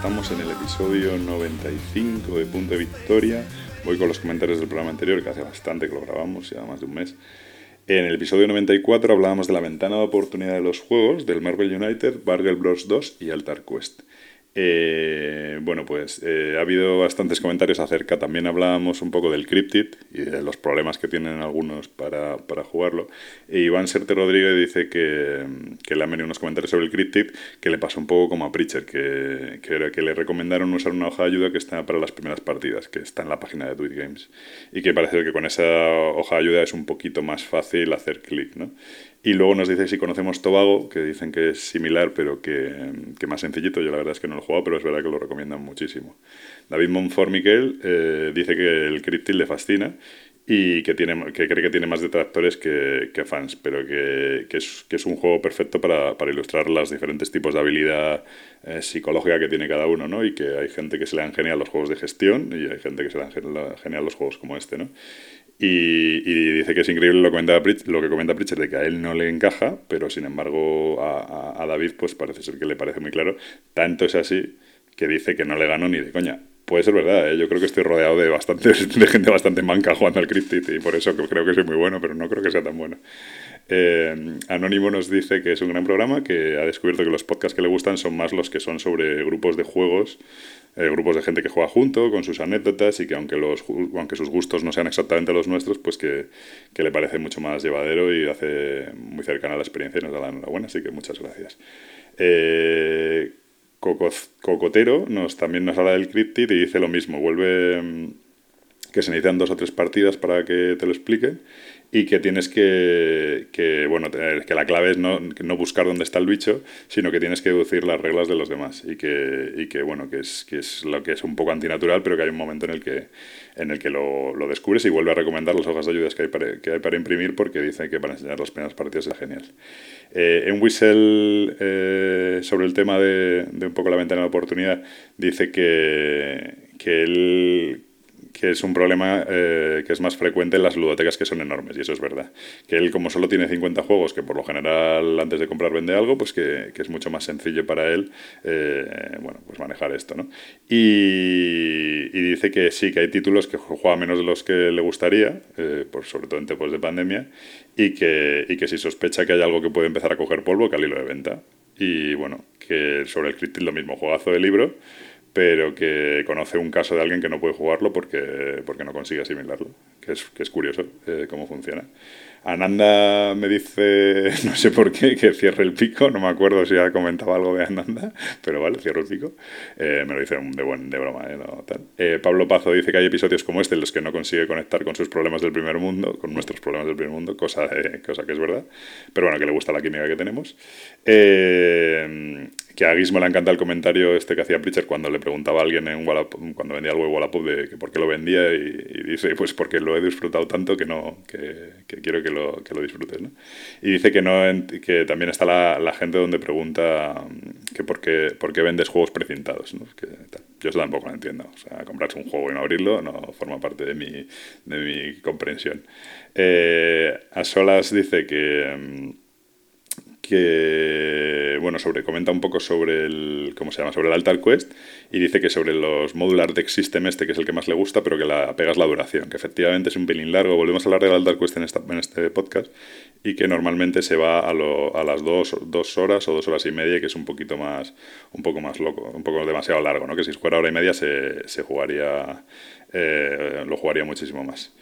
estamos en el episodio 95 de Punto de Victoria. Voy con los comentarios del programa anterior, que hace bastante que lo grabamos, ya más de un mes. En el episodio 94 hablábamos de la ventana de oportunidad de los juegos, del Marvel United, Bargel Bros 2 y Altar Quest. Eh, bueno, pues eh, ha habido bastantes comentarios acerca, también hablábamos un poco del Cryptid y de los problemas que tienen algunos para, para jugarlo. E Iván Serte Rodríguez dice que, que, le han venido unos comentarios sobre el Cryptid que le pasó un poco como a Preacher, que, que, que, le recomendaron usar una hoja de ayuda que está para las primeras partidas, que está en la página de Tweet Games. Y que parece que con esa hoja de ayuda es un poquito más fácil hacer clic, ¿no? Y luego nos dice si conocemos Tobago, que dicen que es similar, pero que, que, más sencillito. Yo la verdad es que no lo he jugado, pero es verdad que lo recomiendan muchísimo. David Monformiquel eh, dice que el Cryptil le fascina y que, tiene, que cree que tiene más detractores que, que fans, pero que, que, es, que es un juego perfecto para, para ilustrar los diferentes tipos de habilidad eh, psicológica que tiene cada uno, ¿no? Y que hay gente que se le dan genial los juegos de gestión y hay gente que se le dan genial los juegos como este, ¿no? Y, y, dice que es increíble lo, comenta lo que comenta Pritchard de que a él no le encaja, pero sin embargo a, a, David pues parece ser que le parece muy claro. Tanto es así que dice que no le ganó ni de coña. Puede ser verdad, ¿eh? yo creo que estoy rodeado de, bastante, de gente bastante manca jugando al Cryptid y por eso creo que soy muy bueno, pero no creo que sea tan bueno. Eh, Anónimo nos dice que es un gran programa, que ha descubierto que los podcasts que le gustan son más los que son sobre grupos de juegos eh, grupos de gente que juega junto, con sus anécdotas y que aunque, los, aunque sus gustos no sean exactamente los nuestros, pues que, que le parece mucho más llevadero y hace muy cercana la experiencia y nos da la enhorabuena, así que muchas gracias. Eh, Cocotero nos, también nos habla del Cryptid y dice lo mismo, vuelve mm, que se necesitan dos o tres partidas para que te lo explique y que tienes que, que, bueno, que la clave es no, no, buscar dónde está el bicho, sino que tienes que deducir las reglas de los demás y que, y que bueno, que es, que es lo que es un poco antinatural, pero que hay un momento en el que, en el que lo, lo descubres y vuelve a recomendar las hojas de ayudas que hay para, que hay para imprimir porque dice que para enseñar las primeras partidas es genial. Eh, en Whistle, eh, sobre el tema de, de un poco la ventana de oportunidad, dice que, que él que es un problema eh, que es más frecuente en las ludotecas que son enormes, y eso es verdad. Que él, como solo tiene 50 juegos, que por lo general antes de comprar vende algo, pues que, que es mucho más sencillo para él eh, bueno, pues manejar esto. ¿no? Y, dice que sí, que hay títulos que juega menos de los que le gustaría, eh, por, sobre todo en tiempos de pandemia, y que, y que si sospecha que hay algo que puede empezar a coger polvo, que al hilo de venta. Y bueno, que sobre el Cryptid lo mismo, juegazo de libro pero que conoce un caso de alguien que no puede jugarlo porque, porque no consigue asimilarlo, que es, que es curioso eh, cómo funciona. Ananda me dice, no sé por qué, que cierre el pico, no me acuerdo si ha comentado algo de Ananda, pero vale, cierro el pico. Eh, me lo dice de, buen, de broma. ¿eh? No, tal. Eh, Pablo Pazo dice que hay episodios como este en los que no consigue conectar con sus problemas del primer mundo, con nuestros problemas del primer mundo, cosa, cosa que es verdad, pero bueno, que le gusta la química que tenemos. Que a Gizmo le encanta el comentario este que hacía Pritchard cuando le preguntaba a alguien en Wallapop, cuando vendía algo en Wallapop de que por qué lo vendía y, dice, pues porque lo he disfrutado tanto que no que, quiero que lo, que lo disfrutes. ¿no? Y dice que, no, que también está la, gente donde pregunta mm, que por qué, por qué vendes juegos precintados. ¿no? Yo tampoco lo entiendo. O sea, comprarse un juego y no abrirlo no forma parte de mi, de mi comprensión. Eh, a solas dice que... Que bueno sobre comenta un poco sobre el cómo se llama sobre el Altar Quest y dice que sobre los modular deck system este que es el que más le gusta pero que la pegas la duración que efectivamente es un pelín largo. Volvemos a hablar del Altar Quest en, esta, en este podcast y que normalmente se va a, lo, a las dos, dos, horas o dos horas y media que es un poquito más un poco más loco un poco demasiado largo no que si fuera hora y media se, se jugaría eh, lo jugaría muchísimo más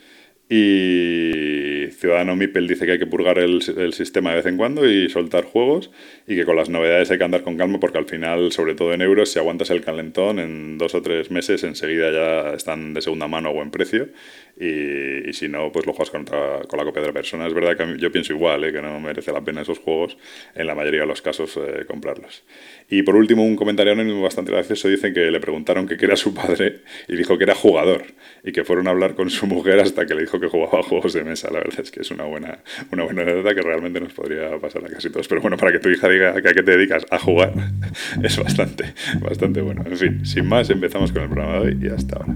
y Ciudadano Mipel dice que hay que purgar el, sistema de vez en cuando y soltar juegos y que con las novedades hay que andar con calma porque al final, sobre todo en euros, si aguantas el calentón, en dos o tres meses enseguida ya están de segunda mano a buen precio y, y si no, pues lo juegas con, la copia de otra persona. Es verdad que yo pienso igual, ¿eh? que no merece la pena esos juegos en la mayoría de los casos eh, comprarlos. Y por último, un comentario anónimo bastante gracioso dice que le preguntaron que era su padre y dijo que era jugador y que fueron a hablar con su mujer hasta que le dijo que jugaba juegos de mesa. La verdad es que es una buena, una buena anécdota que realmente nos podría pasar a casi todos. Pero bueno, para que tu hija diga que a qué te dedicas a jugar, es bastante, bastante bueno. En fin, sin más, empezamos con el programa de hoy y hasta ahora.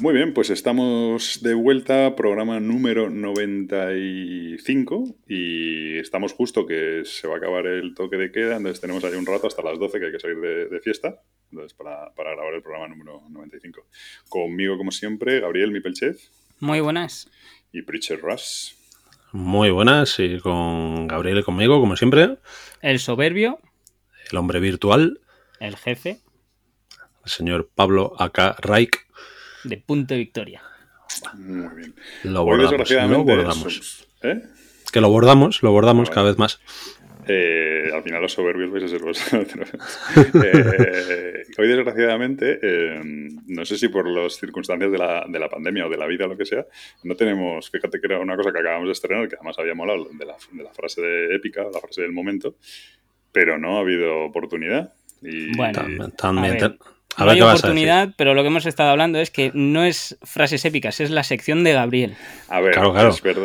Muy bien, pues estamos de vuelta, programa número 95 y estamos justo que se va a acabar el toque de queda, entonces tenemos ahí un rato hasta las 12 que hay que salir de, fiesta, entonces para, para, grabar el programa número 95. Conmigo, como siempre, Gabriel Mipelchev. Muy buenas. Y Preacher Russ. Muy buenas, y con Gabriel y conmigo, como siempre. El soberbio. El hombre virtual. El jefe. El señor Pablo Aka Raik de punto de victoria. Muy bien. Lo bordamos. Lo bordamos. ¿Eh? Que lo bordamos, lo bordamos cada vez más. Eh, al final los soberbios vais a ser vosotros. eh, hoy, desgraciadamente, eh, no sé si por las circunstancias de la, de la, pandemia o de la vida o lo que sea, no tenemos, fíjate que era una cosa que acabamos de estrenar, que además había molado de la, de la frase de épica, la frase del momento, pero no ha habido oportunidad. Y, bueno, también, no hay oportunidad, pero lo que hemos estado hablando es que no es frases épicas, es la sección de Gabriel. A ver,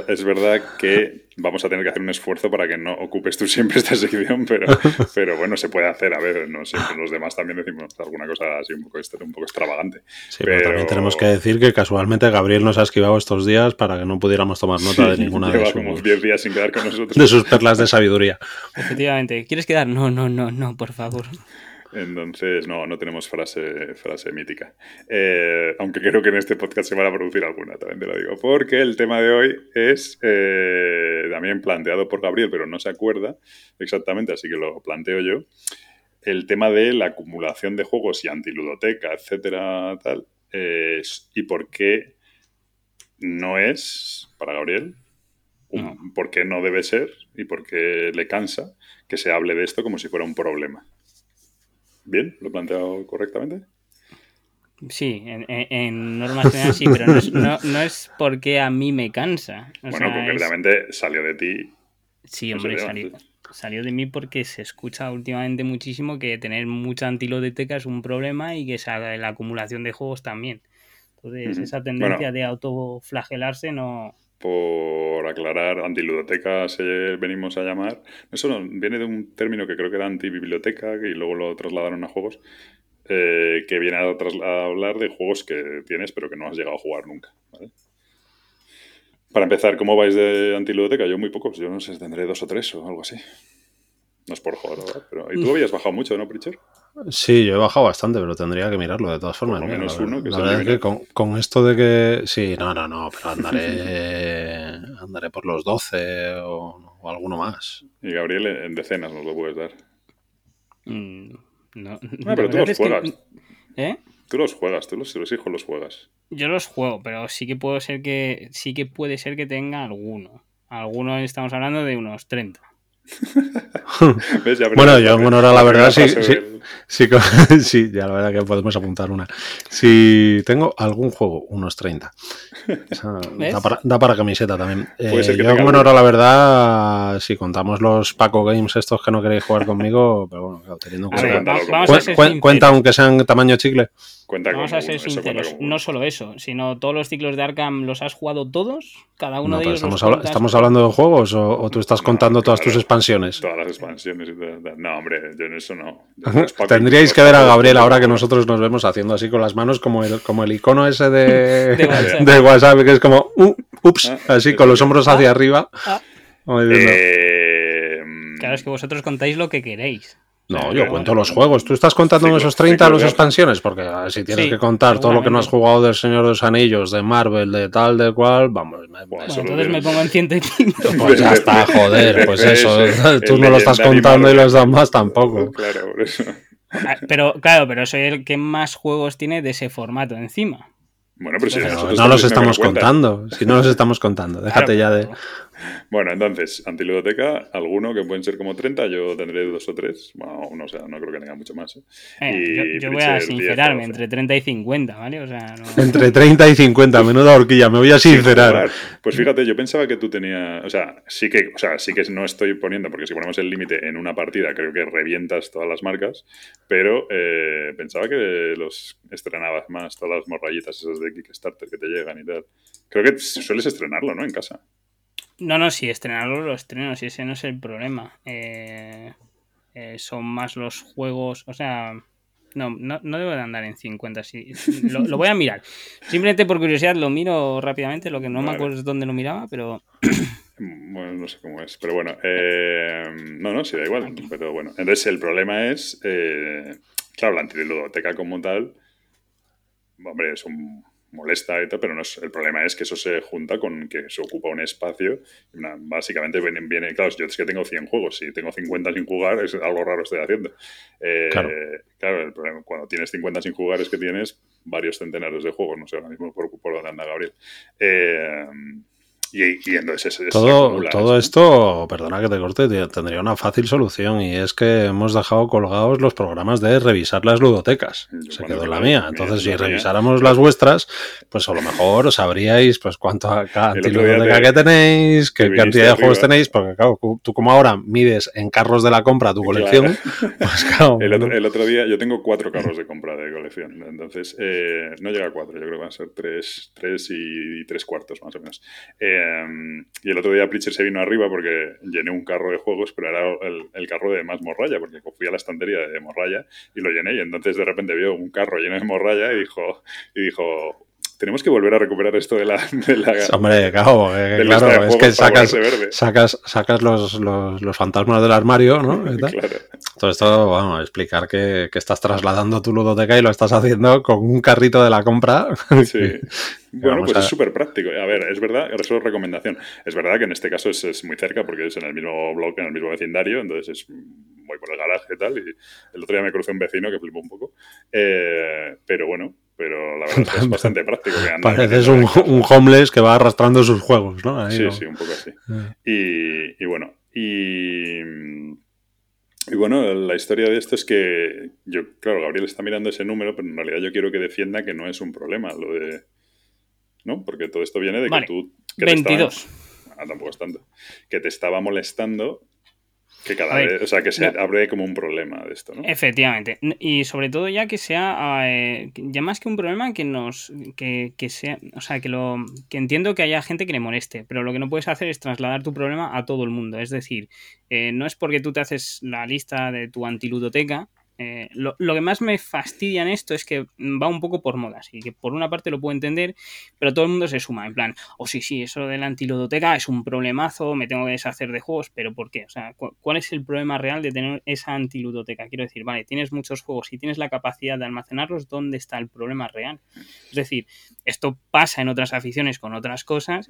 Es, verdad, que vamos a tener que hacer un esfuerzo para que no ocupes tú siempre esta sección, pero, pero bueno, se puede hacer. A ver, no siempre los demás también decimos alguna cosa así un poco, un poco extravagante. Sí, pero... también tenemos que decir que casualmente Gabriel nos ha esquivado estos días para que no pudiéramos tomar nota de ninguna de sus... como 10 días sin quedar con nosotros. De sus perlas de sabiduría. Efectivamente. ¿Quieres quedar? No, no, no, no, por favor. Entonces, no, no tenemos frase, frase mítica. Eh, aunque creo que en este podcast se van a producir alguna, también te lo digo. Porque el tema de hoy es eh, también planteado por Gabriel, pero no se acuerda exactamente, así que lo planteo yo. El tema de la acumulación de juegos y antiludoteca, etcétera, tal. y por qué no es, para Gabriel, por qué no debe ser y por qué le cansa que se hable de esto como si fuera un problema. ¿Bien? ¿Lo he planteado correctamente? Sí, en, normas generales sí, pero no es, porque a mí me cansa. bueno, concretamente salió de ti. Sí, hombre, salió, de mí porque se escucha últimamente muchísimo que tener mucha antilodeteca es un problema y que la acumulación de juegos también. Entonces, esa tendencia de autoflagelarse no, por aclarar, antiludoteca se venimos a llamar. Eso viene de un término que creo que era antibiblioteca y luego lo trasladaron a juegos, eh, que viene a, hablar de juegos que tienes pero que no has llegado a jugar nunca. Para empezar, ¿cómo vais de antiludoteca? Yo muy pocos, yo no sé, tendré dos o tres o algo así. No es por joder, ¿verdad? Pero, ¿Y tú habías bajado mucho, no, Pritcher? Sí, yo he bajado bastante, pero tendría que mirarlo de todas formas. menos uno, la verdad es que con, esto de que. Sí, no, no, no, pero andaré, andaré por los 12 o, alguno más. Y Gabriel en decenas nos lo puedes dar. Mm, no, pero tú los juegas. ¿Eh? Tú los juegas, tú los, los hijos los juegas. Yo los juego, pero sí que puedo ser que. Sí que puede ser que tenga alguno. Alguno estamos hablando de unos 30. bueno, yo en honor a la verdad, sí, sí, sí, ya la verdad que podemos apuntar una. Si tengo algún juego, unos 30. Da para, camiseta también. Eh, yo en honor a la verdad, si contamos los Paco Games estos que no queréis jugar conmigo, pero bueno, teniendo en cuenta... cuenta aunque sean tamaño chicle. Vamos a ser sinceros, no solo eso, sino todos los ciclos de Arkham los has jugado todos, cada uno de ellos. Estamos, ¿Estamos hablando de juegos o, tú estás contando todas tus expansiones? Todas las expansiones. No, hombre, yo en eso no. Tendríais que ver a Gabriel ahora que nosotros nos vemos haciendo así con las manos como el, como el icono ese de, de, WhatsApp. que es como, uh, ups, ah, así con los hombros hacia ah, arriba. Ah. Eh, claro, es que vosotros contáis lo que queréis. No, yo cuento los juegos. ¿Tú estás contando esos 30 las expansiones? Porque si tienes que contar todo lo que no has jugado del Señor de los Anillos, de Marvel, de tal, de cual, vamos. Me, bueno, entonces me pongo en 105. Pues ya está, joder, pues eso. Tú no lo estás contando y los demás tampoco. Claro, por eso. Ah, pero, claro, pero soy el que más juegos tiene de ese formato encima. Bueno, pero si no, los estamos contando. Si no los estamos contando, déjate ya de. Bueno, entonces, antiludoteca, alguno que pueden ser como 30, yo tendré dos o tres. Bueno, no, o sea, no creo que tenga mucho más. ¿eh? Eh, yo, voy a sincerarme, entre 30 y 50, ¿vale? O sea, Entre 30 y 50, menuda horquilla, me voy a sincerar. pues fíjate, yo pensaba que tú tenías. O sea, sí que, o sea, sí que no estoy poniendo, porque si ponemos el límite en una partida, creo que revientas todas las marcas, pero eh, pensaba que los estrenabas más, todas las morrayitas esas de Kickstarter que te llegan y tal. Creo que sueles estrenarlo, ¿no? En casa. No, no, si estrenarlo lo estreno, si ese no es el problema. Eh, eh, son más los juegos, o sea, No, no, no debo de andar en 50. Sí. Lo, voy a mirar. Simplemente por curiosidad lo miro rápidamente, lo que no me acuerdo es dónde lo miraba, pero... Bueno, no sé cómo es, pero bueno, eh, no, no, sí, da igual, pero bueno. Entonces el problema es, eh, claro, la antiludoteca como tal, hombre, es un molesta y tal, pero no es, el problema es que eso se junta con que se ocupa un espacio. básicamente viene, viene, claro, yo es que tengo 100 juegos, si tengo 50 sin jugar es algo raro estoy haciendo. Eh, claro. el problema, cuando tienes 50 sin jugar es que tienes varios centenares de juegos, no sé ahora mismo por, por dónde anda Gabriel. Eh, y, entonces todo, todo esto, perdona que te corte, tendría una fácil solución y es que hemos dejado colgados los programas de revisar las ludotecas. Se quedó la mía. Entonces, si revisáramos las vuestras, pues a lo mejor sabríais pues cuánto ludoteca que tenéis, qué cantidad de juegos tenéis, porque claro, tú como ahora mides en carros de la compra tu colección, pues claro. El otro, día yo tengo cuatro carros de compra de colección, entonces eh, no llega a cuatro, yo creo que van a ser tres, tres y, tres cuartos más o menos. Eh, Em, y el otro día Pritcher se vino arriba porque llené un carro de juegos, pero era el, carro de más morralla, porque fui a la estantería de morralla y lo llené. Y entonces de repente vio un carro lleno de morralla y dijo, y dijo tenemos que volver a recuperar esto de la. Hombre, claro, eh, claro es que sacas, sacas, sacas los, los, fantasmas del armario, ¿no? Claro. Todo esto, vamos, explicar que, que, estás trasladando tu ludoteca y lo estás haciendo con un carrito de la compra. Sí. bueno, pues es súper práctico. A ver, es verdad, eso es recomendación. Es verdad que en este caso es, es, muy cerca porque es en el mismo bloque, en el mismo vecindario, entonces es muy por el garaje y tal. Y el otro día me crucé un vecino que flipó un poco. Eh, pero bueno, pero la verdad es que es bastante práctico. Que Pareces un, un, homeless que va arrastrando sus juegos, ¿no? sí, sí, un poco así. Ah. Y, y, bueno, y, y bueno, la historia de esto es que yo, claro, Gabriel está mirando ese número, pero en realidad yo quiero que defienda que no es un problema lo de... ¿No? Porque todo esto viene de que tú... Que 22. ah, tampoco es tanto. Que te estaba molestando que cada vez, o sea, que se abre como un problema de esto, ¿no? Efectivamente. Y sobre todo ya que sea, eh, ya más que un problema, que nos, que, que, sea, o sea, que lo, que entiendo que haya gente que le moleste, pero lo que no puedes hacer es trasladar tu problema a todo el mundo. Es decir, eh, no es porque tú te haces la lista de tu antiludoteca, eh, lo, que más me fastidia en esto es que va un poco por modas y que por una parte lo puedo entender, pero todo el mundo se suma, en plan, o oh, sí, sí, eso de la antiludoteca es un problemazo, me tengo que deshacer de juegos, pero ¿por qué? O sea, ¿cuál es el problema real de tener esa antiludoteca? Quiero decir, vale, tienes muchos juegos y tienes la capacidad de almacenarlos, ¿dónde está el problema real? Es decir, esto pasa en otras aficiones con otras cosas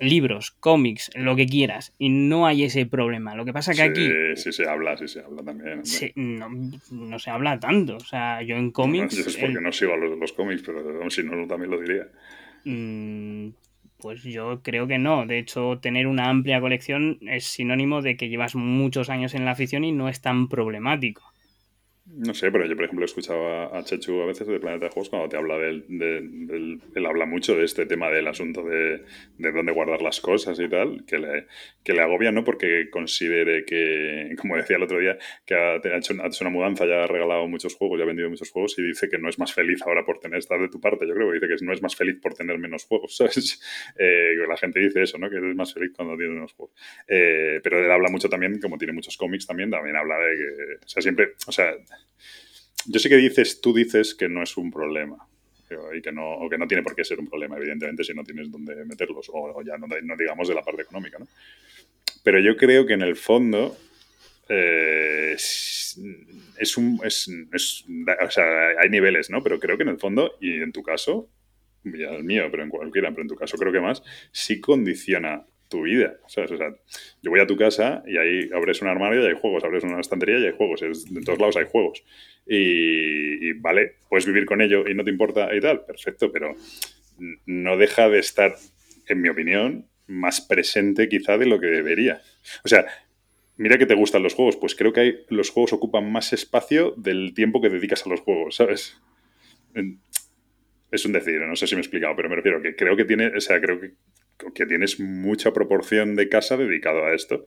libros, cómics, lo que quieras, y no hay ese problema. Lo que pasa que aquí... Sí, se habla, sí se habla también. no, se habla tanto. O sea, yo en cómics... No, es porque no sigo a los, los cómics, pero si no, también lo diría. Mm, pues yo creo que no. De hecho, tener una amplia colección es sinónimo de que llevas muchos años en la afición y no es tan problemático. No sé, pero yo, por ejemplo, he escuchado a Chechu a veces de Planeta de Juegos cuando te habla del, Él habla mucho de este tema del asunto de, de dónde guardar las cosas y tal, que le, que le agobia, ¿no? Porque considere que, como decía el otro día, que ha, hecho, una mudanza, ya ha regalado muchos juegos, ya ha vendido muchos juegos y dice que no es más feliz ahora por tener, estar de tu parte, yo creo que dice que no es más feliz por tener menos juegos. Eh, la gente dice eso, ¿no? Que es más feliz cuando tiene menos juegos. Eh, pero él habla mucho también, como tiene muchos cómics también, también habla de que, o sea, siempre, o sea, yo sé que dices, tú dices que no es un problema. Y que no, o que no tiene por qué ser un problema, evidentemente, si no tienes dónde meterlos, o, ya no, digamos de la parte económica, ¿no? Pero yo creo que en el fondo eh, es, un. Es, o sea, hay niveles, ¿no? Pero creo que en el fondo, y en tu caso, ya el mío, pero en cualquiera, pero en tu caso creo que más, sí condiciona tu vida. O sea, yo voy a tu casa y ahí abres un armario y hay juegos, abres una estantería y hay juegos, en todos lados hay juegos. Y, vale, puedes vivir con ello y no te importa y tal, perfecto, pero no deja de estar, en mi opinión, más presente quizá de lo que debería. O sea, mira que te gustan los juegos, pues creo que hay, los juegos ocupan más espacio del tiempo que dedicas a los juegos, ¿sabes? Es un decir, no sé si me he explicado, pero me refiero que creo que tiene, o sea, creo que, que tienes mucha proporción de casa dedicado a esto.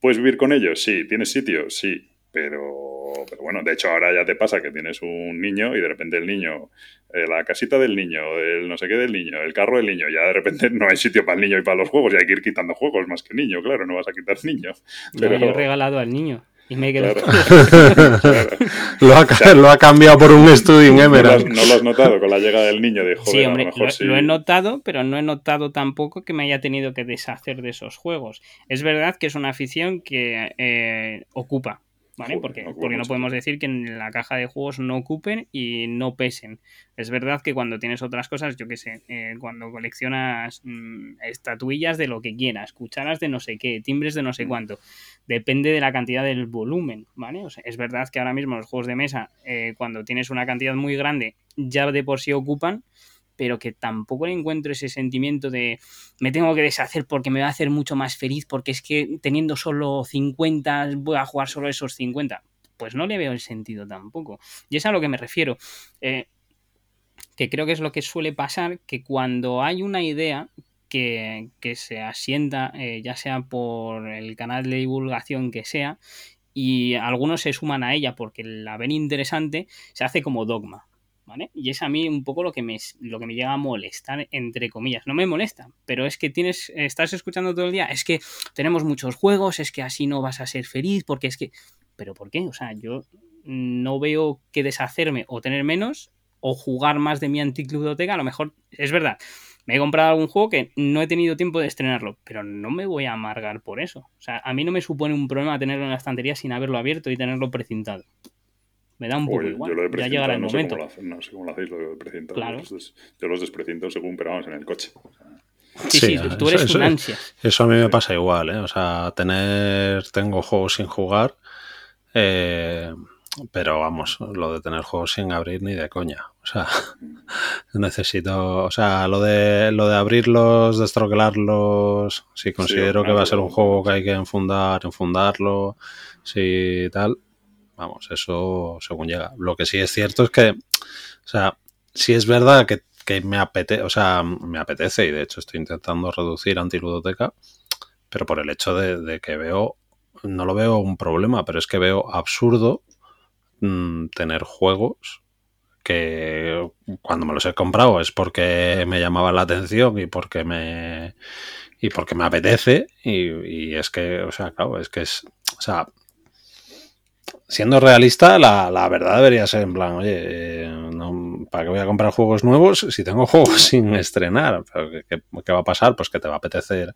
¿Puedes vivir con ellos? Sí. ¿Tienes sitio? Sí. Pero, pero bueno, de hecho ahora ya te pasa que tienes un niño y de repente el niño, eh, la casita del niño, el no sé qué del niño, el carro del niño, ya de repente no hay sitio para el niño y para los juegos y hay que ir quitando juegos más que niño, claro, no vas a quitar niño. Pero... Yo he regalado al niño. Y me quedo... lo, ha, lo, ha, cambiado por un estudio en Emerald. No, lo has notado con la llegada del niño de joder, sí, hombre, lo, mejor lo he notado, pero no he notado tampoco que me haya tenido que deshacer de esos juegos. Es verdad que es una afición que eh, ocupa ¿vale? porque, no porque no podemos decir que en la caja de juegos no ocupen y no pesen. Es verdad que cuando tienes otras cosas, yo qué sé, eh, cuando coleccionas mm, estatuillas de lo que quieras, cucharas de no sé qué, timbres de no sé mm. cuánto, depende de la cantidad del volumen, ¿vale? O sea, es verdad que ahora mismo los juegos de mesa, eh, cuando tienes una cantidad muy grande, ya de por sí ocupan, pero que tampoco le encuentro ese sentimiento de me tengo que deshacer porque me va a hacer mucho más feliz, porque es que teniendo solo 50 voy a jugar solo esos 50. Pues no le veo el sentido tampoco. Y es a lo que me refiero. Eh, que creo que es lo que suele pasar, que cuando hay una idea que, se asienta, eh, ya sea por el canal de divulgación que sea, y algunos se suman a ella porque la ven interesante, se hace como dogma. Y es a mí un poco lo que me, lo que me llega a molestar, entre comillas. No me molesta, pero es que tienes, estás escuchando todo el día, es que tenemos muchos juegos, es que así no vas a ser feliz, porque es que... ¿Pero por qué? O sea, yo no veo que deshacerme o tener menos o jugar más de mi anticludoteca. A lo mejor, es verdad, me he comprado algún juego que no he tenido tiempo de estrenarlo, pero no me voy a amargar por eso. O sea, a mí no me supone un problema tenerlo en la estantería sin haberlo abierto y tenerlo precintado. Me da un poco igual. Yo lo ya llegará el no momento. Sé cómo lo, no sé cómo lo hacéis, lo de precintado. Claro. Yo los desprecinto según, pero vamos, en el coche. Sí, sí, tú eres eso, un ansia. Eso a mí me pasa igual, ¿eh? O sea, tener. Tengo juegos sin jugar. Eh, pero vamos, lo de tener juegos sin abrir ni de coña. O sea, necesito. O sea, lo de, lo de abrirlos, destroquelarlos. Si considero que va a ser un juego que hay que enfundar, enfundarlo. Si tal Vamos, eso según llega. Lo que sí es cierto es que, o sea, sí es verdad que, me apetece, o sea, me apetece y de hecho estoy intentando reducir antiludoteca, pero por el hecho de, que veo, no lo veo un problema, pero es que veo absurdo mm, tener juegos que cuando me los he comprado es porque me llamaban la atención y porque me y porque me apetece y, y es que, o sea, claro, es que es, o sea, siendo realista, la, verdad debería ser en plan, oye, eh, ¿para qué voy a comprar juegos nuevos si tengo juegos sin estrenar? ¿qué, va a pasar? Pues que te va a apetecer.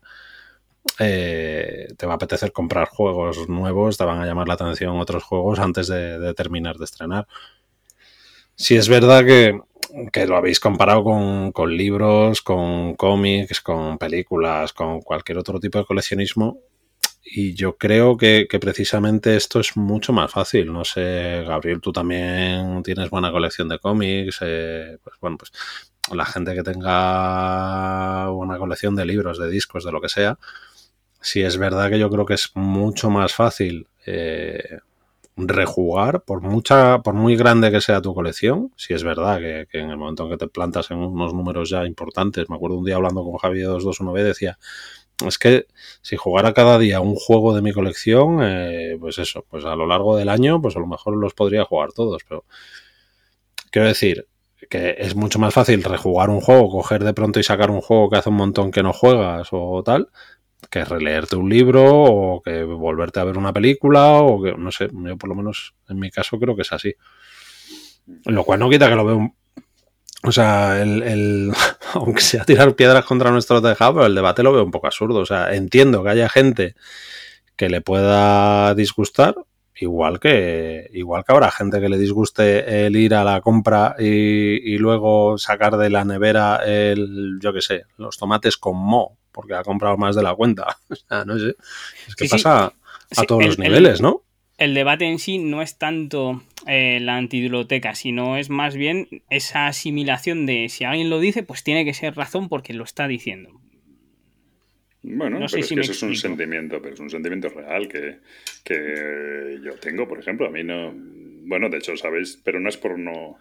Eh, te va a apetecer comprar juegos nuevos, te van a llamar la atención otros juegos antes de, terminar de estrenar. Si es verdad que, lo habéis comparado con, con libros, con cómics, con películas, con cualquier otro tipo de coleccionismo, y yo creo que, precisamente esto es mucho más fácil. No sé, Gabriel, tú también tienes buena colección de cómics. Eh, pues bueno, pues la gente que tenga buena colección de libros, de discos, de lo que sea, sí es verdad que yo creo que es mucho más fácil eh, rejugar, por mucha, por muy grande que sea tu colección. Si es verdad que, que, en el momento en que te plantas en unos números ya importantes, me acuerdo un día hablando con Javier 221B, decía es que si jugara cada día un juego de mi colección, eh, pues eso, pues a lo largo del año, pues a lo mejor los podría jugar todos, pero quiero decir que es mucho más fácil rejugar un juego, coger de pronto y sacar un juego que hace un montón que no juegas o tal, que releerte un libro o que volverte a ver una película o que, no sé, yo por lo menos en mi caso creo que es así. Lo cual no quita que lo veo o sea, el, aunque sea tirar piedras contra nuestro tejado, pero el debate lo veo un poco absurdo. O sea, entiendo que haya gente que le pueda disgustar, igual que, igual que habrá gente que le disguste el ir a la compra y, luego sacar de la nevera el, yo qué sé, los tomates con mo, porque ha comprado más de la cuenta. O sea, no sé. Es que pasa a todos los niveles, ¿no? El debate en sí no es tanto eh, la antibiblioteca, sino es más bien esa asimilación de si alguien lo dice, pues tiene que ser razón porque lo está diciendo. Bueno, pero es que eso es un sentimiento, pero es un sentimiento real que, que yo tengo, por ejemplo. A mí no. Bueno, de hecho, sabéis, pero no es por no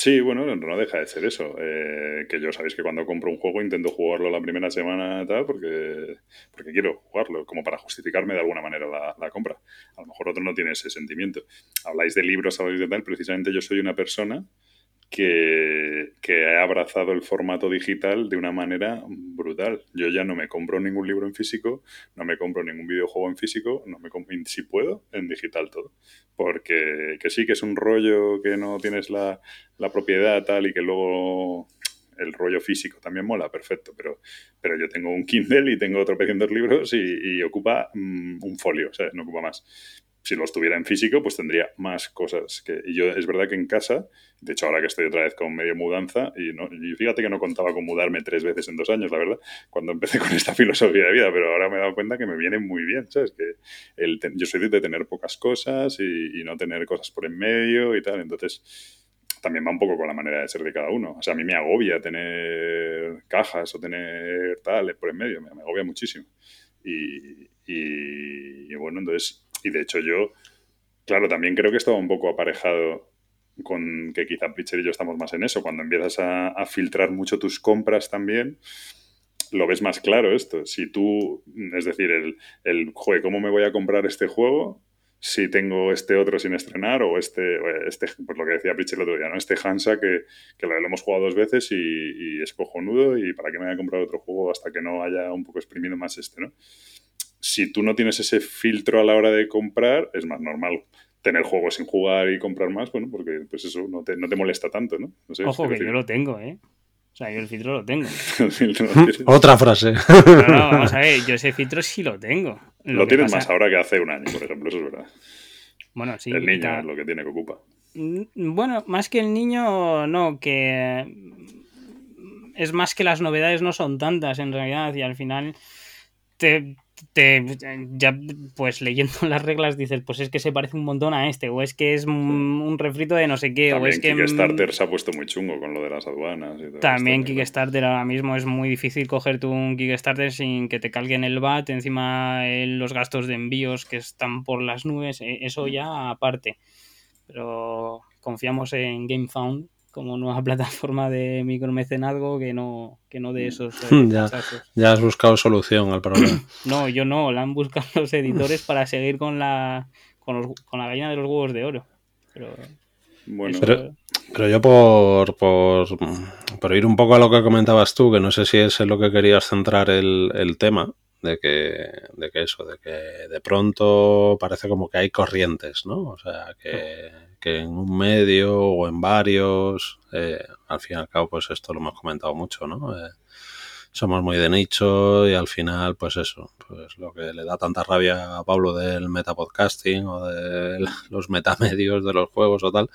Sí, bueno, no deja de ser eso. Eh, que yo sabéis que cuando compro un juego intento jugarlo la primera semana tal porque, porque quiero jugarlo, como para justificarme de alguna manera la, compra. A lo mejor otro no tiene ese sentimiento. Habláis de libros, habláis de tal, precisamente yo soy una persona que, que he abrazado el formato digital de una manera brutal. Yo ya no me compro ningún libro en físico, no me compro ningún videojuego en físico, no me compro, si puedo, en digital todo. Porque que sí, que es un rollo que no tienes la, la propiedad tal y que luego el rollo físico también mola, perfecto, pero, pero yo tengo un Kindle y tengo de libros y, ocupa mm, un folio, sea, no ocupa más si lo estuviera en físico, pues tendría más cosas. Que, y yo, es verdad que en casa, de hecho ahora que estoy otra vez con medio mudanza, y, no, y fíjate que no contaba con mudarme tres veces en dos años, la verdad, cuando empecé con esta filosofía de vida, pero ahora me he dado cuenta que me viene muy bien, ¿sabes? Que el, yo soy de tener pocas cosas y, y no tener cosas por en medio y tal, entonces también va un poco con la manera de ser de cada uno. O sea, a mí me agobia tener cajas o tener tal por en medio, me, agobia muchísimo. Y, y, bueno, entonces y de hecho yo, claro, también creo que estaba un poco aparejado con que quizá Pitcher y yo estamos más en eso. Cuando empiezas a, filtrar mucho tus compras también, lo ves más claro esto. Si tú, es decir, el, el joder, ¿cómo me voy a comprar este juego? si tengo este otro sin estrenar o este, este pues lo que decía Pitcher el otro día, ¿no? Este Hansa que, que lo, hemos jugado dos veces y, y, es cojonudo y para qué me voy a comprar otro juego hasta que no haya un poco exprimido más este, ¿no? Si tú no tienes ese filtro a la hora de comprar, es más normal tener juegos sin jugar y comprar más, bueno, porque pues eso no te, no te molesta tanto, ¿no? Ojo, que yo lo tengo, ¿eh? O sea, yo el filtro lo tengo. Otra frase. No, no, vamos a ver, yo ese filtro sí lo tengo. Lo, tienes más ahora que hace un año, por ejemplo, eso es verdad. Bueno, sí. El niño es lo que tiene que ocupa. Mm, bueno, más que el niño, no, que es más que las novedades no son tantas en realidad y al final te, te, ya pues leyendo las reglas dices, pues es que se parece un montón a este, o es que es un, refrito de no sé qué, o es que... Kickstarter se ha puesto muy chungo con lo de las aduanas. también Kickstarter ahora mismo es muy difícil coger tu un Kickstarter sin que te calguen el VAT, encima los gastos de envíos que están por las nubes, e, eso ya aparte. Pero confiamos en GameFound como nueva plataforma de micromecenazgo que no, que no de mm. esos. Eh, ya, has buscado solución al problema. no, yo no, la han buscado los editores para seguir con la, con, la gallina de los huevos de oro. Pero, bueno, pero, yo por, por, ir un poco a lo que comentabas tú, que no sé si es en lo que querías centrar el, el tema, de que, de que eso, de que de pronto parece como que hay corrientes, ¿no? O sea, que, que en un medio o en varios, eh, al fin y al cabo, pues esto lo hemos comentado mucho, ¿no? Eh, somos muy de nicho y al final, pues eso, pues lo que le da tanta rabia a Pablo del metapodcasting o de los metamedios de los juegos o tal,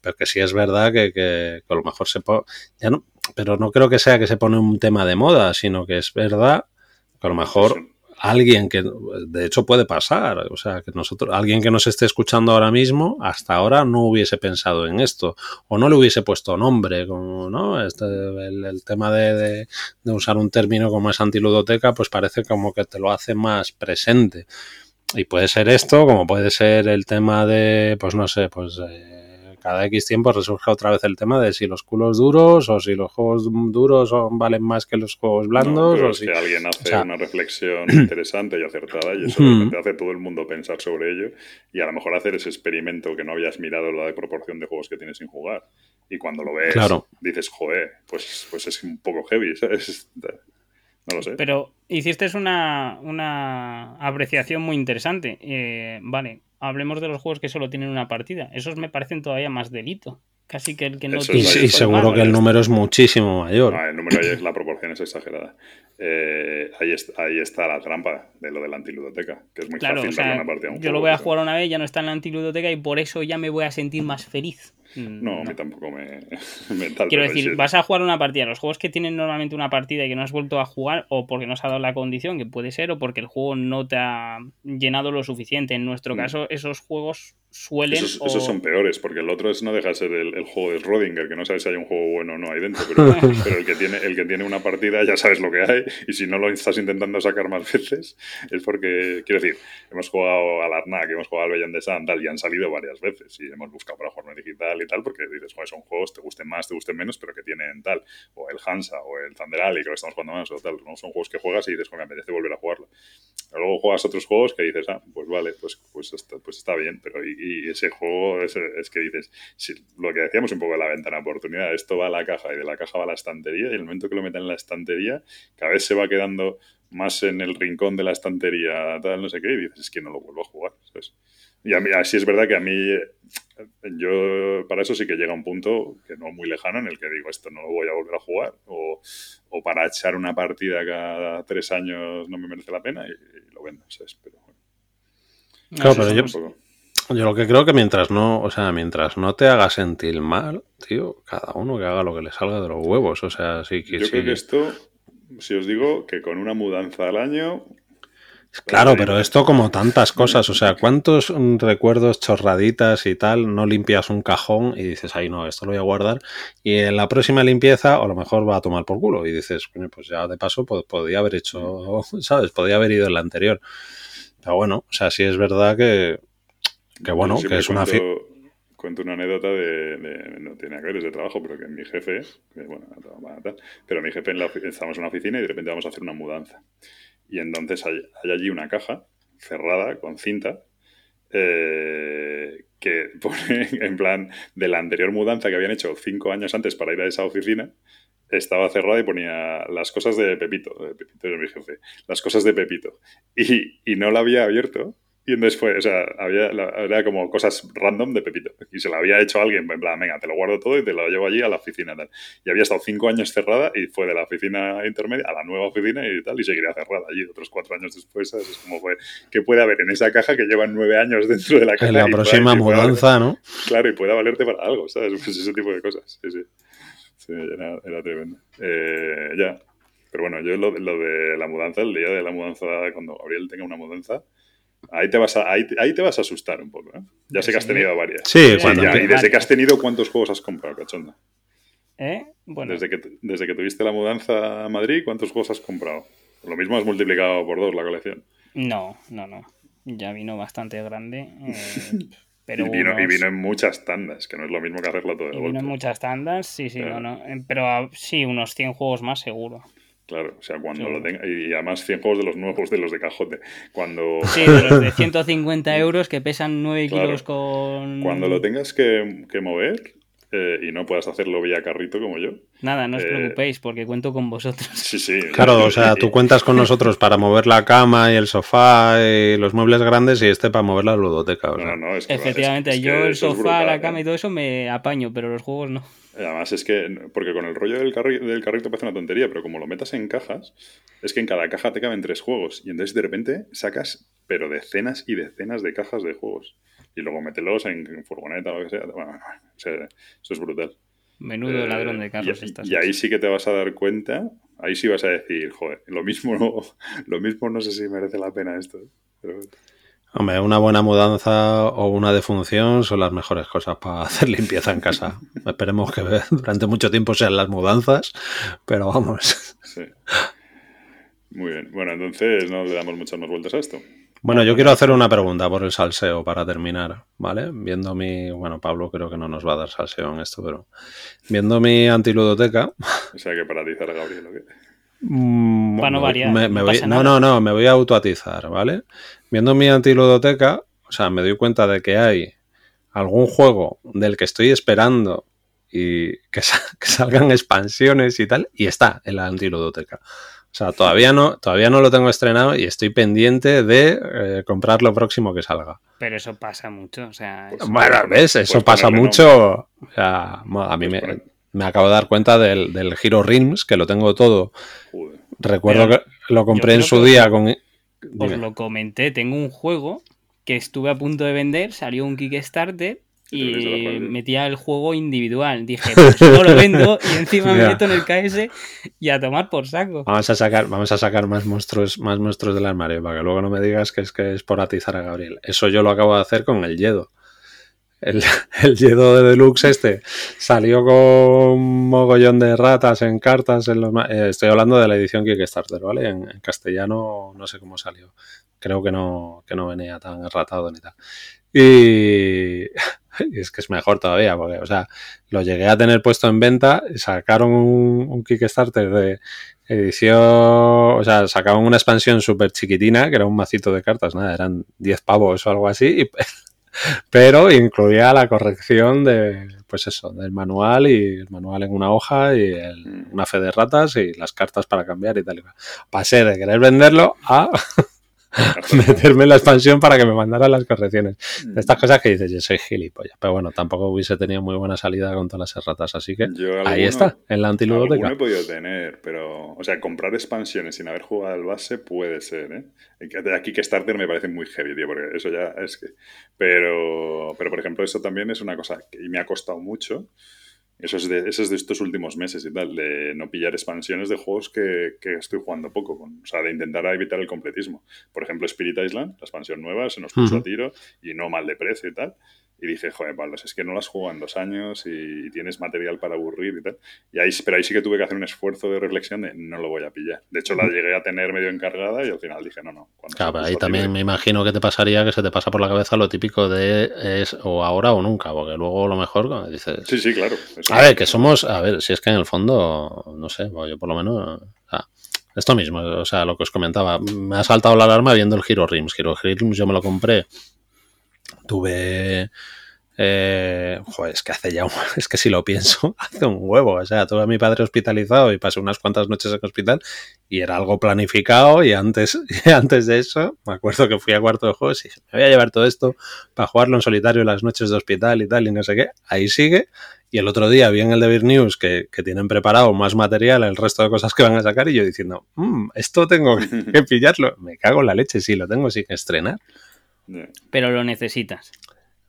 pero que sí es verdad que, que, a lo mejor se pone, ya no, pero no creo que sea que se pone un tema de moda, sino que es verdad que a lo mejor alguien que, de hecho puede pasar, o sea, que nosotros, alguien que nos esté escuchando ahora mismo, hasta ahora no hubiese pensado en esto, o no le hubiese puesto nombre, como, ¿no? Este, el, tema de, de, usar un término como es antiludoteca, pues parece como que te lo hace más presente. Y puede ser esto, como puede ser el tema de, pues no sé, pues... Eh, cada X tiempo resurge otra vez el tema de si los culos duros o si los juegos duros son, valen más que los juegos blandos. o si alguien hace una reflexión interesante y acertada y eso hace todo el mundo pensar sobre ello y a lo mejor hacer ese experimento que no habías mirado la de proporción de juegos que tienes sin jugar. Y cuando lo ves, dices, joder, pues, pues es un poco heavy, ¿sabes? No lo sé. Pero hiciste una, una apreciación muy interesante. Eh, vale, hablemos de los juegos que solo tienen una partida. Esos me parecen todavía más delito. Casi que el que no tiene. Y, seguro que el número es muchísimo mayor. el número ahí es la proporción es exagerada. Eh, ahí, ahí, está la trampa de lo de la antiludoteca, que es muy fácil darle una partida a un Yo lo voy a jugar una vez, ya no está en la antiludoteca y por eso ya me voy a sentir más feliz. Mm, no, a mí tampoco me. Quiero decir, vas a jugar una partida. Los juegos que tienen normalmente una partida y que no has vuelto a jugar, o porque no se ha dado la condición, que puede ser, o porque el juego no te ha llenado lo suficiente. En nuestro mm. caso, esos juegos suelen. Esos, son peores, porque el otro es, no deja de ser el, juego de Rodinger, que no sabes si hay un juego bueno o no ahí dentro, pero, el, que tiene, el que tiene una partida ya sabes lo que hay, y si no lo estás intentando sacar más veces, es porque, quiero decir, hemos jugado al Arnak, hemos jugado al Beyond de Sand, y han salido varias veces, y hemos buscado para jugar digital y tal, porque dices, joder, son juegos, te gusten más, te gusten menos, pero que tienen tal, o el Hansa, o el Thunder Alley, que lo estamos jugando más, o tal, ¿no? Son juegos que juegas y dices, joder, me apetece volver a jugarlo. Luego juegas otros juegos que dices, ah, pues vale, pues, pues, está, pues está bien, pero y, ese juego es, es, que dices, si, lo que decíamos un poco de la ventana oportunidad, esto va a la caja y de la caja va a la estantería, y el momento que lo meten en la estantería, cada vez se va quedando más en el rincón de la estantería, tal, no sé qué, y dices, es que no lo vuelvo a jugar, ¿sabes? Y a mí, así es verdad que a mí, yo para eso sí que llega un punto que no muy lejano en el que digo, esto no lo voy a volver a jugar, o, o para echar una partida cada tres años no me merece la pena y, lo vendo, ¿sabes? Pero bueno. Claro, pero yo, yo lo que creo que mientras no, o sea, mientras no te haga sentir mal, tío, cada uno que haga lo que le salga de los huevos, o sea, sí que... Yo creo que esto, si os digo que con una mudanza al año Claro, pero esto como tantas cosas, o sea, ¿cuántos recuerdos, chorraditas y tal, no limpias un cajón y dices, ay no, esto lo voy a guardar y en la próxima limpieza a lo mejor va a tomar por culo y dices, pues ya de paso podía haber hecho, ¿sabes? Podía haber ido en la anterior. Pero bueno, o sea, sí es verdad que, que bueno, que es una... Cuento una anécdota de, no tiene que ver, es de trabajo, pero que mi jefe, bueno, pero mi jefe en la, estamos en una oficina y de repente vamos a hacer una mudanza. Y entonces hay, allí una caja cerrada con cinta eh, que pone en plan de la anterior mudanza que habían hecho cinco años antes para ir a esa oficina. Estaba cerrada y ponía las cosas de Pepito, de Pepito es mi jefe, las cosas de Pepito. Y, y no la había abierto y entonces fue, o sea, había, era como cosas random de Pepito. Y se lo había hecho alguien, en plan, venga, te lo guardo todo y te lo llevo allí a la oficina. Tal. Y había estado cinco años cerrada y fue de la oficina intermedia a la nueva oficina y tal, y seguiría cerrada allí otros cuatro años después. Es como fue, ¿qué puede haber en esa caja que llevan nueve años dentro de la caja? En la próxima mudanza, ¿no? Claro, y pueda valerte para algo, ¿sabes? Pues ese tipo de cosas. Sí, sí. Sí, era, era tremendo. Eh, ya. Pero bueno, yo lo, lo de la mudanza, el día de la mudanza, cuando Gabriel tenga una mudanza, Ahí te, vas a, ahí, te vas a asustar un poco. ¿eh? Ya sé que has tenido varias. Sí, Y desde que has tenido, ¿cuántos juegos has comprado, cachonda? ¿Eh? Bueno. Desde que, desde que tuviste la mudanza a Madrid, ¿cuántos juegos has comprado? Lo mismo has multiplicado por dos la colección. No, no, no. Ya vino bastante grande. Eh, pero y, vino, y, vino, en muchas tandas, que no es lo mismo que hacerlo todo de y Vino en muchas tandas, sí, sí, no, no. Pero ah, sí, unos 100 juegos más seguro. Claro, o sea, cuando lo tenga. Y además 100 juegos de los nuevos, de los de cajote. Cuando... Sí, de los de 150 euros que pesan 9 kilos con. Cuando lo tengas que, que mover, eh, y no puedas hacerlo vía carrito como yo. Nada, no os eh, preocupéis porque cuento con vosotros. Sí, sí. Claro, o sea, tú cuentas con nosotros para mover la cama y el sofá y los muebles grandes y este para mover la ludoteca. No, no, es que Efectivamente, yo el sofá, la cama y todo eso me apaño, pero los juegos no. Además es que, porque con el rollo del, del carrito parece una tontería, pero como lo metas en cajas, es que en cada caja te caben tres juegos y entonces de repente sacas, pero decenas y decenas de cajas de juegos y luego mételos en, furgoneta o lo que sea. Bueno, eso es brutal. Menudo eh, ladrón de carros y, y ahí sí que te vas a dar cuenta, ahí sí vas a decir, joder, lo mismo no, lo mismo no sé si merece la pena esto. Hombre, una buena mudanza o una defunción son las mejores cosas para hacer limpieza en casa. Esperemos que durante mucho tiempo sean las mudanzas, pero vamos. Sí. Muy bien. Bueno, entonces no le damos muchas más vueltas a esto. Bueno, yo quiero hacer una pregunta por el salseo para terminar, ¿vale? Viendo mi. Bueno, Pablo creo que no nos va a dar salseo en esto, pero. Viendo mi antiludoteca. O sea, que paratizar a Gabriel, ¿o qué? Mm, para no variar. no, no, no, me voy a autoatizar, ¿vale? Viendo mi antiludoteca, o sea, me doy cuenta de que hay algún juego del que estoy esperando y que, que salgan expansiones y tal, y está en la antiludoteca. O sea, todavía no, todavía no lo tengo estrenado y estoy pendiente de eh, comprar lo próximo que salga. Pero eso pasa mucho, o sea... Bueno, ¿ves? Eso pasa mucho. O sea, a mí me, acabo de dar cuenta del, del Hero Rims, que lo tengo todo. Recuerdo que lo compré en su día con... Os lo comenté, tengo un juego que estuve a punto de vender, salió un Kickstarter y metía el juego individual. Dije, pues no lo vendo y encima me meto en el KS y a tomar por saco. Vamos a sacar, vamos a sacar más monstruos, más monstruos del armario, para que luego no me digas que es que es por atizar a Gabriel. Eso yo lo acabo de hacer con el Yedo. El, el Yedo de Deluxe este salió con un mogollón de ratas en cartas. En los, eh, estoy hablando de la edición Kickstarter, ¿vale? En, en, castellano no sé cómo salió. Creo que no, que no venía tan ratado ni tal. Y y es que es mejor todavía, porque, o sea, lo llegué a tener puesto en venta, sacaron un, Kickstarter de edición, o sea, sacaban una expansión súper chiquitina, que era un macito de cartas, nada, eran 10 pavos o algo así, pero incluía la corrección de, pues eso, del manual y el manual en una hoja y una fe de ratas y las cartas para cambiar y tal. Pasé de querer venderlo a meterme en la expansión para que me mandaran las correcciones. Mm. Estas cosas que dices, yo soy gilipollas. Pero bueno, tampoco hubiese tenido muy buena salida con todas las erratas. Así que ahí está, en la antiludoteca. No he podido tener, pero. O sea, comprar expansiones sin haber jugado al base puede ser, ¿eh? Aquí que Starter me parece muy heavy, tío, porque eso ya es que. Pero, pero por ejemplo, eso también es una cosa que me ha costado mucho. Eso es, de, eso es de estos últimos meses y tal, de no pillar expansiones de juegos que, que estoy jugando poco. Con, o sea, de intentar evitar el completismo. Por ejemplo, Spirit Island, la expansión nueva, se nos puso a tiro y no mal de precio y tal. Y dije, joder, Pablo, es que no las juego en dos años y tienes material para aburrir y tal. Y ahí, pero ahí sí que tuve que hacer un esfuerzo de reflexión de no lo voy a pillar. De hecho, la llegué a tener medio encargada y al final dije, no, no. Claro, ahí también me imagino que te pasaría que se te pasa por la cabeza lo típico de es o ahora o nunca, porque luego lo mejor dices. Sí, sí, claro. a ver, que somos, a ver, si es que en el fondo, no sé, yo por lo menos. esto mismo, o sea, lo que os comentaba, me ha saltado la alarma viendo el Hero Rims. Hero Rims yo me lo compré tuve... Eh, joder, es que hace ya un, es que si lo pienso, hace un huevo. O sea, tuve a mi padre hospitalizado y pasé unas cuantas noches en hospital y era algo planificado. Y antes, antes de eso, me acuerdo que fui a cuarto de juegos y dije, me voy a llevar todo esto para jugarlo en solitario las noches de hospital y tal, y no sé qué. Ahí sigue. Y el otro día vi en el Devir News que, que, tienen preparado más material, el resto de cosas que van a sacar, y yo diciendo, mmm, esto tengo que pillarlo. Me cago en la leche, sí, lo tengo sin estrenar. Pero lo necesitas.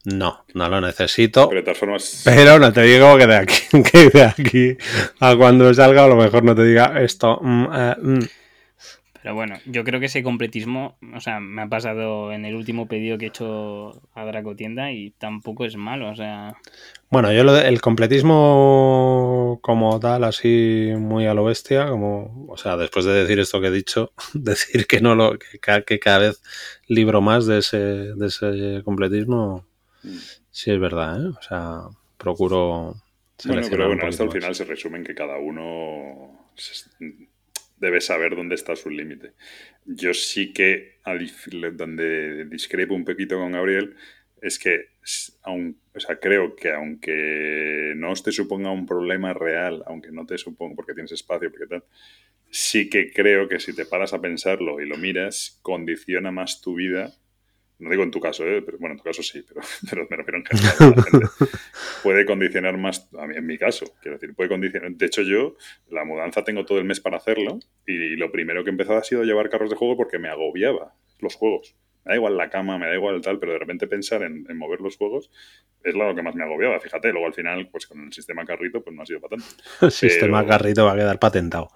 No, no lo necesito. Pero de todas formas. Pero no te digo que de aquí, que de aquí a cuando salga, a lo mejor no te diga esto. Mm, eh, mm. Pero bueno, yo creo que ese completismo, o sea, me ha pasado en el último pedido que he hecho a Draco Tienda y tampoco es malo, o sea. Bueno, yo lo el completismo como tal, así muy a lo bestia, como, o sea, después de decir esto que he dicho, decir que no lo, que, que cada vez libro más de ese, de ese completismo, sí es verdad, ¿eh? O sea, procuro. Bueno, pero bueno, hasta el final se resume en que cada uno debe saber dónde está su límite. Yo sí que, donde discrepo un poquito con Gabriel, es que o sea, creo que aunque no te suponga un problema real, aunque no te suponga porque tienes espacio, porque tal, sí que creo que si te paras a pensarlo y lo miras, condiciona más tu vida no digo en tu caso, ¿eh? pero, bueno, en tu caso sí, pero, me refiero en general. puede condicionar más, a mí, en mi caso, quiero decir, puede condicionar. De hecho, yo la mudanza tengo todo el mes para hacerlo y lo primero que he empezado ha sido llevar carros de juego porque me agobiaba los juegos. Me da igual la cama, me da igual tal, pero de repente pensar en, mover los juegos es lo que más me agobiaba. Fíjate, luego al final, pues con el sistema carrito, pues no ha sido para tanto. El sistema carrito va a quedar patentado.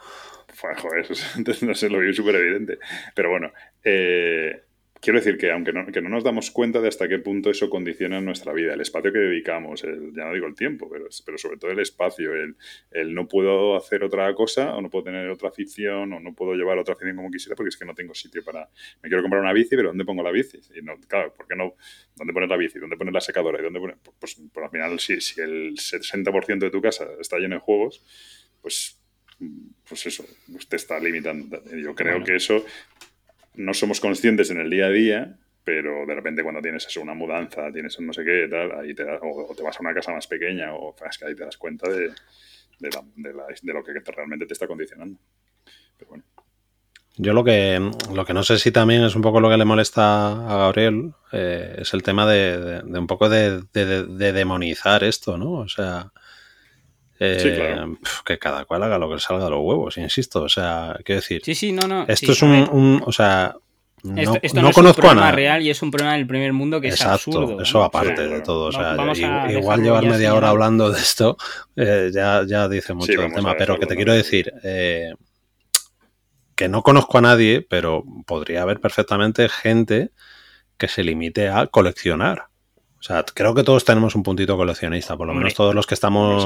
Joder, entonces no sé, lo vi súper evidente. Pero bueno, eh, quiero decir que aunque no, que no nos damos cuenta de hasta qué punto eso condiciona nuestra vida, el espacio que dedicamos, el, ya no digo el tiempo, pero, pero sobre todo el espacio, el, el, no puedo hacer otra cosa o no puedo tener otra afición o no puedo llevar otra afición como quisiera porque es que no tengo sitio para... Me quiero comprar una bici, pero ¿dónde pongo la bici? Y no, claro, ¿por qué no? ¿Dónde poner la bici? ¿Dónde poner la secadora? ¿Y dónde poner? Pues, pues, pues al final, si, si el 60% de tu casa está lleno de juegos, pues pues eso, te está limitando. Yo creo que eso no somos conscientes en el día a día, pero de repente cuando tienes eso, una mudanza, tienes no sé qué, tal, ahí te o, te vas a una casa más pequeña, o es que ahí te das cuenta de, de, lo que realmente te está condicionando. Pero bueno. Yo lo que, lo que no sé si también es un poco lo que le molesta a Gabriel, eh, es el tema de, un poco de, demonizar esto, ¿no? O sea, eh, que cada cual haga lo que salga de los huevos, insisto. O sea, quiero decir. Sí, sí, no, no. Esto es un, O sea. No, esto, no, conozco es un problema real y es un problema del primer mundo que es absurdo. Eso aparte de todo. O sea, igual llevar media hora hablando de esto eh, ya, ya dice mucho el tema. Pero que te quiero decir, eh, que no conozco a nadie, pero podría haber perfectamente gente que se limite a coleccionar. O sea, creo que todos tenemos un puntito coleccionista, por lo menos todos los que estamos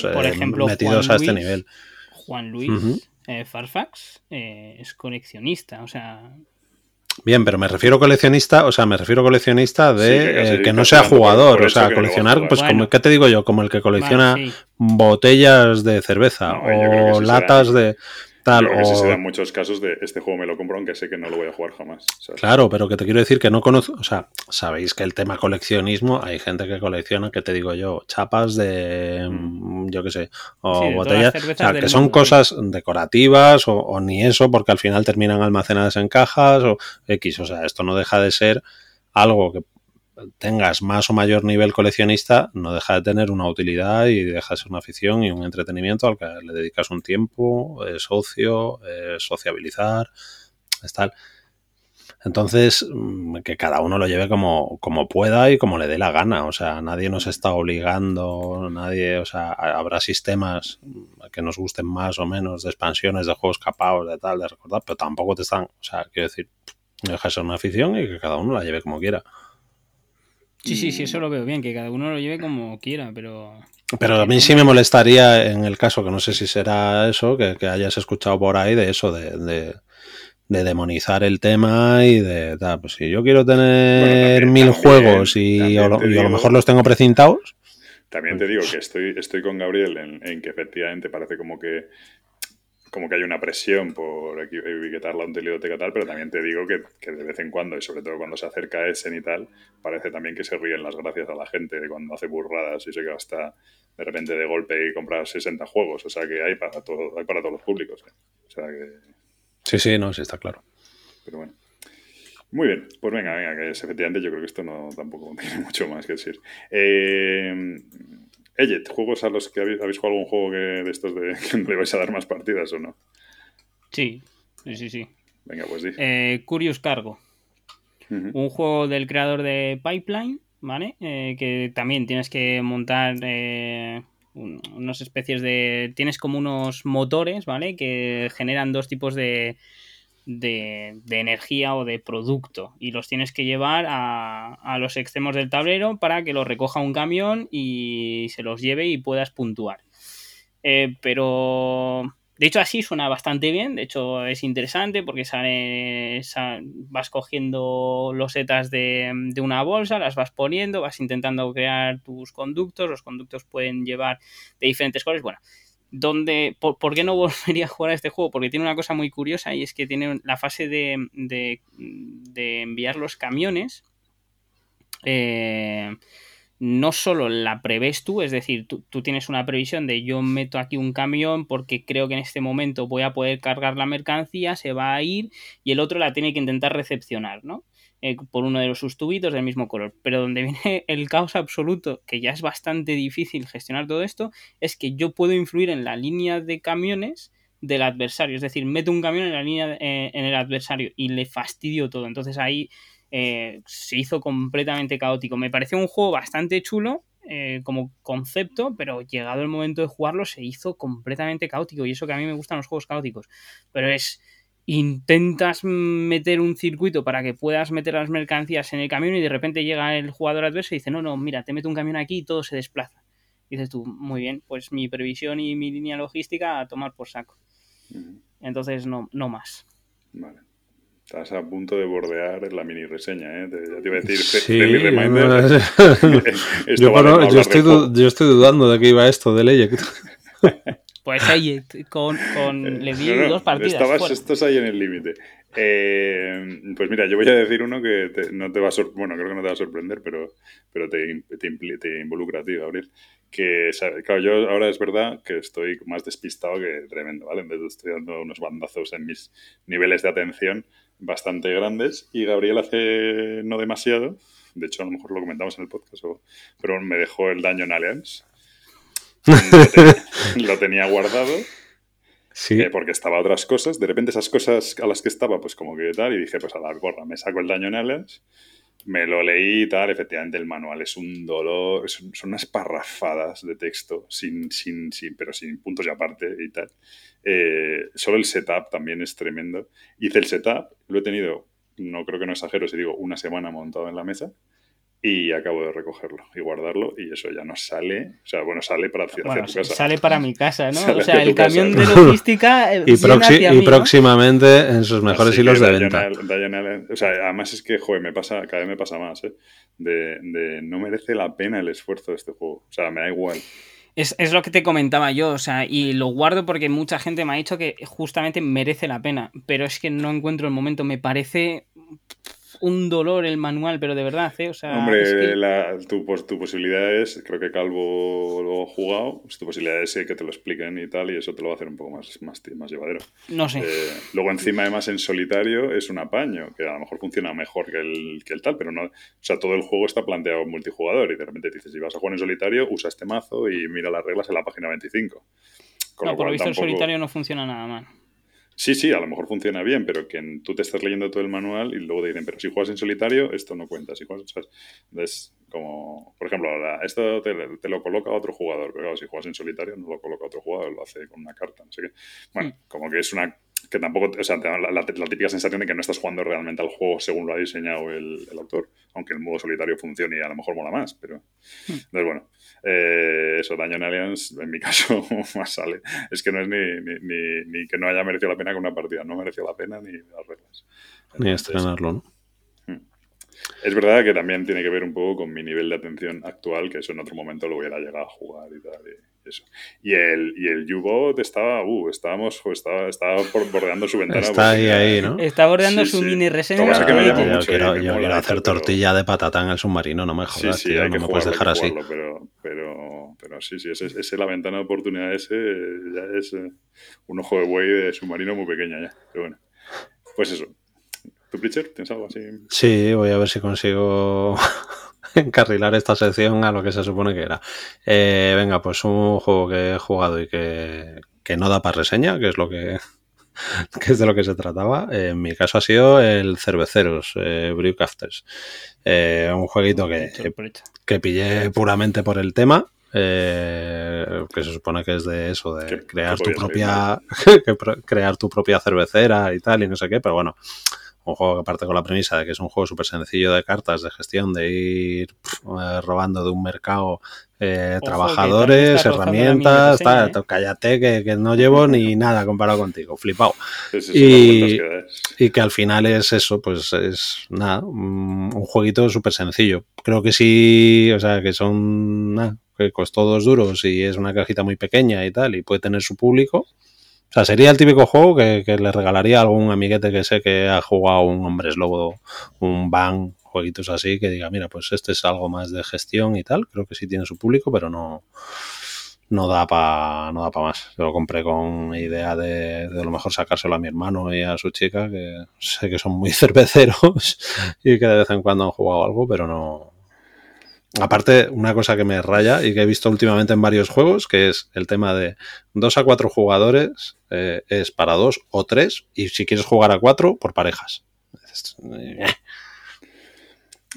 por, eh, ejemplo, metidos a este nivel. Juan Luis eh, Farfax eh, es coleccionista, o sea. Bien, pero me refiero coleccionista, o sea, me refiero coleccionista de eh, que, no sea jugador, o sea, coleccionar, pues como, ¿qué te digo yo? Como el que colecciona botellas de cerveza o latas de Tal, o... se dan muchos casos de este juego me lo compro aunque sé que no lo voy a jugar jamás. Claro, pero que te quiero decir que no conozco, o sea, sabéis que el tema coleccionismo, hay gente que colecciona, que te digo yo, chapas de, mm. yo qué sé, o botellas, o sea, que son cosas decorativas o, ni eso, porque al final terminan almacenadas en cajas o X, o sea, esto no deja de ser algo que tengas más o mayor nivel coleccionista, no deja de tener una utilidad y deja de ser una afición y un entretenimiento al que le dedicas un tiempo, es ocio, es sociabilizar, es tal. Entonces, mm, que cada uno lo lleve como, como pueda y como le dé la gana. O sea, nadie nos está obligando, nadie, o sea, habrá sistemas que nos gusten más o menos de expansiones, de juegos capados, de tal, de recordar, pero tampoco te están, o sea, quiero decir, deja de ser una afición y que cada uno la lleve como quiera. Sí, sí, sí, eso lo veo bien, que cada uno lo lleve como quiera, pero... Pero a mí sí me molestaría en el caso, que no sé si será eso, que, hayas escuchado por ahí de eso, de, de, demonizar el tema y de, pues si yo quiero tener mil juegos y, a lo, mejor los tengo precintados. También te digo que estoy, estoy con Gabriel en que efectivamente parece como que como que hay una presión por etiquetar la biblioteca tal, pero también te digo que, de vez en cuando, y sobre todo cuando se acerca a Essen y tal, parece también que se ríen las gracias a la gente de cuando hace burradas y se gasta de repente de golpe y compra 60 juegos. O sea que hay para, todo, hay para todos los públicos. ¿eh? O sea que... Sí, sí, no, sí está claro. Pero bueno. Muy bien, pues venga, venga, que efectivamente yo creo que esto no tampoco tiene mucho más que decir. Eh, Ellet, ¿juegos a los que habéis, jugado algún juego que, de estos de que le vais a dar más partidas o no? Sí, sí, sí. sí. Venga, pues sí. Eh, Curious Cargo. Un juego del creador de Pipeline, ¿vale? Eh, que también tienes que montar eh, unas especies de... Tienes como unos motores, ¿vale? Que generan dos tipos de, de, energía o de producto y los tienes que llevar a, los extremos del tablero para que los recoja un camión y se los lleve y puedas puntuar. Eh, pero de hecho así suena bastante bien, de hecho es interesante porque sale, vas cogiendo losetas de, de una bolsa, las vas poniendo, vas intentando crear tus conductos, los conductos pueden llevar de diferentes colores, bueno, donde, por, qué no volvería a jugar a este juego? Porque tiene una cosa muy curiosa y es que tiene la fase de, de, enviar los camiones. Eh, no solo la prevés tú, es decir, tú, tú, tienes una previsión de yo meto aquí un camión porque creo que en este momento voy a poder cargar la mercancía, se va a ir y el otro la tiene que intentar recepcionar, ¿no? Eh, por uno de los sus tubitos del mismo color. Pero donde viene el caos absoluto, que ya es bastante difícil gestionar todo esto, es que yo puedo influir en la línea de camiones del adversario. Es decir, meto un camión en la línea eh, en el adversario y le fastidio todo. Entonces ahí eh, se hizo completamente caótico. Me pareció un juego bastante chulo. como concepto, pero llegado el momento de jugarlo se hizo completamente caótico y eso que a mí me gustan los juegos caóticos, pero es intentas meter un circuito para que puedas meter las mercancías en el camión y de repente llega el jugador adverso y dice, no, no, mira, te meto un camión aquí y todo se desplaza. Y dices tú, muy bien, pues mi previsión y mi línea logística a tomar por saco. Entonces, no, no más. Vale. Estás a punto de bordear la mini reseña, ¿eh? ya te iba a decir sí, reminder. yo, yo, estoy yo, estoy dudando de que iba esto de ley. Pues ahí, con, con le di dos partidas. Estabas, estás ahí en el límite. Eh, pues mira, yo voy a decir uno que no te va a sorprender, bueno, creo que no te va a sorprender, pero, pero te, te, involucra a ti, Gabriel. Que, claro, yo ahora es verdad que estoy más despistado que tremendo, ¿vale? En vez de estoy dando unos bandazos en mis niveles de atención bastante grandes y Gabriel hace no demasiado, de hecho a lo mejor lo comentamos en el podcast, pero me dejó el daño en Alliance lo tenía guardado. Sí. Eh, porque estaba otras cosas. De repente esas cosas a las que estaba, pues como que tal, y dije, pues a la gorra, me saco el daño en Aliens, me lo leí y tal, efectivamente el manual es un dolor, son, unas parrafadas de texto, sin, sin, sin, pero sin puntos y aparte y tal. Eh, solo el setup también es tremendo. Hice el setup, lo he tenido, no creo que no exagero si digo, una semana montado en la mesa y acabo de recogerlo y guardarlo y eso ya no sale, o sea, bueno, sale para hacia, tu casa. Sale para mi casa, ¿no? o sea, el camión de logística y, y próximamente en sus mejores hilos de venta. o sea, además es que, joder, me pasa, cada vez me pasa más, ¿eh? De, de no merece la pena el esfuerzo de este juego, o sea, me da igual. Es, es, lo que te comentaba yo, o sea, y lo guardo porque mucha gente me ha dicho que justamente merece la pena, pero es que no encuentro el momento, me parece un dolor el manual, pero de verdad, ¿eh? O sea, Hombre, tu, tu, posibilidad es, creo que Calvo lo ha jugado, pues tu posibilidad es que te lo expliquen y tal, y eso te lo va a hacer un poco más, más, más llevadero. No sé. Eh, luego encima, además, en solitario es un apaño, que a lo mejor funciona mejor que el, que el tal, pero no... O sea, todo el juego está planteado multijugador y de repente te dices, si vas a jugar en solitario, usa este mazo y mira las reglas en la página 25. no, por lo visto el solitario no funciona nada mal. Sí, sí, a lo mejor funciona bien, pero que tú te estás leyendo todo el manual y luego te dicen, pero si juegas en solitario, esto no cuenta. Si juegas, Entonces, como, por ejemplo, esto te, lo coloca otro jugador, pero si juegas en solitario no lo coloca otro jugador, lo hace con una carta, no sé qué. Bueno, hmm. como que es una que tampoco, o sea, la, la, típica sensación de que no estás jugando realmente al juego según lo ha diseñado el, autor, aunque el modo solitario funcione y a lo mejor mola más, pero... Hmm. Entonces, bueno, eh, eso, Daño en Aliens, en mi caso, más sale. Es que no es ni, ni, que no haya merecido la pena con una partida, no mereció la pena ni las reglas. Ni estrenarlo, ¿no? Es verdad que también tiene que ver un poco con mi nivel de atención actual, que eso en otro momento lo hubiera llegado a jugar y tal. eso. Y el, y el U-Bot estaba, uh, estábamos, estaba, estaba bordeando su ventana. Está ahí, ahí, ¿no? Está bordeando su mini reseña. yo, quiero, yo quiero hacer tortilla de patata en el submarino, no me jodas, sí, sí, tío, no me puedes dejar así. Pero, pero, pero sí, sí, ese, ese, la ventana de oportunidad ese ya es eh, un ojo de buey de submarino muy pequeña ya. Pero bueno, pues eso. ¿Tu Preacher? ¿Tienes algo así? Sí, voy a ver si consigo encarrilar esta sección a lo que se supone que era. Eh, venga, pues un juego que he jugado y que, no da para reseña, que es lo que, es de lo que se trataba. en mi caso ha sido el Cerveceros, eh, Brewcrafters. Eh, un jueguito que, que pillé puramente por el tema. Eh, que se supone que es de eso, de crear tu propia crear tu propia cervecera y tal y no sé qué, pero bueno, un juego que parte con la premisa de que es un juego súper sencillo de cartas, de gestión, de ir eh, robando de un mercado eh, trabajadores, herramientas, tal, cállate que, no llevo ni nada comparado contigo, flipado. y, y, que al final es eso, pues es nada, un jueguito súper sencillo. Creo que sí, o sea, que son, nada, que costó dos duros y es una cajita muy pequeña y tal, y puede tener su público. O sea, sería el típico juego que, le regalaría a algún amiguete que sé que ha jugado un Hombres Lobo, un Bang, jueguitos así, que diga, mira, pues este es algo más de gestión y tal. Creo que sí tiene su público, pero no, no da para no da para más. Yo lo compré con idea de, de, lo mejor sacárselo a mi hermano y a su chica, que sé que son muy cerveceros y que de vez en cuando han jugado algo, pero no, Aparte, una cosa que me raya y que he visto últimamente en varios juegos, que es el tema de dos a cuatro jugadores, eh, es para dos o tres, y si quieres jugar a cuatro, por parejas. Eh.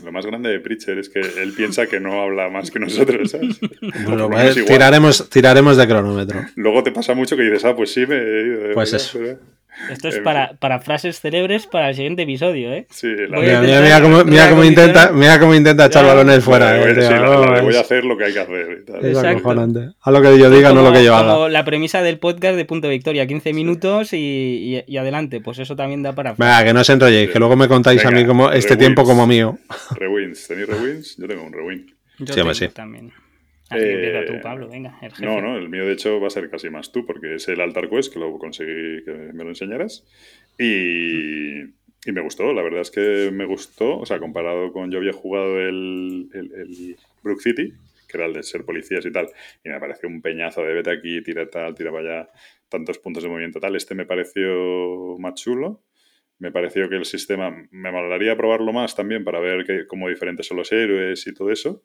Lo más grande de Pritcher es que él piensa que no habla más que nosotros, ¿sabes? Bueno, tiraremos, tiraremos de cronómetro. Luego te pasa mucho que dices, ah, pues sí, me Pues eso. Esto es para, para, frases célebres para el siguiente episodio, ¿eh? Sí, mira, mira, cómo, mira, cómo intenta, mira cómo intenta echar balones fuera. Voy, eh, sí, voy a hacer lo que hay que hacer. Y tal. Exacto. A lo que yo diga, no lo que yo haga. la premisa del podcast de Punto Victoria, 15 minutos y, y, adelante. Pues eso también da para... Venga, que no os enrolléis, que luego me contáis a mí como este tiempo como mío. Rewins, ¿tenéis rewins? Yo tengo un rewin. Yo sí, tengo sí. también. Eh, tú, Pablo, venga. no, no, el mío de hecho va a ser casi más tú, porque es el Altar Quest, que lo conseguí que me lo enseñaras. Y, y me gustó, la verdad es que me gustó. O sea, comparado con yo había jugado el, el, Brook City, que era el de ser policías y tal, y me pareció un peñazo de vete aquí, tira tal, tira para allá, tantos puntos de movimiento tal. Este me pareció más chulo. Me pareció que el sistema, me molaría probarlo más también para ver que, cómo diferentes son los héroes y todo eso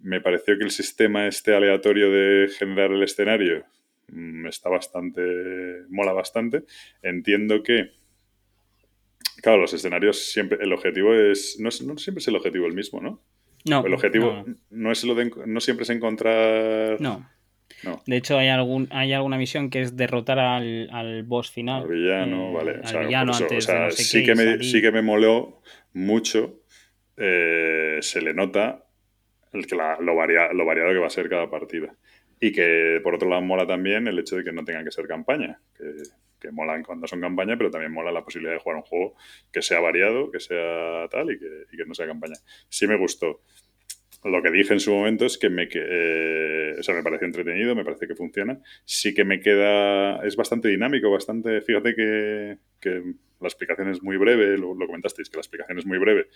me pareció que el sistema este aleatorio de generar el escenario mm, está bastante, mola bastante. Entiendo que, claro, los escenarios siempre, el objetivo es, no, siempre es el objetivo el mismo, ¿no? No. El objetivo no, es lo de, no siempre es encontrar... No. No. De hecho, hay algún hay alguna misión que es derrotar al, al boss final. Al villano, eh, vale. Al villano antes sí, que me, sí que me moló mucho eh, se le nota el que lo, lo variado que va a ser cada partida. Y que por otro lado mola también el hecho de que no tengan que ser campaña, que, que molan cuando son campaña, pero también mola la posibilidad de jugar un juego que sea variado, que sea tal y que, y que no sea campaña. Sí me gustó lo que dije en su momento es que me, eh, o sea, me parece entretenido, me parece que funciona. Sí que me queda, es bastante dinámico, bastante, fíjate que, la explicación es muy breve, lo, lo, comentasteis, que la explicación es muy breve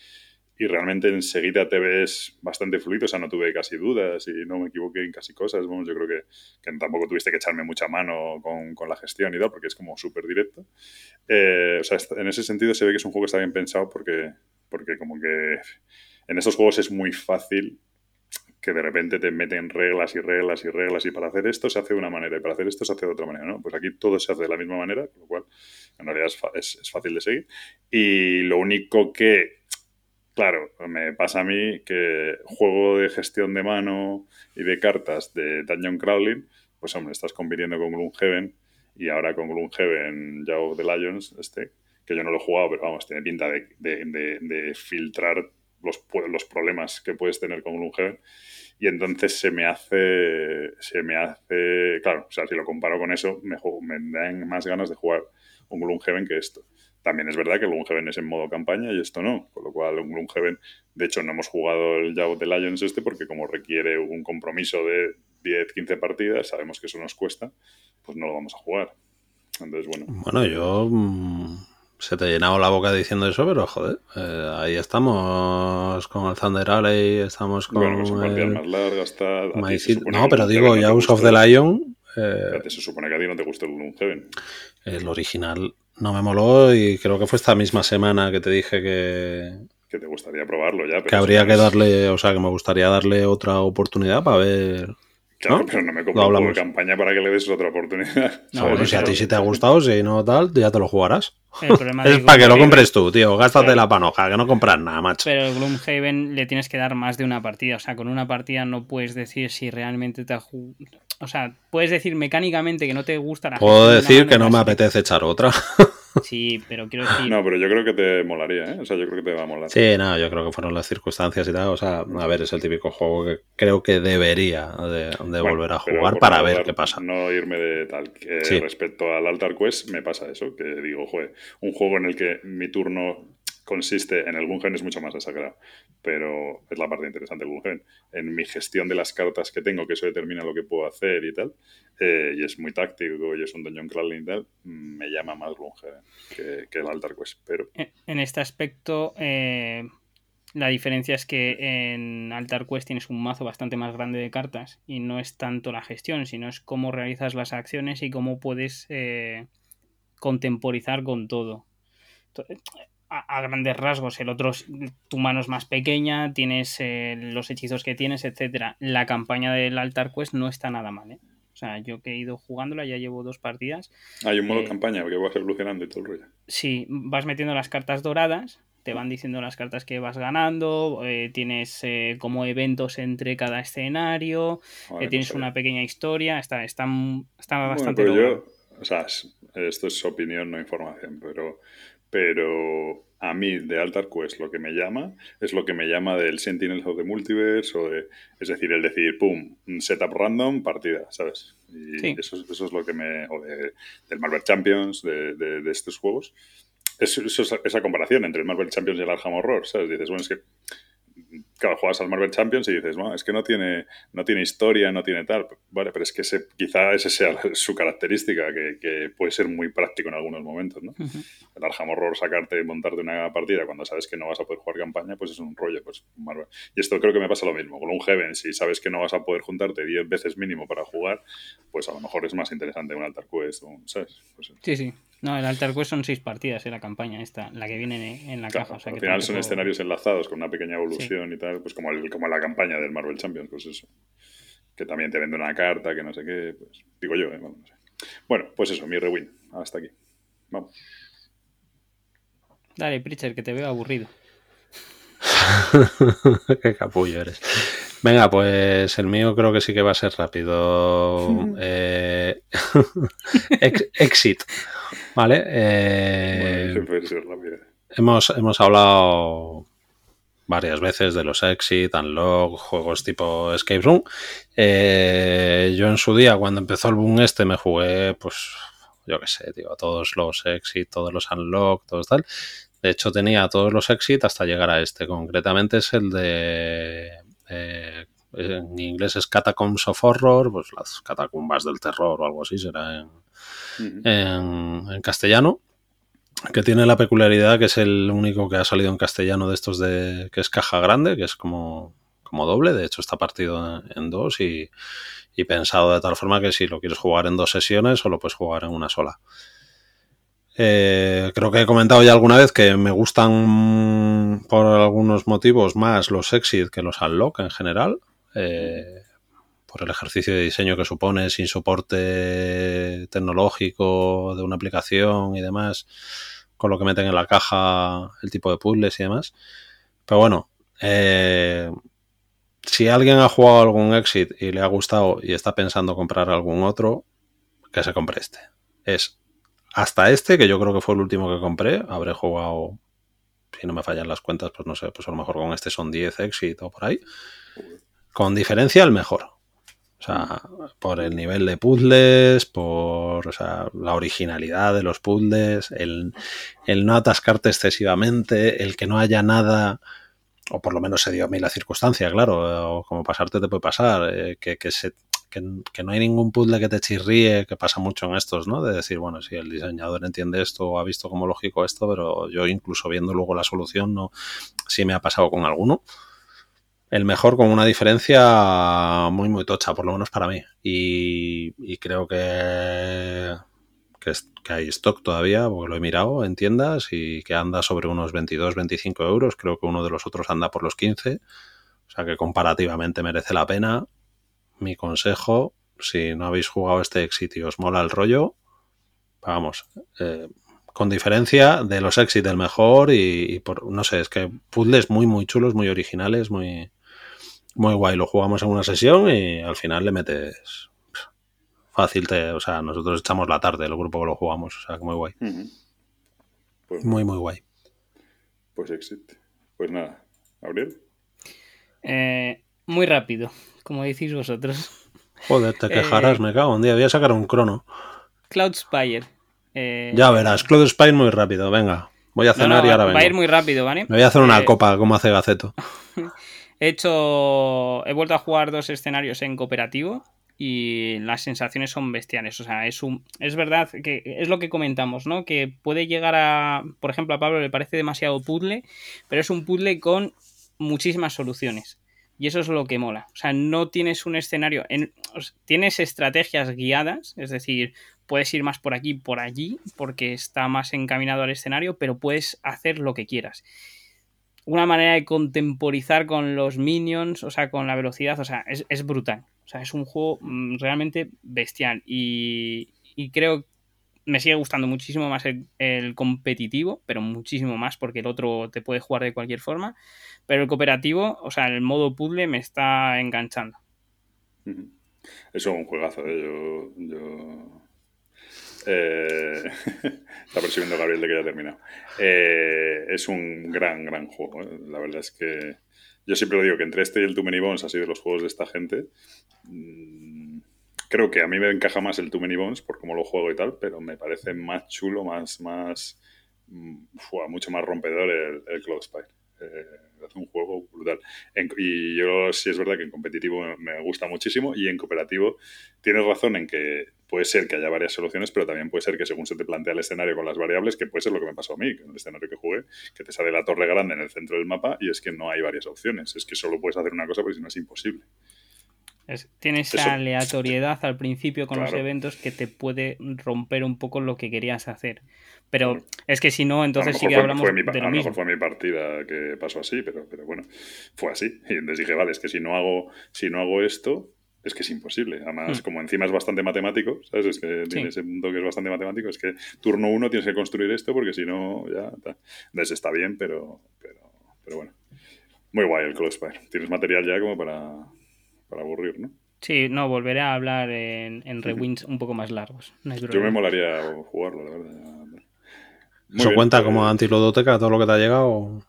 y realmente enseguida te ves bastante fluido, o sea, no tuve casi dudas y no me equivoqué en casi cosas, bueno, yo creo que, que tampoco tuviste que echarme mucha mano con, con la gestión y tal, porque es como súper directo. Eh, o sea, en ese sentido se ve que es un juego que está bien pensado porque, porque como que en estos juegos es muy fácil que de repente te meten reglas y reglas y reglas y para hacer esto se hace de una manera y para hacer esto se hace de otra manera, ¿no? Pues aquí todo se hace de la misma manera, con lo cual en realidad es, es, fácil de seguir. Y lo único que, claro, me pasa a mí que juego de gestión de mano y de cartas de Dungeon Crawling, pues hombre, estás compitiendo con Gloomhaven y ahora con Gloomhaven Jaw of the Lions, este, que yo no lo he jugado, pero vamos, tiene pinta de, de, de, de filtrar los, los problemas que puedes tener con Gloomhaven. Y entonces se me hace, se me hace, claro, o sea, si lo comparo con eso, me, me dan más ganas de jugar un Gloomhaven que esto. También es verdad que el Gloomhaven es en modo campaña y esto no, con lo cual un Gloomhaven, de hecho no hemos jugado el Yaw de Lions este porque como requiere un compromiso de 10, 15 partidas, sabemos que eso nos cuesta, pues no lo vamos a jugar. Entonces, bueno. Bueno, yo mm, se te ha llenado la boca diciendo eso, pero joder, eh, ahí estamos con el Thunder Alley, estamos con. Bueno, son partidas más largas, tal. No, pero digo, ya House of the Lion. Eh, se supone que a ti no te gustó el Gloomhaven. El original no me moló y creo que fue esta misma semana que te dije que. Que te gustaría probarlo ya. Pero que habría que darle, o sea, que me gustaría darle otra oportunidad para ver Claro, pero no me compro un campaña para que le des otra oportunidad. No, bueno, si a ti sí te ha gustado, si no tal, ya te lo jugarás. es para que lo compres tú, tío. Gástate la panoja, que no compras nada, macho. Pero el Gloomhaven le tienes que dar más de una partida. O sea, con una partida no puedes decir si realmente te ha O sea, puedes decir mecánicamente que no te gusta la Puedo decir que no me apetece echar otra. Sí, pero quiero decir. No, pero yo creo que te molaría, ¿eh? O sea, yo creo que te va a molar. Sí, no, yo creo que fueron las circunstancias y tal. O sea, a ver, es el típico juego que creo que debería de, volver a jugar para ver qué pasa. No irme de tal. Que Respecto al Altar Quest, me pasa eso, que digo, joder, un juego en el que mi turno consiste en el Gungen es mucho más desagrado, pero es la parte interesante del Gungen. En mi gestión de las cartas que tengo, que eso determina lo que puedo hacer y tal, eh, y es muy táctico y es un Dungeon Crawling y tal, me llama más Gungen que, que, el Altar Quest. Pero... En este aspecto, eh, la diferencia es que en Altar Quest tienes un mazo bastante más grande de cartas y no es tanto la gestión, sino es cómo realizas las acciones y cómo puedes eh, contemporizar con todo a, grandes rasgos, el otro, tu mano es más pequeña, tienes eh, los hechizos que tienes, etcétera. La campaña del Altar Quest no está nada mal, ¿eh? O sea, yo que he ido jugándola, ya llevo dos partidas. Hay un modo eh, campaña que vas evolucionando y todo el rollo. Sí, vas metiendo las cartas doradas, te van diciendo las cartas que vas ganando, tienes como eventos entre cada escenario, tienes una pequeña historia, está, está, está bastante... yo, o sea, esto es opinión, no información, pero pero a mí de Altar Quest lo que me llama es lo que me llama del Sentinels of the Multiverse, o de, es decir, el decir, pum, setup random, partida, ¿sabes? Y eso, eso, es lo que me... o de, del Marvel Champions, de, de, estos juegos. Es, esa comparación entre el Marvel Champions y el Arkham Horror, ¿sabes? Dices, bueno, es que claro, juegas al Marvel Champions y dices, bueno, es que no tiene, no tiene historia, no tiene tal. Vale, pero es que ese, quizá esa sea su característica, que, que, puede ser muy práctico en algunos momentos, ¿no? El Arkham Horror sacarte y montarte una partida cuando sabes que no vas a poder jugar campaña, pues es un rollo, pues Marvel. Y esto creo que me pasa lo mismo. Con un Heaven, si sabes que no vas a poder juntarte 10 veces mínimo para jugar, pues a lo mejor es más interesante un Altar Quest, ¿sabes? Pues, sí, sí. No, el Altar Quest son seis partidas en la campaña esta, la que viene en la caja. al final son escenarios enlazados con una pequeña evolución y tal, pues como, el, como la campaña del Marvel Champions, pues eso. Que también te vende una carta, que no sé qué, pues digo yo, ¿eh? no sé. Bueno, pues eso, mi rewind. Hasta aquí. Vamos. Dale, Pritcher, que te veo aburrido. qué capullo eres. Venga, pues el mío creo que sí que va a ser rápido. Eh, exit. ¿Vale? Eh, hemos, hemos hablado varias veces de los Exit, Unlock, juegos tipo Escape Room. Eh, yo en su día, cuando empezó el boom este, me jugué, pues, yo qué sé, digo, todos los Exit, todos los Unlock, todos tal. De hecho, tenía todos los Exit hasta llegar a este. Concretamente es el de... Eh, en inglés es Catacombs of Horror, pues las catacumbas del terror o algo así será en, en castellano que tiene la peculiaridad que es el único que ha salido en castellano de estos de que es caja grande, que es como, como doble, de hecho está partido en, dos y, pensado de tal forma que si lo quieres jugar en dos sesiones o lo puedes jugar en una sola. Eh, creo que he comentado ya alguna vez que me gustan por algunos motivos más los Exit que los Unlock en general. Eh, por el ejercicio de diseño que supone, sin soporte tecnológico de una aplicación y demás, con lo que meten en la caja, el tipo de puzzles y demás. Pero bueno, eh, si alguien ha jugado algún Exit y le ha gustado y está pensando comprar algún otro, que se compre este. Es hasta este, que yo creo que fue el último que compré, habré jugado, si no me fallan las cuentas, pues no sé, pues a lo mejor con este son 10 Exit o por ahí. Con diferencia el mejor. O sea, por el nivel de puzzles, por la originalidad de los puzzles, el, no atascarte excesivamente, el que no haya nada, o por lo menos se dio a mí la circunstancia, claro, o como pasarte te puede pasar, eh, que, se, que, no hay ningún puzzle que te chirríe, que pasa mucho en estos, ¿no? De decir, bueno, si el diseñador entiende esto o ha visto como lógico esto, pero yo incluso viendo luego la solución, no, sí me ha pasado con alguno el mejor con una diferencia muy, muy tocha, por lo menos para mí. Y, creo que, que, hay stock todavía, porque lo he mirado en tiendas y que anda sobre unos 22, 25 euros. Creo que uno de los otros anda por los 15. O sea que comparativamente merece la pena. Mi consejo, si no habéis jugado este Exit y os mola el rollo, vamos, eh, con diferencia de los Exit el mejor y, y, por, no sé, es que puzzles muy, muy chulos, muy originales, muy, muy guay. Lo jugamos en una sesión y al final le metes fácil. Te, o sea, nosotros echamos la tarde, el grupo que lo jugamos. O sea, muy guay. Pues muy, muy guay. Pues existe. Pues nada, Gabriel. Eh, muy rápido, como decís vosotros. Joder, te quejarás, eh, me cago. Un día voy a sacar un crono. Cloud Spire. Eh, ya verás, Cloud Spire muy rápido, venga. Voy a cenar y ahora vengo. Va a ir muy rápido, ¿vale? Me voy a hacer una copa, como hace Gaceto. He hecho. He vuelto a jugar dos escenarios en cooperativo y las sensaciones son bestiales. O sea, es un. Es verdad que es lo que comentamos, ¿no? Que puede llegar a. Por ejemplo, a Pablo le parece demasiado puzzle, pero es un puzzle con muchísimas soluciones. Y eso es lo que mola. O sea, no tienes un escenario. En, tienes estrategias guiadas, es decir, puedes ir más por aquí, por allí, porque está más encaminado al escenario, pero puedes hacer lo que quieras una manera de contemporizar con los minions, o sea, con la velocidad, o sea, es, brutal. O sea, es un juego mm, realmente bestial y, y creo me sigue gustando muchísimo más el, competitivo, pero muchísimo más porque el otro te puede jugar de cualquier forma. Pero el cooperativo, o sea, el modo puzzle me está enganchando. Eso es un juegazo, ¿eh? yo eh, está percibiendo Gabriel de que ya ha terminado. Eh, es un gran, gran juego. ¿eh? La verdad es que yo siempre lo digo que entre este y el Too Many Bones, así de los juegos de esta gente, mm, creo que a mí me encaja más el Too Many Bones por cómo lo juego y tal, pero me parece más chulo, más, más, mm, mucho más rompedor el, el Cloud. Hace un juego brutal. y yo sí es verdad que en competitivo me gusta muchísimo y en cooperativo tienes razón en que puede ser que haya varias soluciones, pero también puede ser que según se te plantea el escenario con las variables, que puede ser lo que me pasó a mí, en el escenario que jugué, que te sale la torre grande en el centro del mapa y es que no hay varias opciones, es que solo puedes hacer una cosa porque si no es imposible. Tienes esa aleatoriedad al principio con los eventos que te puede romper un poco lo que querías hacer. Pero es que si no, entonces sí que hablamos de lo A lo mejor fue mi partida que pasó así, pero, pero bueno, fue así. Y entonces dije, vale, es que si no hago, si no hago esto, es que es imposible. Además, hmm. como encima es bastante matemático, ¿sabes? Es que tiene ese punto que es bastante matemático, es que turno uno tienes que construir esto porque si no, ya. Entonces está bien, pero, pero, pero bueno. Muy guay el Crossfire. Tienes material ya como para, para aburrir, ¿no? Sí, no, volveré a hablar en, en rewinds un poco más largos. Yo me molaría jugarlo, la verdad. ¿Eso cuenta pues como antilodoteca todo lo que te ha llegado?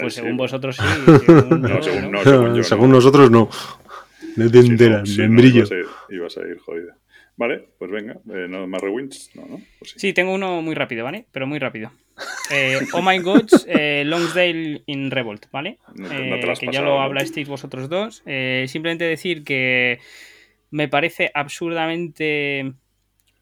Pues según vosotros sí. Según no, según, no, según, yo, según nosotros no. No te enteras, sí, brillo. Ibas a ir, jodida. Vale, pues venga, eh, ¿no, más rewinds? No, ¿no? Pues sí. sí. tengo uno muy rápido, ¿vale? Pero muy rápido. Eh, oh My Gods, eh, Longsdale in Revolt, ¿vale? Eh, que ya lo hablasteis vosotros dos. Eh, simplemente decir que me parece absurdamente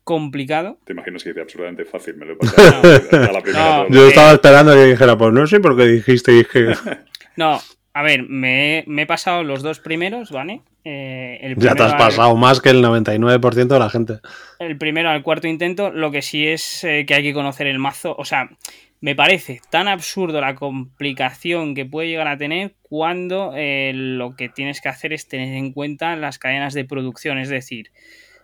complicado. Te imaginas que dice absurdamente fácil, me lo he pasado la primera. No, Yo estaba esperando que dijera, pues no sé por qué dijiste que... no, a ver, me, me, he pasado los dos primeros, ¿vale? Eh, el ya te has pasado más que el 99% de la gente. El primero al cuarto intento, lo que sí es eh, que hay que conocer el mazo. O sea, me parece tan absurdo la complicación que puede llegar a tener cuando eh, lo que tienes que hacer es tener en cuenta las cadenas de producción. Es decir,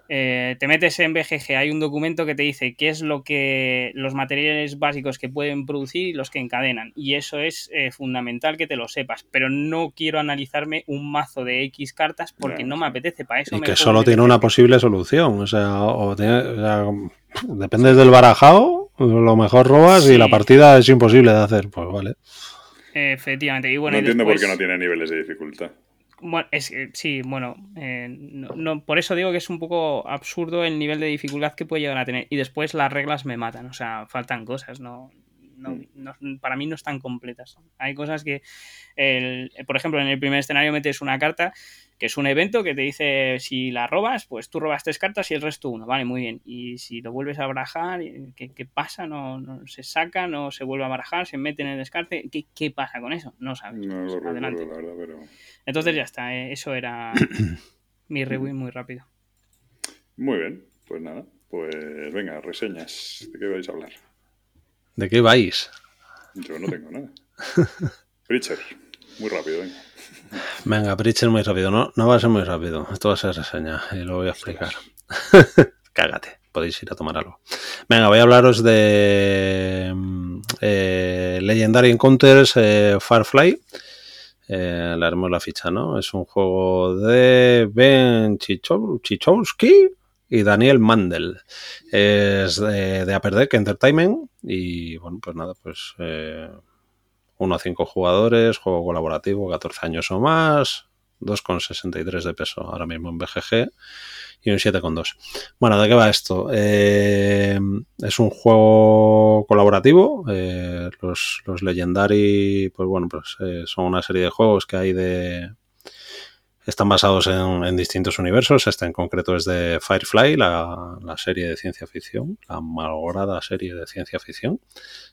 eh, te metes en BGG, hay un documento que te dice qué es lo que los materiales básicos que pueden producir y los que encadenan. Y eso es eh, fundamental que te lo sepas. Pero no quiero analizarme un mazo de X cartas porque no me apetece para eso. Y que solo tiene una posible solución. O sea, o depende del barajado, lo mejor robas y la partida es imposible de hacer. Pues vale. Efectivamente. Y bueno, no entiendo por qué no tiene niveles de dificultad. Bueno, es, sí, bueno, eh, no, por eso digo que es un poco absurdo el nivel de dificultad que puede llegar a tener. Y después las reglas me matan, o sea, faltan cosas, no, mm. para mí no están completas. Hay cosas que, el, por ejemplo, en el primer escenario metes una carta que es un evento que te dice si la robas, pues tú robas tres cartas y el resto uno, vale, muy bien. Y si lo vuelves a barajar, ¿qué, qué pasa? ¿No, ¿No, se saca? ¿No se vuelve a barajar? ¿Se mete en el descarte? ¿Qué, qué pasa con eso? No sabes. No, pues, adelante. la verdad, pero... Entonces ya está, eh, eso era mi review muy rápido. Muy bien, pues nada, pues venga, reseñas. ¿De qué vais a hablar? ¿De qué vais? Yo no tengo nada. Preacher, muy rápido, venga. Venga, Preacher muy rápido, no, no va a ser muy rápido, esto va a ser reseña y lo voy a explicar. Cágate, podéis ir a tomar algo. Venga, voy a hablaros de mm, eh, Legendary Encounters eh, Firefly. Eh, le haremos la ficha, ¿no? Es un juego de Ben Chichowski y Daniel Mandel. Es de, de Upper Deck Entertainment y, bueno, pues nada, pues eh, 1 a 5 jugadores, juego colaborativo, 14 años o más, 2,63 de peso ahora mismo en BGG y un 7,2. Bueno, ¿de qué va esto? Eh, es un juego colaborativo. Eh, los, los, Legendary, pues bueno, pues eh, son una serie de juegos que hay de. Están basados en, distintos universos. Este en concreto es de Firefly, la, la, serie de ciencia ficción, la malograda serie de ciencia ficción,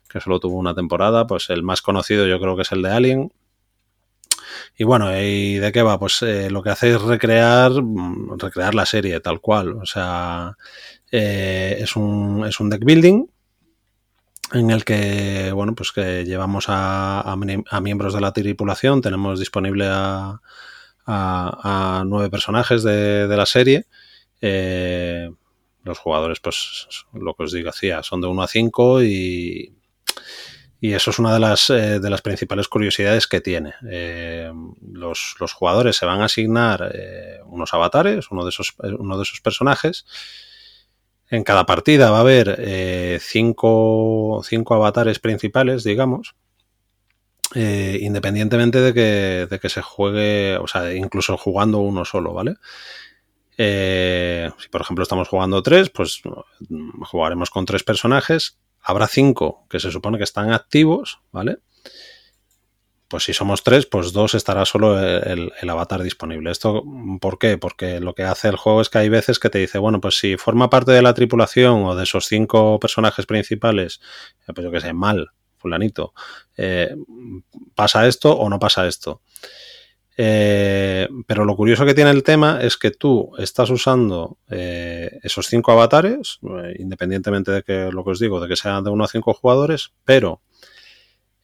que solo tuvo una temporada. Pues el más conocido yo creo que es el de Alien, y bueno, ¿y de qué va? Pues eh, lo que hace es recrear, mm, recrear la serie tal cual. O sea, eh, es, un, es un deck building en el que, bueno, pues que llevamos a, a, miembros de la tripulación, tenemos disponible a, a nueve personajes de, de la serie. Eh, los jugadores, pues lo que os digo, hacía, son de 1 a 5 y, y eso es una de las, eh, de las principales curiosidades que tiene. Eh, los, los, jugadores se van a asignar eh, unos avatares, uno de, esos, uno de esos personajes. En cada partida va a haber cinco, cinco, avatares principales, digamos. independientemente de que, de que, se juegue, o sea, incluso jugando uno solo, ¿vale? si por ejemplo estamos jugando tres, pues jugaremos con tres personajes habrá cinco que se supone que están activos, ¿vale? Pues si somos tres, pues dos estará solo el, avatar disponible. ¿Esto por qué? Porque lo que hace el juego es que hay veces que te dice, bueno, pues si forma parte de la tripulación o de esos cinco personajes principales, eh, pues yo que sé, mal, fulanito, eh, pasa esto o no pasa esto. Eh, pero lo curioso que tiene el tema es que tú estás usando eh, esos cinco avatares, eh, independientemente de que lo que os digo, de que sean de uno a cinco jugadores, pero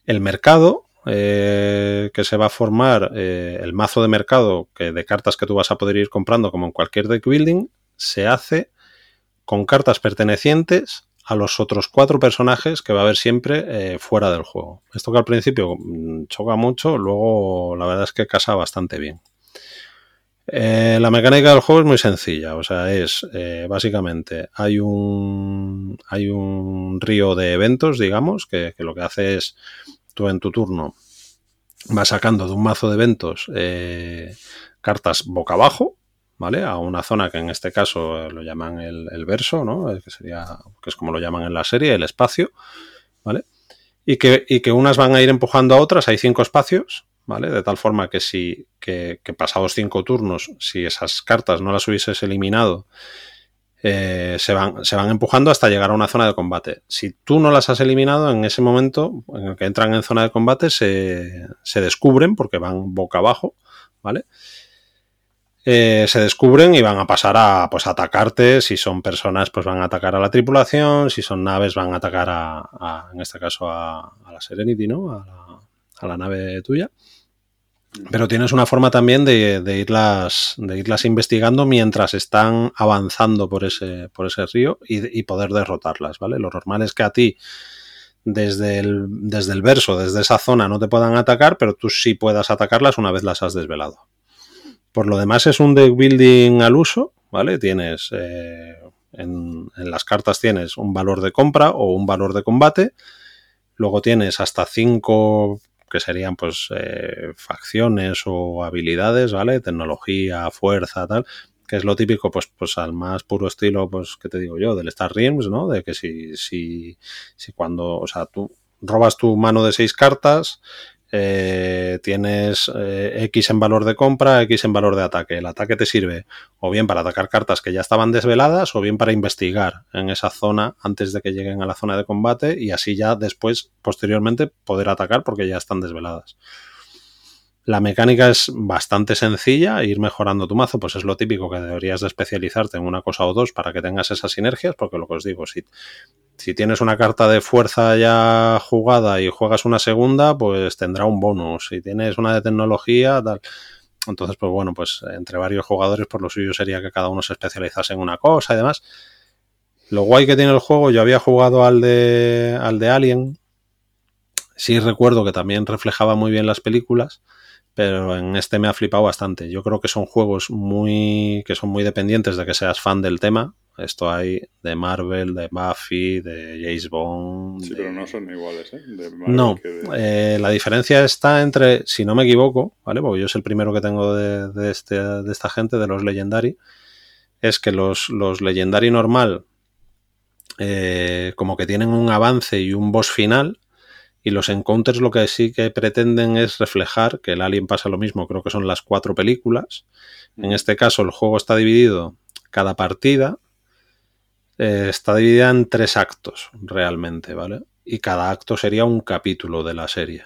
el mercado que se va a formar, el mazo de mercado que, de cartas que tú vas a poder ir comprando, como en cualquier deck building, se hace con cartas pertenecientes a los otros cuatro personajes que va a haber siempre eh, fuera del juego. Esto que al principio mm, choca mucho, luego la verdad es que casa bastante bien. Eh, la mecánica del juego es muy sencilla, o sea, es eh, básicamente hay un, hay un río de eventos, digamos, que, lo que hace es tú en tu turno vas sacando de un mazo de eventos cartas boca abajo, ¿vale? A una zona que en este caso lo llaman el, verso, ¿no? Que sería, que es como lo llaman en la serie, el espacio, ¿vale? Y que, y que unas van a ir empujando a otras, hay cinco espacios, ¿vale? De tal forma que si, que, pasados cinco turnos, si esas cartas no las hubieses eliminado, eh, se, van, se van empujando hasta llegar a una zona de combate. Si tú no las has eliminado, en ese momento en el que entran en zona de combate, se, se descubren porque van boca abajo, ¿vale? Eh, se descubren y van a pasar a pues, atacarte. Si son personas, pues van a atacar a la tripulación. Si son naves, van a atacar a, en este caso, a, la Serenity, ¿no? A la, nave tuya. Pero tienes una forma también de, irlas, de irlas investigando mientras están avanzando por ese, por ese río y, poder derrotarlas, ¿vale? Lo normal es que a ti, desde el, desde el verso, desde esa zona, no te puedan atacar, pero tú sí puedas atacarlas una vez las has desvelado. Por lo demás es un deck building al uso, ¿vale? Tienes eh, en, las cartas tienes un valor de compra o un valor de combate. Luego tienes hasta cinco que serían pues eh, facciones o habilidades, ¿vale? Tecnología, fuerza, tal, que es lo típico, pues, pues al más puro estilo, pues, ¿qué te digo yo? Del Star Realms, ¿no? De que si, si, si cuando, o sea, tú robas tu mano de seis cartas, eh, tienes eh, X en valor de compra, X en valor de ataque. El ataque te sirve o bien para atacar cartas que ya estaban desveladas o bien para investigar en esa zona antes de que lleguen a la zona de combate y así ya después, posteriormente, poder atacar porque ya están desveladas. La mecánica es bastante sencilla, ir mejorando tu mazo, pues es lo típico que deberías de especializarte en una cosa o dos para que tengas esas sinergias, porque lo que os digo, si, si tienes una carta de fuerza ya jugada y juegas una segunda, pues tendrá un bonus. Si tienes una de tecnología, tal. Entonces, pues bueno, pues entre varios jugadores, por lo suyo sería que cada uno se especializase en una cosa y demás. Lo guay que tiene el juego, yo había jugado al de, al de Alien. Sí recuerdo que también reflejaba muy bien las películas pero en este me ha flipado bastante. Yo creo que son juegos muy que son muy dependientes de que seas fan del tema. Esto hay de Marvel, de Buffy, de James Bond. Sí, pero no son iguales, ¿eh? no, eh, la diferencia está entre, si no me equivoco, ¿vale? Porque yo es el primero que tengo de, este, de esta gente, de los Legendary, es que los, los Legendary normal, eh, como que tienen un avance y un boss final, y los encounters lo que sí que pretenden es reflejar que el Alien pasa lo mismo, creo que son las cuatro películas. En este caso el juego está dividido, cada partida eh, está dividida en tres actos realmente, ¿vale? Y cada acto sería un capítulo de la serie.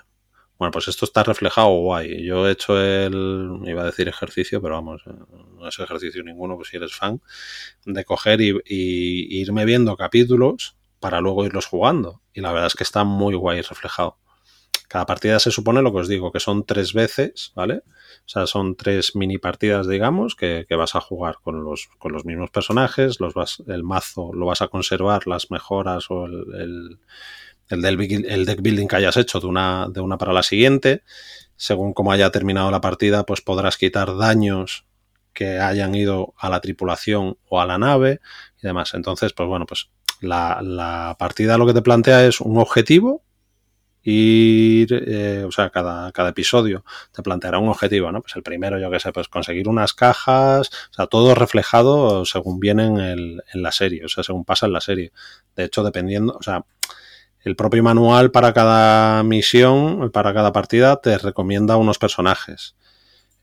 Bueno, pues esto está reflejado guay. Yo he hecho el, iba a decir ejercicio, pero vamos, eh, no es ejercicio ninguno, pues si eres fan, de coger y irme viendo capítulos para luego irlos jugando. Y la verdad es que está muy guay reflejado. Cada partida se supone lo que os digo, que son tres veces, ¿vale? O sea, son tres mini partidas, digamos, que, vas a jugar con los, con los mismos personajes, los vas, el mazo lo vas a conservar, las mejoras o el, el, el, deck building que hayas hecho de una, de una para la siguiente. Según como haya terminado la partida, pues podrás quitar daños que hayan ido a la tripulación o a la nave y demás. Entonces, pues bueno, pues la, partida lo que te plantea es un objetivo ir, eh, o sea, cada, cada, episodio te planteará un objetivo, ¿no? Pues el primero, yo que sé, pues conseguir unas cajas, o sea, todo reflejado según viene en, el, en la serie, o sea, según pasa en la serie. De hecho, dependiendo, o sea, el propio manual para cada misión, para cada partida, te recomienda unos personajes.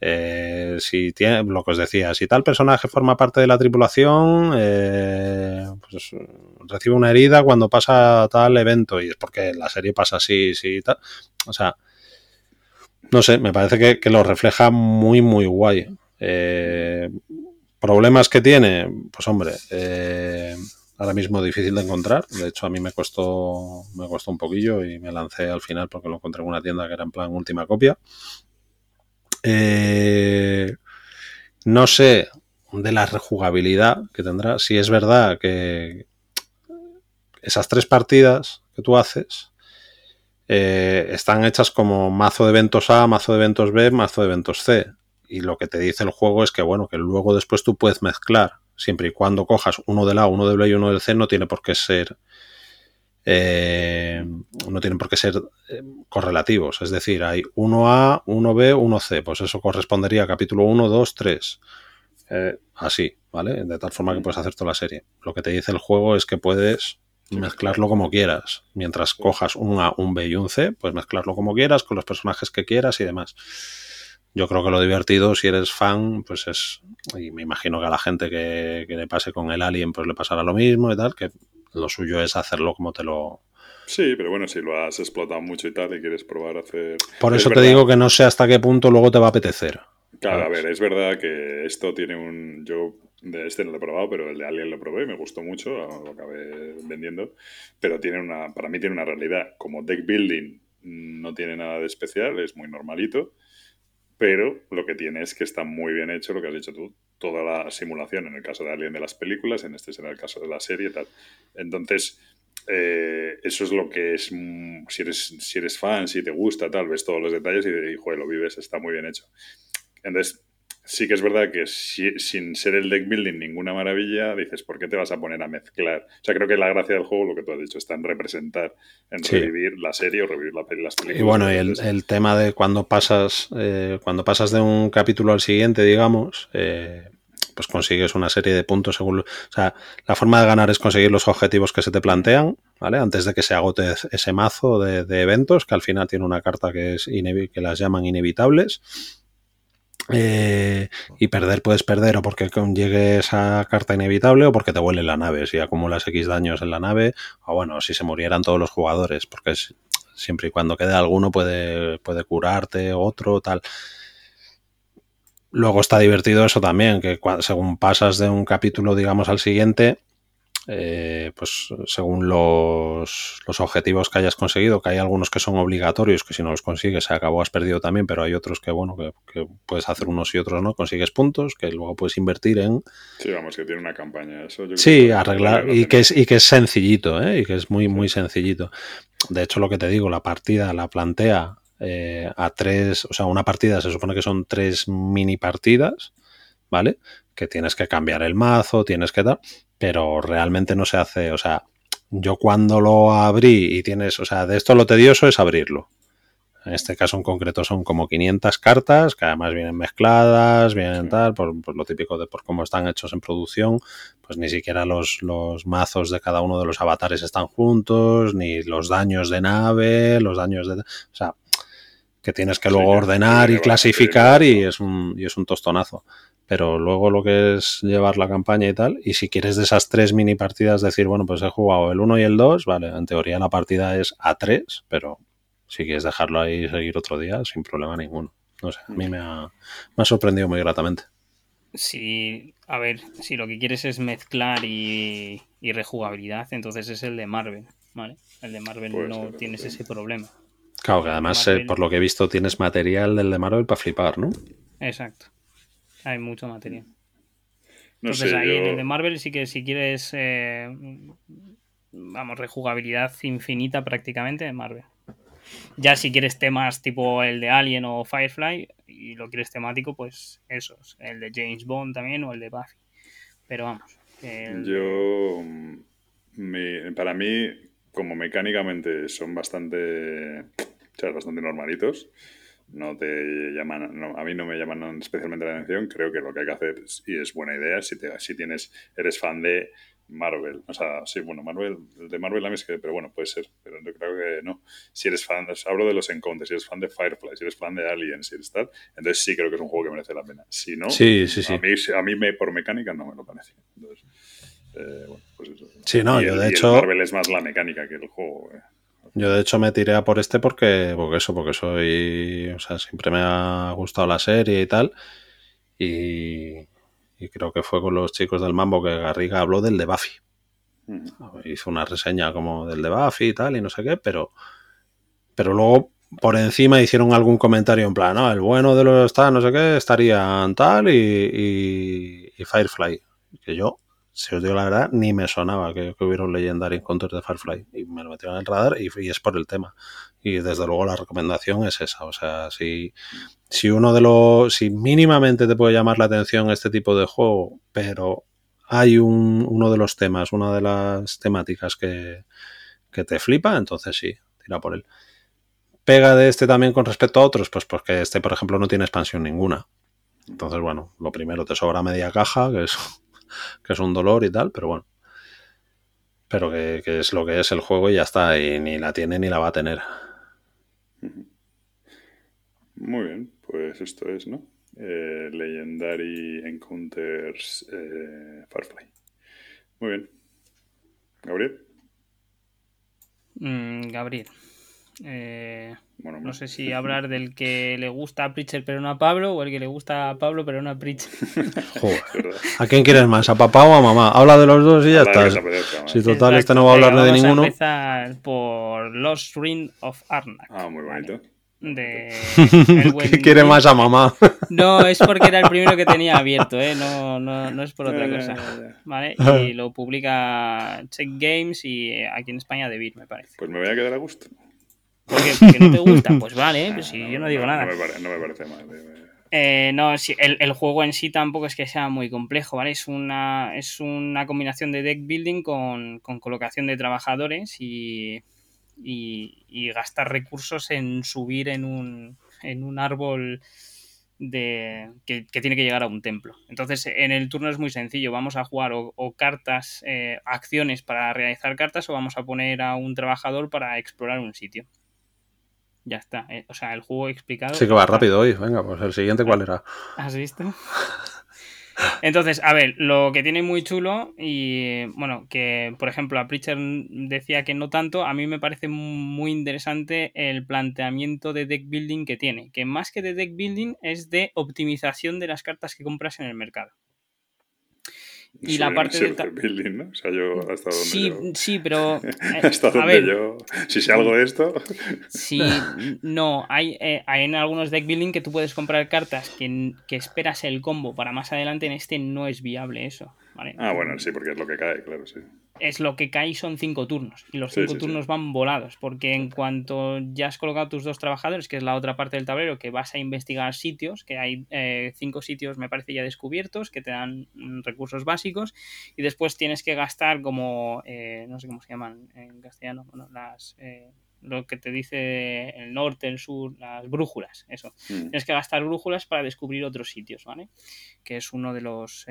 Eh, si tiene, lo que os decía, si tal personaje forma parte de la tripulación, eh, pues recibe una herida cuando pasa tal evento y es porque la serie pasa así, sí, tal. O sea, no sé, me parece que, lo refleja muy, muy guay. Eh, problemas que tiene, pues hombre, ahora mismo difícil de encontrar. De hecho, a mí me costó, me costó un poquillo y me lancé al final porque lo encontré en una tienda que era en plan última copia. Eh, no sé de la rejugabilidad que tendrá. Si es verdad que esas tres partidas que tú haces eh, están hechas como mazo de eventos A, mazo de eventos B, mazo de eventos C. Y lo que te dice el juego es que, bueno, que luego después tú puedes mezclar. Siempre y cuando cojas uno del A, uno del B y uno del C, no tiene por qué ser eh, no tienen por qué ser eh, correlativos. Es decir, hay 1A, 1B, 1C. Pues eso correspondería a capítulo 1, 2, 3. así, ¿vale? De tal forma que puedes hacer toda la serie. Lo que te dice el juego es que puedes mezclarlo como quieras. Mientras cojas un A, un B y un C, pues mezclarlo como quieras, con los personajes que quieras y demás. Yo creo que lo divertido, si eres fan, pues es. Y me imagino que a la gente que, le pase con el Alien, pues le pasará lo mismo y tal, que lo suyo es hacerlo como te lo. Sí, pero bueno, si lo has explotado mucho y tal y quieres probar a hacer. Por eso te digo que no sé hasta qué punto luego te va a apetecer. Claro, a ver, es verdad que esto tiene un. Yo de este no lo he probado, pero el de Alien lo probé, me gustó mucho, lo acabé vendiendo. Pero tiene una, para mí tiene una realidad. Como deck building no tiene nada de especial, es muy normalito. Pero lo que tiene es que está muy bien hecho lo que has dicho tú. Toda la simulación, en el caso de Alien de las películas, en este será el caso de la serie tal. Entonces, eh, eso es lo que es. Mm, si eres, si eres fan, si te gusta, tal, ves todos los detalles y, y joder, lo vives, está muy bien hecho. Entonces, sí que es verdad que sin ser el deck building ninguna maravilla, dices, ¿por qué te vas a poner a mezclar? O sea, creo que la gracia del juego, lo que tú has dicho, está en representar, en revivir la serie o revivir la, las películas. Y bueno, y el, tema de cuando pasas, eh, cuando pasas de un capítulo al siguiente, digamos, eh, pues consigues una serie de puntos según... O sea, la forma de ganar es conseguir los objetivos que se te plantean, ¿vale? Antes de que se agote ese mazo de, eventos, que al final tiene una carta que, es que las llaman inevitables eh, y perder puedes perder o porque llegue esa carta inevitable o porque te vuele la nave. Si acumulas X daños en la nave, o bueno, si se murieran todos los jugadores, porque siempre y cuando quede alguno puede, puede curarte, otro, tal. Luego está divertido eso también, que según pasas de un capítulo, digamos, al siguiente, eh, pues según los, objetivos que hayas conseguido, que hay algunos que son obligatorios, que si no los consigues se acabó, has perdido también, pero hay otros que, bueno, que, puedes hacer unos y otros no, consigues puntos, que luego puedes invertir en... Sí, vamos, que tiene una campaña. Eso sí, arreglar, y que, es, y que es sencillito, ¿eh? y que es muy, muy sencillito. De hecho, lo que te digo, la partida la plantea eh, a tres, o sea, una partida se supone que son tres mini partidas, ¿vale? Que tienes que cambiar el mazo, tienes que dar pero realmente no se hace, o sea, yo cuando lo abrí y tienes, o sea, de esto lo tedioso es abrirlo. En este caso en concreto son como 500 cartas, que además vienen mezcladas, vienen tal, por, lo típico de por cómo están hechos en producción, pues ni siquiera los, los mazos de cada uno de los avatares están juntos, ni los daños de nave, los daños de... O sea, que tienes que luego ordenar y clasificar y es un, y es un tostonazo pero luego lo que es llevar la campaña y tal, y si quieres de esas tres mini partidas decir, bueno, pues he jugado el 1 y el 2, vale, en teoría la partida es a 3, pero si quieres dejarlo ahí y seguir otro día, sin problema ninguno. No sé, a mí me ha, me ha sorprendido muy gratamente. Sí, a ver, si lo que quieres es mezclar y, rejugabilidad, entonces es el de Marvel, ¿vale? El de Marvel no tienes ese problema. Claro, que además, eh, por lo que he visto, tienes material del de Marvel para flipar, ¿no? Exacto. Hay mucho material. Entonces ahí en el de Marvel sí que si quieres, eh, vamos, rejugabilidad infinita prácticamente de Marvel. Ya si quieres temas tipo el de Alien o Firefly y lo quieres temático, pues esos. El de James Bond también o el de Buffy. Pero vamos. Yo, para mí, como mecánicamente son bastante, bastante normalitos no te llaman, a mí no me llaman especialmente la atención. Creo que lo que hay que hacer, y es buena idea, si, te, si tienes, eres fan de Marvel, o sea, sí, bueno, Marvel, de Marvel a mí es que, pero bueno, puede ser, pero yo creo que no. Si eres fan, hablo de los encounters, si eres fan de Firefly, si eres fan de Alien, si eres tal, entonces sí creo que es un juego que merece la pena. Si no, sí, sí, sí. A, mí, a mí me, por mecánica no me lo parece. Entonces, eh, bueno, pues eso. Sí, no, yo de hecho... Marvel es más la mecánica que el juego. Eh. Yo de hecho me tiré a por este porque, porque eso, porque soy, o sea, siempre me ha gustado la serie y tal. Y, creo que fue con los chicos del Mambo que Garriga habló del de Buffy. Hizo una reseña como del de Buffy y tal y no sé qué, pero, pero luego por encima hicieron algún comentario en plan, no, el bueno de los tal, no sé qué, estarían tal y, y Firefly. Que yo si os digo la verdad, ni me sonaba que, hubiera un Legendary Encounter de Firefly. Y me lo metieron en el radar y, es por el tema. Y desde luego la recomendación es esa. O sea, si, si uno de los. Si mínimamente te puede llamar la atención este tipo de juego, pero hay un, uno de los temas, una de las temáticas que, que te flipa, entonces sí, tira por él. Pega de este también con respecto a otros, pues porque este, por ejemplo, no tiene expansión ninguna. Entonces, bueno, lo primero te sobra media caja, que es, que es un dolor y tal, pero bueno. Pero que, es lo que es el juego y ya está, y ni la tiene ni la va a tener. Muy bien, pues esto es, ¿no? Eh, Legendary Encounters eh, Farfly. Muy bien. ¿Gabriel? Mm, Gabriel. Eh, no sé si hablar del que le gusta a Pritcher pero no a Pablo o el que le gusta a Pablo pero no a Pritcher. ¿A quién quieres más? ¿A papá o a mamá? Habla de los dos y ya está. Si total, este no va a hablar de ninguno. Vamos a empezar por Lost Ring of Arnak. Ah, muy bonito. De ¿Qué quiere más a mamá? No, es porque era el primero que tenía abierto, ¿eh? no, no, no es por otra cosa. ¿Vale? Y lo publica Check Games y eh, aquí en España Debir, me parece. Pues me voy a quedar a gusto. Porque, no te gusta, pues vale, pues si yo no digo nada. No me, parece mal. Eh, no, el, el, juego en sí tampoco es que sea muy complejo, ¿vale? Es una, es una combinación de deck building con, con colocación de trabajadores y, y, gastar recursos en subir en un, en un árbol de, que, tiene que llegar a un templo. Entonces, en el turno es muy sencillo. Vamos a jugar o, cartas, eh, acciones para realizar cartas, o vamos a poner a un trabajador para explorar un sitio. Ya está. Eh, o sea, el juego explicado. Sí que va rápido hoy. Venga, pues el siguiente, ¿cuál era? ¿Has visto? Entonces, a ver, lo que tiene muy chulo y bueno, que por ejemplo a Preacher decía que no tanto, a mí me parece muy interesante el planteamiento de deck building que tiene, que más que de deck building es de optimización de las cartas que compras en el mercado. Y la parte de building, ¿no? O sea, yo hasta donde sí, yo... Sí, pero... Eh, hasta donde yo... Si sé algo de esto... Sí, no, hay, eh, hay en algunos deck building que tú puedes comprar cartas que, que esperas el combo para más adelante, en este no es viable eso. Ah, bueno, sí, porque es lo que cae, claro, sí. Es lo que cae son cinco turnos. Y los cinco turnos van volados. Porque en cuanto ya has colocado tus dos trabajadores, que es la otra parte del tablero, que vas a investigar sitios, que hay eh, cinco sitios, me parece, ya descubiertos, que te dan mm, recursos básicos. Y después tienes que gastar como. Eh, no sé cómo se llaman en castellano. Bueno, las. Eh, lo que te dice el norte, el sur, las brújulas, eso. Mm. Tienes que gastar brújulas para descubrir otros sitios, ¿vale? Que es uno de los,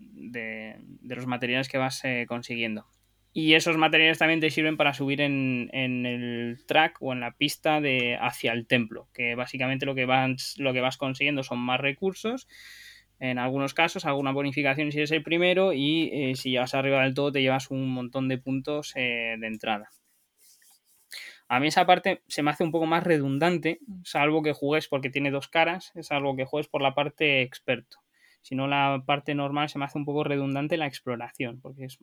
de, los materiales que vas eh, consiguiendo. Y esos materiales también te sirven para subir en, el track o en la pista de hacia el templo, que básicamente lo que vas, lo que vas consiguiendo son más recursos, en algunos casos alguna bonificación si eres el primero y eh, si llevas arriba del todo te llevas un montón de puntos eh, de entrada. A mí esa parte se me hace un poco más redundante, salvo que juegues porque tiene dos caras, es algo que juegues por la parte experto. Si no, la parte normal se me hace un poco redundante la exploración, porque es,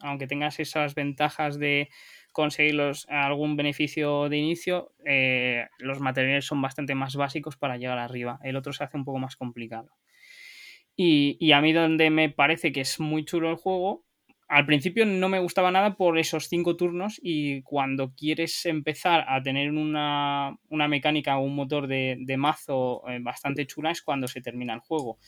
aunque tengas esas ventajas de conseguir algún beneficio de inicio, eh, los materiales son bastante más básicos para llegar arriba. El otro se hace un poco más complicado. Y, a mí donde me parece que es muy chulo el juego, al principio no me gustaba nada por esos cinco turnos y cuando quieres empezar a tener una, mecánica o un motor de, de mazo eh, bastante chula es cuando se termina el juego.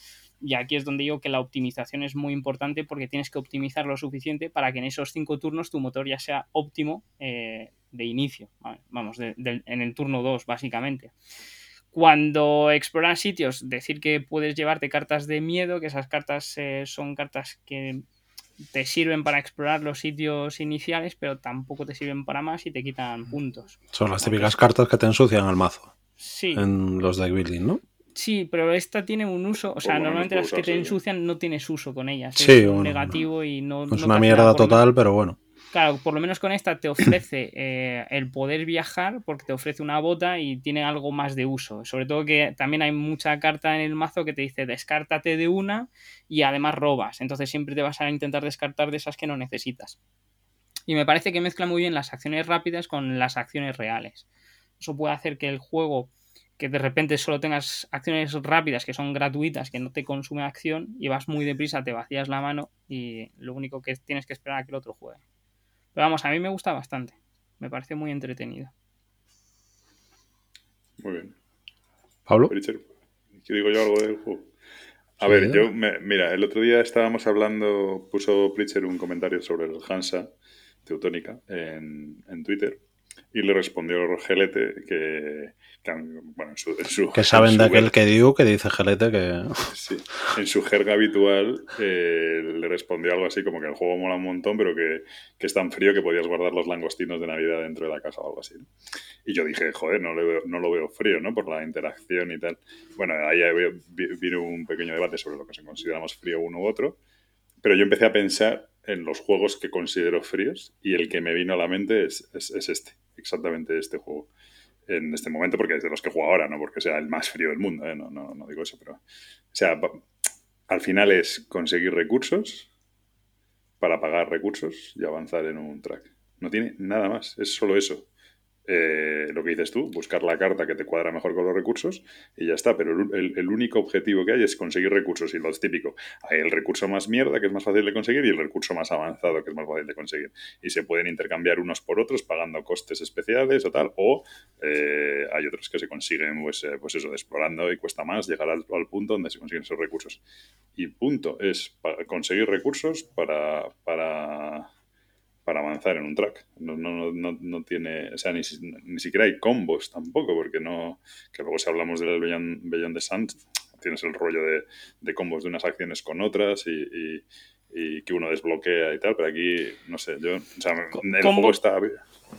Y aquí es donde digo que la optimización es muy importante porque tienes que optimizar lo suficiente para que en esos cinco turnos tu motor ya sea óptimo eh, de inicio. Vamos, en el turno 2, básicamente. Cuando exploras sitios, decir que puedes llevarte cartas de miedo, que esas cartas eh, son cartas que te sirven para explorar los sitios iniciales, pero tampoco te sirven para más y te quitan puntos. Son las típicas cartas que te ensucian el mazo. Sí. En los deck building, ¿no? Sí, pero esta tiene un uso, o sea, normalmente las que te ensucian no tienes uso con ellas. Sí, es un negativo y no... Es una mierda total, pero bueno. Claro, por lo menos con esta te ofrece eh, el poder viajar porque te ofrece una bota y tiene algo más de uso. Sobre todo que también hay mucha carta en el mazo que te dice descártate de una y además robas. Entonces siempre te vas a intentar descartar de esas que no necesitas. Y me parece que mezcla muy bien las acciones rápidas con las acciones reales. Eso puede hacer que el juego que de repente solo tengas acciones rápidas que son gratuitas, que no te consume acción y vas muy deprisa, te vacías la mano y lo único que tienes que esperar a que el otro juegue. Pero vamos, a mí me gusta bastante. Me parece muy entretenido. Muy bien. ¿Pablo? ¿Qué digo yo algo del juego? A ver, yo, mira, el otro día estábamos hablando, puso Pritcher un comentario sobre el Hansa Teutónica, en, en Twitter, y le respondió Rogelete que, bueno, en su, que saben de aquel que dio que dice Gelete que... Sí, en su jerga habitual eh, le respondió algo así como que el juego mola un montón, pero que, es tan frío que podías guardar los langostinos de Navidad dentro de la caja o algo así. Y yo dije, joder, no, no lo veo frío, ¿no? Por la interacción y tal. Bueno, ahí vino un pequeño debate sobre lo que se considera más frío uno u otro, pero yo empecé a pensar en los juegos que considero fríos y el que me vino a la mente es, es este, exactamente este juego en este momento, porque es de los que juego ahora, no porque sea el más frío del mundo, ¿eh? no, no, no, digo eso, pero. O sea, al final es conseguir recursos para pagar recursos y avanzar en un track. No tiene nada más, es solo eso. Eh, lo que dices tú, buscar la carta que te cuadra mejor con los recursos y ya está. Pero el, único objetivo que hay es conseguir recursos y lo es típico. Hay el recurso más mierda, que es más fácil de conseguir, y el recurso más avanzado, que es más fácil de conseguir. Y se pueden intercambiar unos por otros pagando costes especiales o tal. O eh, hay otros que se consiguen, pues, eh, pues eso, explorando y cuesta más llegar al, punto donde se consiguen esos recursos. Y punto, es conseguir recursos para, para para avanzar en un track. No, no, no, no tiene, o sea, ni, ni, siquiera hay combos tampoco, porque no, que luego si hablamos del Beyond, Beyond the Sun, tienes el rollo de, de, combos de unas acciones con otras y, y, que uno desbloquea y tal, pero aquí, no sé, yo, o sea, el juego está...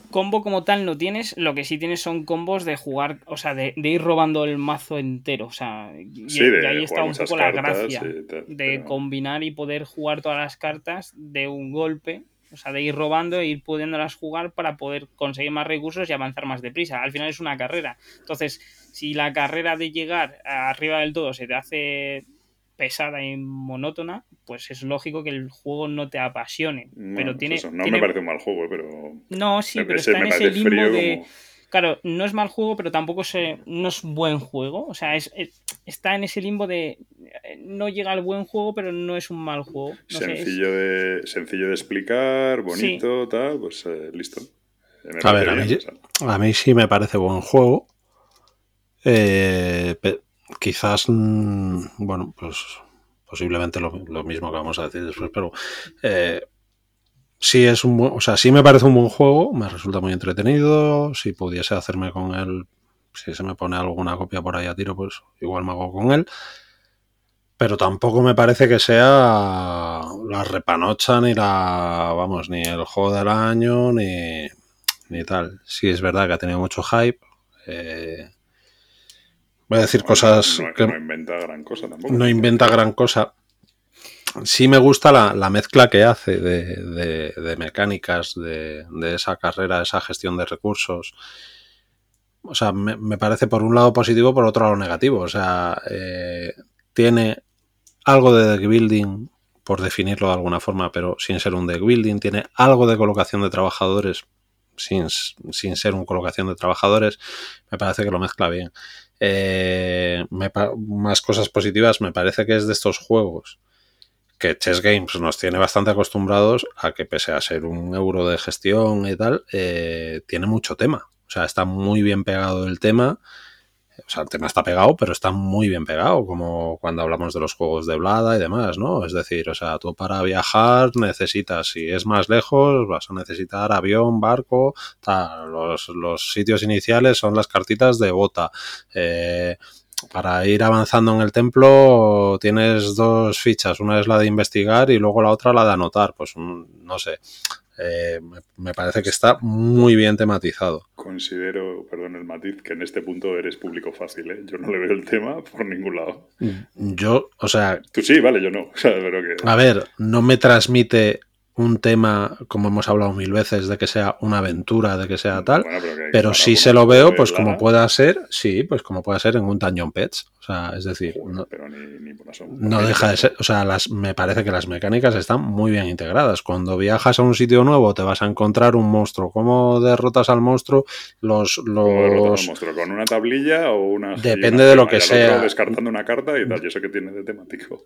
Combo como tal no tienes, lo que sí tienes son combos de jugar, o sea, de, de ir robando el mazo entero, o sea, y, ahí está un poco la gracia de combinar y poder jugar todas las cartas de un golpe o sea, de ir robando e ir pudiéndolas jugar para poder conseguir más recursos y avanzar más deprisa. Al final es una carrera. Entonces, si la carrera de llegar arriba del todo se te hace pesada y monótona, pues es lógico que el juego no te apasione. pero tiene, no me parece un mal juego, pero. No, sí, pero está en ese limbo de. Claro, no es mal juego, pero tampoco es, no es buen juego. O sea, es, está en ese limbo de no llega al buen juego, pero no es un mal juego. sencillo, de, sencillo de explicar, bonito, tal, pues eh, listo. a ver, a mí, sí me parece buen juego. Eh, quizás, mm, bueno, pues posiblemente lo, mismo que vamos a decir después, pero eh, sí es un o sea, sí me parece un buen juego, me resulta muy entretenido, si pudiese hacerme con él, si se me pone alguna copia por ahí a tiro, pues igual me hago con él. Pero tampoco me parece que sea la repanocha ni la, vamos, ni el juego del año ni, ni tal. Sí es verdad que ha tenido mucho hype. Eh, voy a decir cosas que no inventa gran cosa tampoco. No inventa gran cosa sí me gusta la, mezcla que hace de, mecánicas de, esa carrera, esa gestión de recursos. O sea, me, parece por un lado positivo, por otro lado negativo. O sea, eh, tiene algo de deck building, por definirlo de alguna forma, pero sin ser un deck building. Tiene algo de colocación de trabajadores, sin, ser un colocación de trabajadores. Me parece que lo mezcla bien. Eh, más cosas positivas, me parece que es de estos juegos que Chess Games nos tiene bastante acostumbrados a que pese a ser un euro de gestión y tal, eh, tiene mucho tema. O sea, está muy bien pegado el tema. O sea, el tema está pegado, pero está muy bien pegado, como cuando hablamos de los juegos de Blada y demás, ¿no? Es decir, o sea, tú para viajar necesitas, si es más lejos, vas a necesitar avión, barco, tal. Los, los sitios iniciales son las cartitas de bota. Eh, para ir avanzando en el templo tienes dos fichas, una es la de investigar y luego la otra la de anotar, pues mm, no sé, eh, me parece que está muy bien tematizado. Considero, perdón el matiz, que en este punto eres público fácil, ¿eh? yo no le veo el tema por ningún lado. Yo, o sea... Tú sí, vale, yo no. A ver, no me transmite un tema, como hemos hablado mil veces, de que sea una aventura, de que sea tal, pero, sí se lo veo, pues como pueda ser, sí, pues como pueda ser en un Dungeon Pets. O sea, es decir, no, deja de ser, o sea, las, me parece que las mecánicas están muy bien integradas. Cuando viajas a un sitio nuevo te vas a encontrar un monstruo. ¿Cómo derrotas al monstruo? Los, los... monstruo? ¿Con una tablilla o una... Depende de lo que sea. Descartando una carta y tal, y eso que tiene de temático.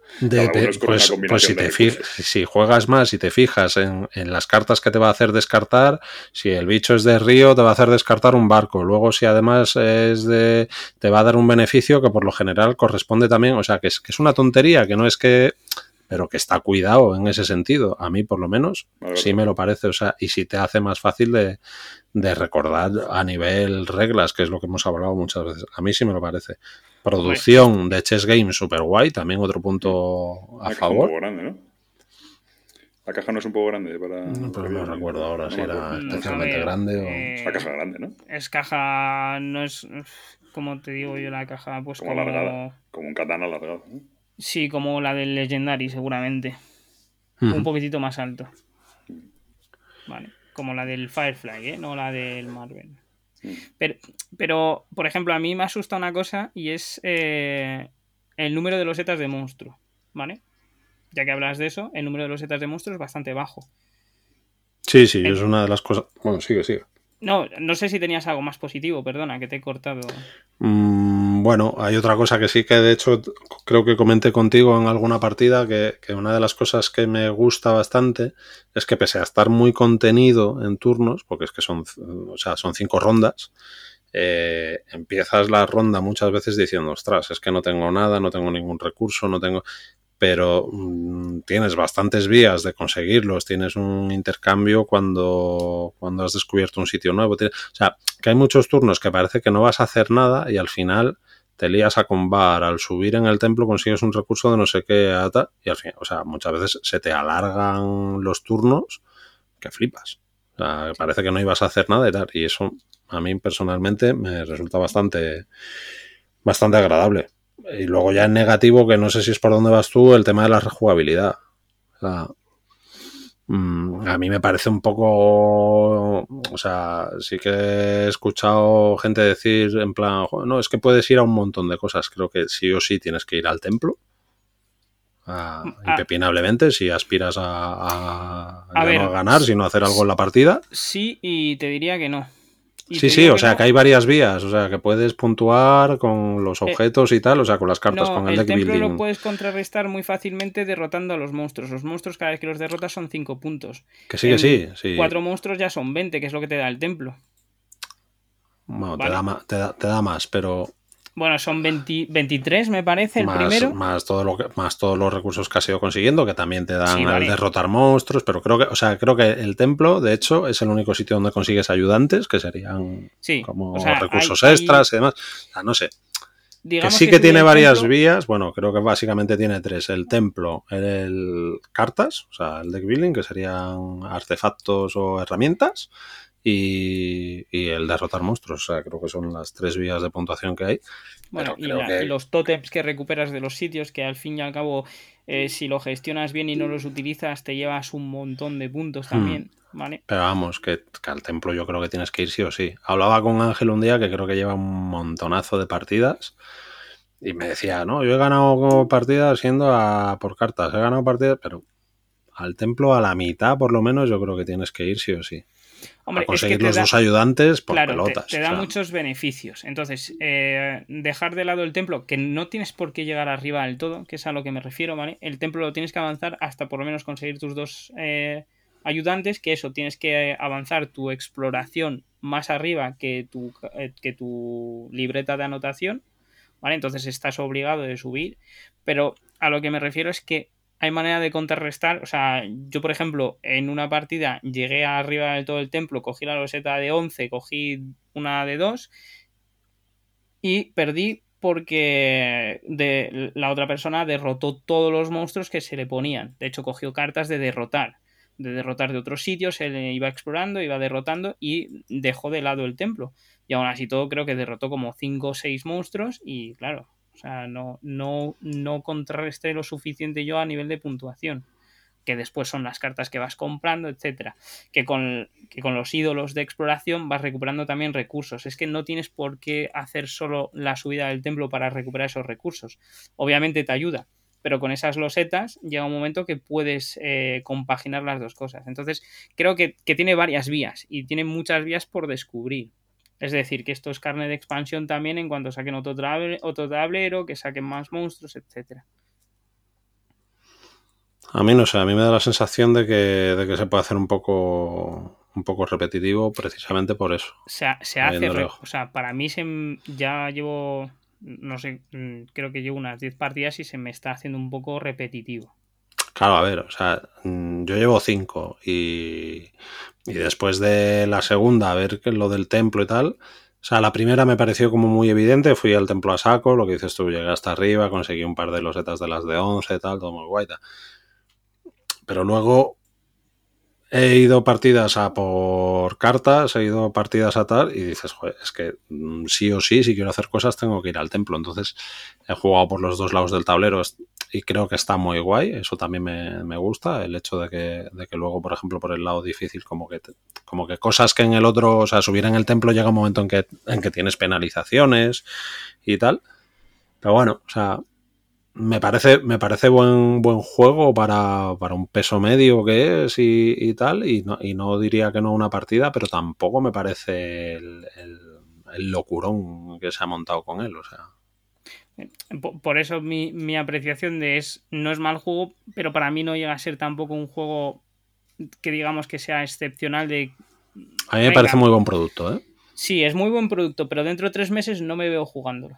pues, pues si, te si juegas más y te fijas en, en las cartas que te va a hacer descartar, si el bicho es de río te va a hacer descartar un barco. Luego si además es de... te va a dar un beneficio que por lo general corresponde también, o sea, que es, que es una tontería, que no es que pero que está cuidado en ese sentido. A mí, por lo menos, sí me lo parece. O sea, y si te hace más fácil de, de, recordar a nivel reglas, que es lo que hemos hablado muchas veces. A mí sí me lo parece. Producción de Chess Games super guay, también otro punto a favor. grande, ¿no? La caja no es un poco grande para. No, pero no recuerdo ahora si era especialmente grande o. es una caja grande, ¿no? Es caja. No es. Como te digo yo, la caja, pues como. Como alargada. Como un katana alargado. ¿no? Sí, como la del Legendary, seguramente. Un poquitito más alto. Vale. Como la del Firefly, ¿eh? No la del Marvel. Pero, pero, por ejemplo, a mí me asusta una cosa y es eh, el número de los setas de monstruo. ¿Vale? Ya que hablas de eso, el número de los setas de monstruo es bastante bajo. Sí, sí, es una de las cosas. Bueno, sigue, sigue. No, no sé si tenías algo más positivo, perdona, que te he cortado. Mm, bueno, hay otra cosa que sí que de hecho creo que comenté contigo en alguna partida, que, una de las cosas que me gusta bastante es que pese a estar muy contenido en turnos, porque es que son, o sea, son cinco rondas, eh, empiezas la ronda muchas veces diciendo, ostras, es que no tengo nada, no tengo ningún recurso, no tengo pero mm, tienes bastantes vías de conseguirlos, tienes un intercambio cuando, cuando has descubierto un sitio nuevo. o sea, que hay muchos turnos que parece que no vas a hacer nada y al final te lías a combar, al subir en el templo consigues un recurso de no sé qué, y al fin, o sea, muchas veces se te alargan los turnos que flipas. O sea, parece que no ibas a hacer nada y tal, y eso a mí personalmente me resulta bastante, bastante agradable. Y luego ya en negativo, que no sé si es por dónde vas tú, el tema de la rejugabilidad. Mm, a mí me parece un poco, o sea, sí que he escuchado gente decir en plan, no, es que puedes ir a un montón de cosas. Creo que sí o sí tienes que ir al templo. Ah, impepinablemente, si aspiras a, a, no ganar, sino a hacer algo en la partida. Sí, y te diría que no sí, sí, o sea, que hay varias vías, o sea, que puedes puntuar con los eh, objetos y tal, o sea, con las cartas, con el, deck building. El lo puedes contrarrestar muy fácilmente derrotando a los monstruos. Los monstruos cada vez que los derrotas son 5 puntos. Que sí, que sí, sí. Cuatro monstruos ya son 20, que es lo que te da el templo. Bueno, te, da, te, da, te da más, pero bueno, son 23, me parece, el primero. Más, todo lo que, más todos los recursos que has ido consiguiendo, que también te dan al derrotar monstruos, pero creo que, o sea, creo que el templo, de hecho, es el único sitio donde consigues ayudantes, que serían como recursos extras y demás. O sea, no sé. que sí que, tiene varias vías, bueno, creo que básicamente tiene tres. El templo, el cartas, o sea, el deck building, que serían artefactos o herramientas, y, el derrotar monstruos. O sea, creo que son las tres vías de puntuación que hay. Bueno, y, los tótems que recuperas de los sitios, que al fin y al cabo, eh, si lo gestionas bien y no los utilizas, te llevas un montón de puntos hmm. también. ¿vale? Pero vamos, que, al templo yo creo que tienes que ir sí o sí. Hablaba con Ángel un día que creo que lleva un montonazo de partidas. Y me decía, no, yo he ganado partidas siendo a, por cartas, he ganado partidas, pero al templo a la mitad por lo menos yo creo que tienes que ir sí o sí. Hombre, conseguir los dos ayudantes por pelotas. Te, da muchos beneficios. Entonces, eh, dejar de lado el templo, que no tienes por qué llegar arriba del todo, que es a lo que me refiero, ¿vale? El templo lo tienes que avanzar hasta por lo menos conseguir tus dos eh, ayudantes, que eso, tienes que avanzar tu exploración más arriba que tu, eh, que tu libreta de anotación, ¿vale? Entonces estás obligado de subir, pero a lo que me refiero es que hay manera de contrarrestar. O sea, yo, por ejemplo, en una partida llegué arriba del todo el templo, cogí la loseta de 11, cogí una de 2 y perdí porque de, la otra persona derrotó todos los monstruos que se le ponían. De hecho, cogió cartas de derrotar. De derrotar de otros sitios, se iba explorando, iba derrotando y dejó de lado el templo. Y aún así todo creo que derrotó como 5 o 6 monstruos y claro, o sea, no, no, no contrarresté lo suficiente yo a nivel de puntuación. Que después son las cartas que vas comprando, etcétera. Que con, que con los ídolos de exploración vas recuperando también recursos. Es que no tienes por qué hacer solo la subida del templo para recuperar esos recursos. Obviamente te ayuda, pero con esas losetas llega un momento que puedes eh, compaginar las dos cosas. Entonces, creo que, que, tiene varias vías y tiene muchas vías por descubrir. Es decir, que esto es carne de expansión también en cuanto saquen otro, otro tablero, que saquen más monstruos, etcétera. A mí no sé, a mí me da la sensación de que, de que se puede hacer un poco un poco repetitivo precisamente por eso. Se, se hace, o sea, para mí se, ya llevo, no sé, mm, creo que llevo unas 10 partidas y se me está haciendo un poco repetitivo. Claro, a ver, o sea, mm, yo llevo cinco y, y después de la segunda, a ver lo del templo y tal, o sea, la primera me pareció como muy evidente, fui al templo a saco, lo que dices tú, llegué hasta arriba, conseguí un par de losetas de las de 11, tal, todo muy guay. Pero luego he ido partidas a por cartas, he ido partidas a tal, y dices, joder, es que mm, sí o sí, si quiero hacer cosas, tengo que ir al templo. Entonces he jugado por los dos lados del tablero y creo que está muy guay. Eso también me, gusta, el hecho de que, de que, luego, por ejemplo, por el lado difícil, como que, como que cosas que en el otro, o sea, subir en el templo llega un momento en que, en que tienes penalizaciones y tal. Pero bueno, o sea, me parece, me parece buen, buen juego para, un peso medio que es y, tal, y no, y no, diría que no una partida, pero tampoco me parece el, locurón que se ha montado con él, o sea. Por eso mi, apreciación de es no es mal juego, pero para mí no llega a ser tampoco un juego que digamos que sea excepcional de... A mí me parece muy buen producto, ¿eh? Sí, es muy buen producto, pero dentro de tres meses no me veo jugándolo.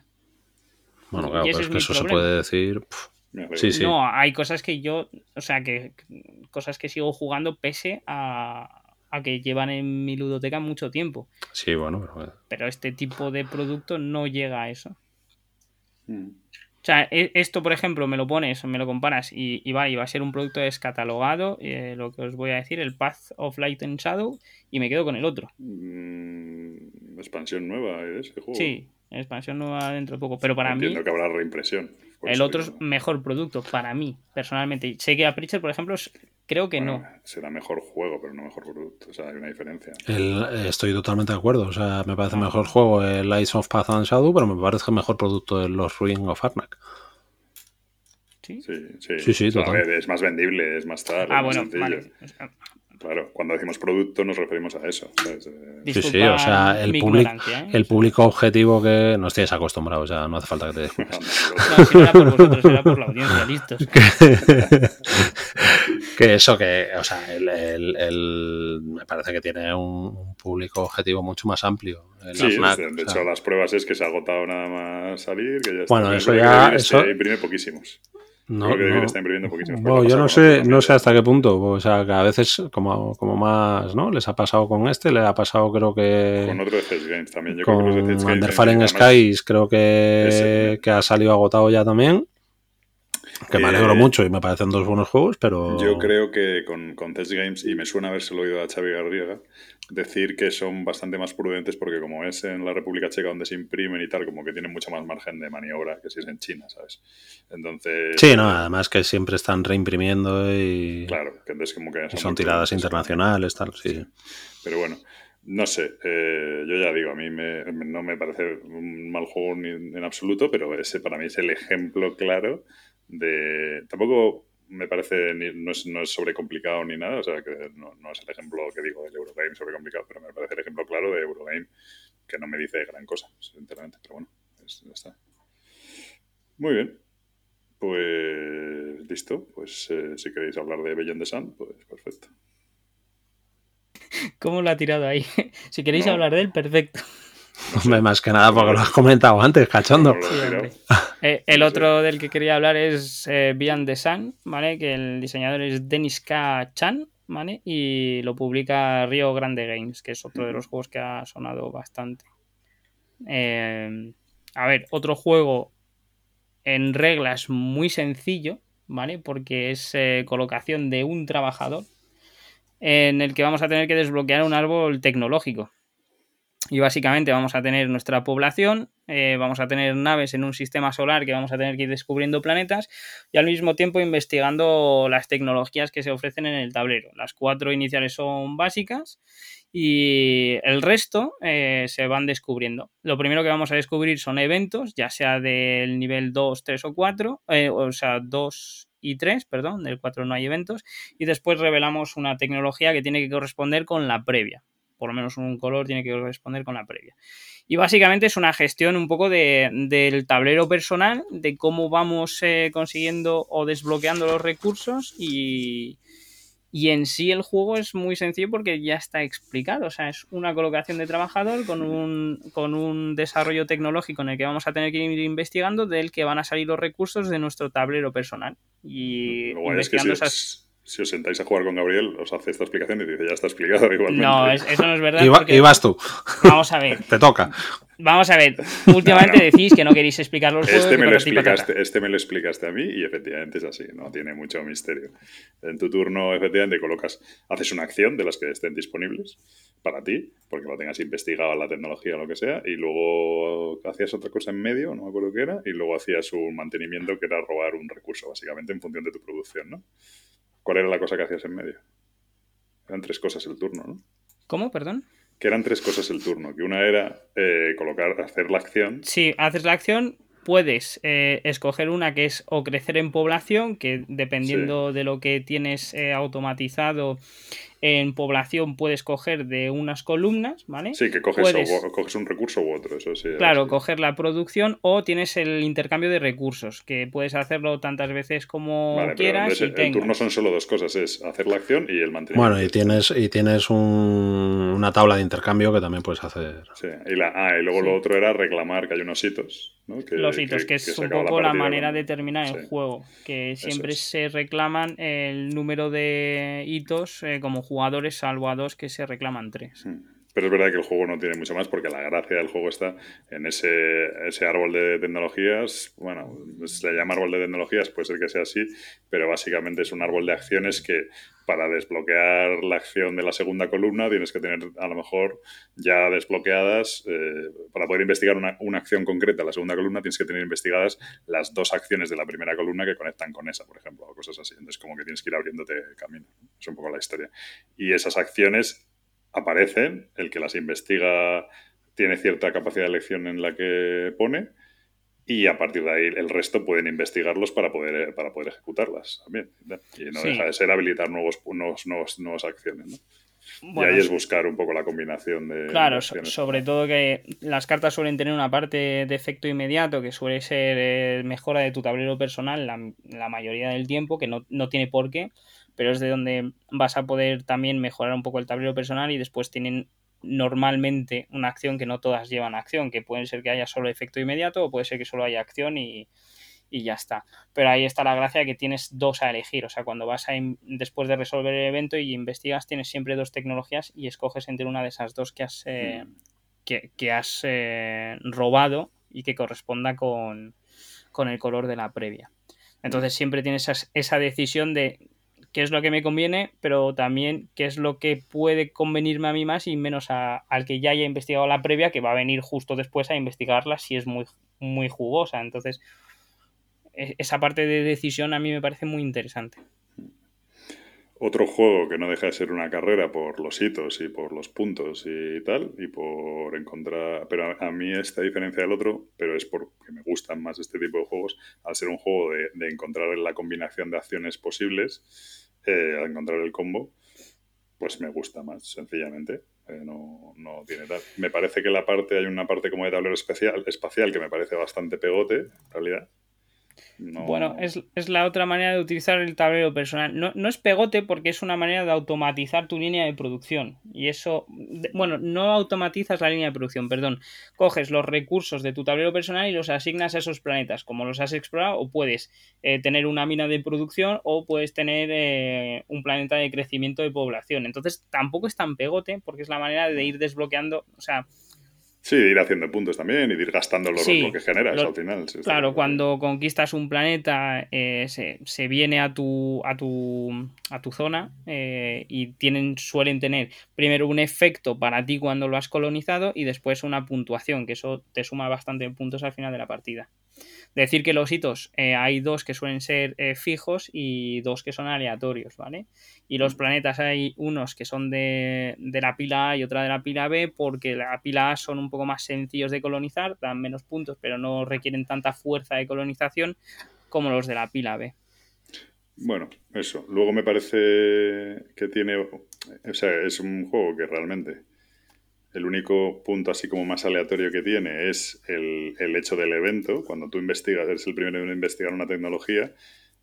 Bueno, claro, pero es que eso se puede decir. Sí, sí. No, hay cosas que yo, o sea, que cosas que sigo jugando pese a, que llevan en mi ludoteca mucho tiempo. Sí, bueno, pero... Pero este tipo de producto no llega a eso. Mm. O sea, e, esto, por ejemplo, me lo pones, me lo comparas y, y va, a ser un producto descatalogado, eh, lo que os voy a decir, el Path of Light and Shadow, y me quedo con el otro. Mm, expansión nueva de ese juego. Sí, expansión nueva dentro de poco. Pero para Entiendo mí. que habrá reimpresión. El otro es mejor producto para mí, personalmente. Sé que a Preacher, por ejemplo, creo que no. Será mejor juego, pero no mejor producto. O sea, hay una diferencia. estoy totalmente de acuerdo. O sea, me parece mejor juego el Lights of Path and Shadow, pero me parece mejor producto el Los Ruin of Arnak. ¿Sí? Sí, sí. sí, es más vendible, es más tarde. Ah, bueno, vale. Claro, cuando decimos producto nos referimos a eso. sí, sí, o sea, el, público, ¿eh? el público objetivo que nos tienes acostumbrado, o sea, no hace falta que te disculpes. no, si no era por vosotros, era por la audiencia, listos. que eso, que, o sea, el, el, me parece que tiene un, público objetivo mucho más amplio. Sí, de hecho, las pruebas es que se ha agotado nada más salir, que ya está. Bueno, eso ya. Eso... Imprime poquísimos. No, Bueno, yo no sé, no sé hasta qué punto. O sea, que a veces como, como más, ¿no? Les ha pasado con este, le ha pasado creo que... Con otro de Games también. Yo con creo que Skies creo que, que ha salido agotado ya también. Que me alegro eh, mucho y me parecen dos buenos juegos, pero... Yo creo que con, con Games, y me suena habérselo oído a Xavi Garriga, decir que son bastante más prudentes porque como es en la República Checa donde se imprimen y tal, como que tienen mucho más margen de maniobra que si es en China, ¿sabes? Entonces... Sí, no, además que siempre están reimprimiendo y... Claro, que entonces como que... Son, tiradas internacionales, tal, sí. Pero bueno, no sé, eh, yo ya digo, a mí no me parece un mal juego ni, en absoluto, pero ese para mí es el ejemplo claro de... Tampoco me parece, no es, no es sobrecomplicado ni nada, o sea, que no, es el ejemplo que digo del Eurogame sobrecomplicado, pero me parece el ejemplo claro de Eurogame que no me dice gran cosa, sinceramente, pero bueno, ya está. Muy bien. Pues listo, pues eh, si queréis hablar de Beyond the Sun, pues perfecto. ¿Cómo lo ha tirado ahí? si queréis hablar de él, perfecto. Hombre, más que nada porque lo has comentado antes, cachondo. Eh, el otro del que quería hablar es eh, Beyond the Sun, ¿vale? Que el diseñador es Denis K. Chan, ¿vale? Y lo publica Rio Grande Games, que es otro de los juegos que ha sonado bastante. Eh, a ver, otro juego en reglas muy sencillo, ¿vale? Porque es colocación de un trabajador en el que vamos a tener que desbloquear un árbol tecnológico. Y básicamente vamos a tener nuestra población, eh, vamos a tener naves en un sistema solar que vamos a tener que ir descubriendo planetas y al mismo tiempo investigando las tecnologías que se ofrecen en el tablero. Las cuatro iniciales son básicas y el resto eh, se van descubriendo. Lo primero que vamos a descubrir son eventos, ya sea del nivel 2, 3 o 4, eh, o sea, 2 y 3, perdón, del 4 no hay eventos, y después revelamos una tecnología que tiene que corresponder con la previa por lo menos un color tiene que corresponder con la previa. Y básicamente es una gestión un poco del tablero personal, de cómo vamos eh, consiguiendo o desbloqueando los recursos y, Y en sí el juego es muy sencillo porque ya está explicado. O sea, es una colocación de trabajador con un, con un desarrollo tecnológico en el que vamos a tener que ir investigando del que van a salir los recursos de nuestro tablero personal. Y investigando esas si os sentáis a jugar con Gabriel, os hace esta explicación y dice, ya está explicado igualmente. No, eso no es verdad. Y, vas tú. Vamos a ver. Te toca. Vamos a ver. Últimamente decís que no queréis explicar los este Me lo explicaste, este me lo explicaste a mí y efectivamente es así, no tiene mucho misterio. En tu turno, efectivamente, colocas, haces una acción de las que estén disponibles para ti, porque lo tengas investigado la tecnología o lo que sea, y luego hacías otra cosa en medio, no me acuerdo qué era, y luego hacías un mantenimiento que era robar un recurso, básicamente, en función de tu producción, ¿no? ¿Cuál era la cosa que hacías en medio? Eran tres cosas el turno, ¿no? ¿Cómo, perdón? Que eran tres cosas el turno. Que una era eh, colocar, hacer la acción. Sí, haces la acción, puedes eh, escoger una que es o crecer en población, que dependiendo de lo que tienes eh, automatizado en población puedes coger de unas columnas, ¿vale? Sí, que coges, coges un recurso u otro, eso sí. Claro, coger la producción o tienes el intercambio de recursos, que puedes hacerlo tantas veces como quieras. y el turno son solo dos cosas, es hacer la acción y el mantenimiento. Bueno, y tienes, y tienes una tabla de intercambio que también puedes hacer. Sí, y, la, ah, y luego lo otro era reclamar que hay unos hitos. Los hitos, que, es un poco la, manera de terminar el juego, que siempre se reclaman el número de hitos eh, como jugadores, salvo a dos que se reclaman tres. Pero es verdad que el juego no tiene mucho más porque la gracia del juego está en ese, ese árbol de tecnologías. Bueno, se le llama árbol de tecnologías, puede ser que sea así, pero básicamente es un árbol de acciones que para desbloquear la acción de la segunda columna tienes que tener a lo mejor ya desbloqueadas, eh, para poder investigar una, una, acción concreta, la segunda columna tienes que tener investigadas las dos acciones de la primera columna que conectan con esa, por ejemplo, o cosas así. Entonces como que tienes que ir abriéndote camino. Es un poco la historia. Y esas acciones aparecen, el que las investiga tiene cierta capacidad de elección en la que pone y a partir de ahí el resto pueden investigarlos para poder, para poder ejecutarlas también. Y no deja de ser habilitar nuevos, nuevos, nuevas acciones. y ahí es buscar un poco la combinación de... Claro, sobre todo que las cartas suelen tener una parte de efecto inmediato que suele ser eh, mejora de tu tablero personal la, la mayoría del tiempo, que no, no tiene por qué pero es de donde vas a poder también mejorar un poco el tablero personal y después tienen normalmente una acción que no todas llevan acción, que puede ser que haya solo efecto inmediato o puede ser que solo haya acción y, ya está. Pero ahí está la gracia que tienes dos a elegir, o sea, cuando vas a, después de resolver el evento y investigas, tienes siempre dos tecnologías y escoges entre una de esas dos que has, eh, mm. que, has eh, robado y que corresponda con, con, el color de la previa. Entonces siempre tienes esa decisión de qué es lo que me conviene, pero también qué es lo que puede convenirme a mí más y menos al que ya haya investigado la previa, que va a venir justo después a investigarla si es muy, muy jugosa. Entonces, e, esa parte de decisión a mí me parece muy interesante. Otro juego que no deja de ser una carrera por los hitos y por los puntos y tal, y por encontrar. Pero a mí esta diferencia del otro, pero es porque me gustan más este tipo de juegos, al ser un juego de, de encontrar la combinación de acciones posibles, eh, al encontrar el combo, pues me gusta más, sencillamente. Eh, no, no, tiene tal. Me parece que la parte, hay una parte como de tablero especial, espacial que me parece bastante pegote, en realidad. Bueno, es, la otra manera de utilizar el tablero personal. No, es pegote porque es una manera de automatizar tu línea de producción. Y eso, bueno, no automatizas la línea de producción, perdón. Coges los recursos de tu tablero personal y los asignas a esos planetas, como los has explorado, o puedes eh, tener una mina de producción o puedes tener eh, un planeta de crecimiento de población. Entonces tampoco es tan pegote porque es la manera de ir desbloqueando, o sea, Sí, ir haciendo puntos también y ir gastando lo, que generas al final. claro, cuando conquistas un planeta eh, se, viene a tu, a tu, a tu zona eh, y tienen, suelen tener primero un efecto para ti cuando lo has colonizado y después una puntuación, que eso te suma bastante puntos al final de la partida. Decir que los hitos eh, hay dos que suelen ser eh, fijos y dos que son aleatorios, ¿vale? Y los planetas hay unos que son de, la pila A y otra de la pila B porque la pila A son un poco más sencillos de colonizar, dan menos puntos, pero no requieren tanta fuerza de colonización como los de la pila B. Bueno, eso. Luego me parece que tiene. O sea, es un juego que realmente el único punto así como más aleatorio que tiene es el, hecho del evento. Cuando tú investigas, eres el primero en investigar una tecnología,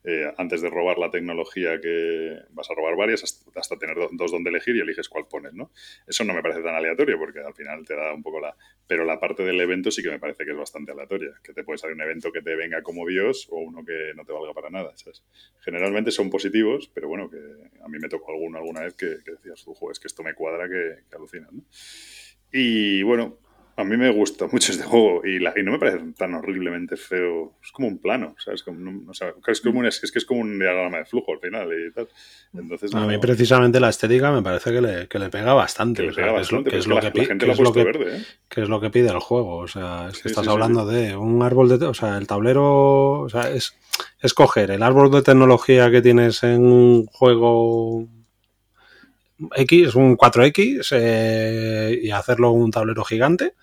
eh, antes de robar la tecnología que vas a robar varias, hasta, tener dos donde elegir y eliges cuál pones, ¿no? Eso no me parece tan aleatorio porque al final te da un poco la... Pero la parte del evento sí que me parece que es bastante aleatoria, que te puede salir un evento que te venga como Dios o uno que no te valga para nada, Generalmente son positivos, pero bueno, que a mí me tocó alguno alguna vez que, decías, es que esto me cuadra que, que alucinas. Y bueno, a mí me gusta mucho este juego y, la, y, no me parece tan horriblemente feo. Es como un plano, ¿sabes? Como, o sea, es, como un, es, que es como un diagrama de flujo al final y tal. Entonces, a mí precisamente la estética me parece que le, que le pega bastante. Que, es lo, que, es lo que, verde, que es lo que pide el juego. O sea, es que estás hablando de un árbol de... O sea, el tablero... O sea, es, es coger el árbol de tecnología que tienes en un juego X, un 4X, eh, y hacerlo un tablero gigante.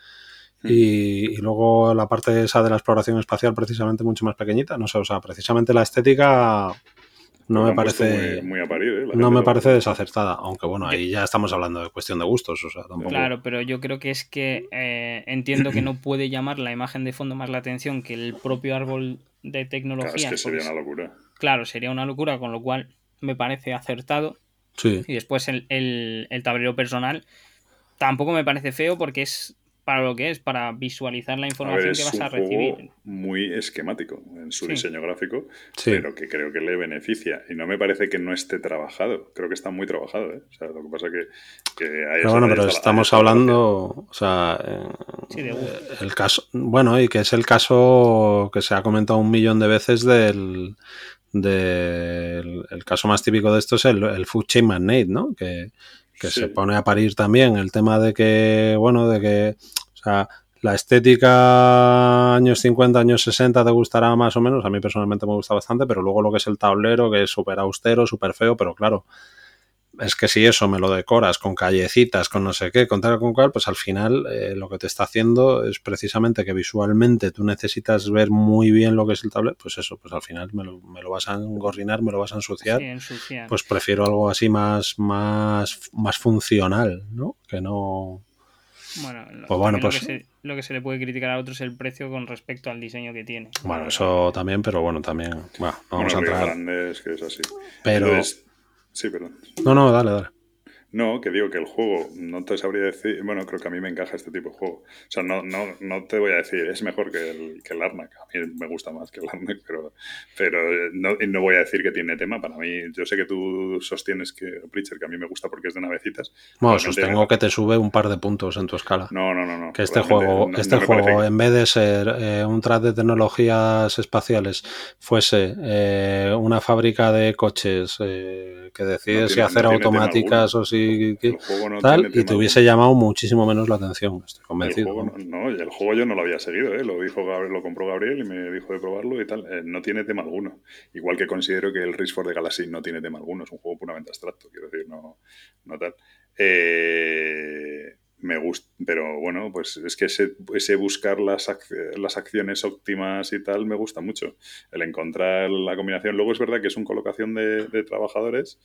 Y, luego la parte esa de la exploración espacial precisamente mucho más pequeñita. No sé, o sea, precisamente la estética no me parece muy, ¿eh? no me parece desacertada aunque bueno ahí ya estamos hablando de cuestión de gustos o sea, claro pero yo creo que es que eh, entiendo que no puede llamar la imagen de fondo más la atención que el propio árbol de tecnología claro, es que sería una locura claro sería una locura con lo cual me parece acertado y después el, tablero personal tampoco me parece feo porque es para lo que es, para visualizar la información que vas a recibir. muy esquemático en su diseño gráfico, pero que creo que le beneficia. Y no me parece que no esté trabajado. Creo que está muy trabajado. ¿eh? O sea, lo que pasa que, que Pero bueno, pero estamos hablando, o sea, eh, el caso, bueno, y que es el caso que se ha comentado un millón de veces del del el caso más típico de esto es el, el Food Chain Magnate, ¿no? Que, se pone a parir también el tema de que, bueno, de que, o sea, la estética años 50, años 60 te gustará más o menos, a mí personalmente me gusta bastante, pero luego lo que es el tablero, que es súper austero, súper feo, pero claro, es que si eso me lo decoras con callecitas, con no sé qué, con tal con cual, pues al final eh, lo que te está haciendo es precisamente que visualmente tú necesitas ver muy bien lo que es el tablero, pues eso, pues al final me lo, me lo vas a engorrinar, me lo vas a ensuciar. Pues prefiero algo así más, más, más funcional, ¿no? Que no... Bueno, lo, pues bueno, pues... Lo que, se, le puede criticar a otros es el precio con respecto al diseño que tiene. Bueno, eso también, pero bueno, también... Bueno, vamos a entrar... que es así. Pero... Sí, perdón. No, no, dale, dale. No, que digo que el juego, no te sabría decir, bueno, creo que a mí me encaja este tipo de juego. O sea, no, no, no te voy a decir, es mejor que el, que el Arnak. A mí me gusta más que el Arnak, pero, pero no, no voy a decir que tiene tema. Para mí, yo sé que tú sostienes que Preacher, que a mí me gusta porque es de navecitas. Bueno, sostengo que te sube un par de puntos en tu escala. No, no, no. no que este juego, este juego en vez de ser eh, un track de tecnologías espaciales, fuese eh, una fábrica de coches eh, que decide si hacer automáticas o si y, tal, y te hubiese llamado muchísimo menos la atención, estoy convencido. El juego, no, el juego yo no lo había seguido, ¿eh? lo, dijo lo compró Gabriel y me dijo de probarlo y tal. Eh, no tiene tema alguno. Igual que considero que el Race for the Galaxy no tiene tema alguno, es un juego puramente abstracto, quiero decir, no, no tal. Eh, me gusta, pero bueno, pues es que ese, ese buscar las, las, acciones óptimas y tal me gusta mucho. El encontrar la combinación. Luego es verdad que es una colocación de, de trabajadores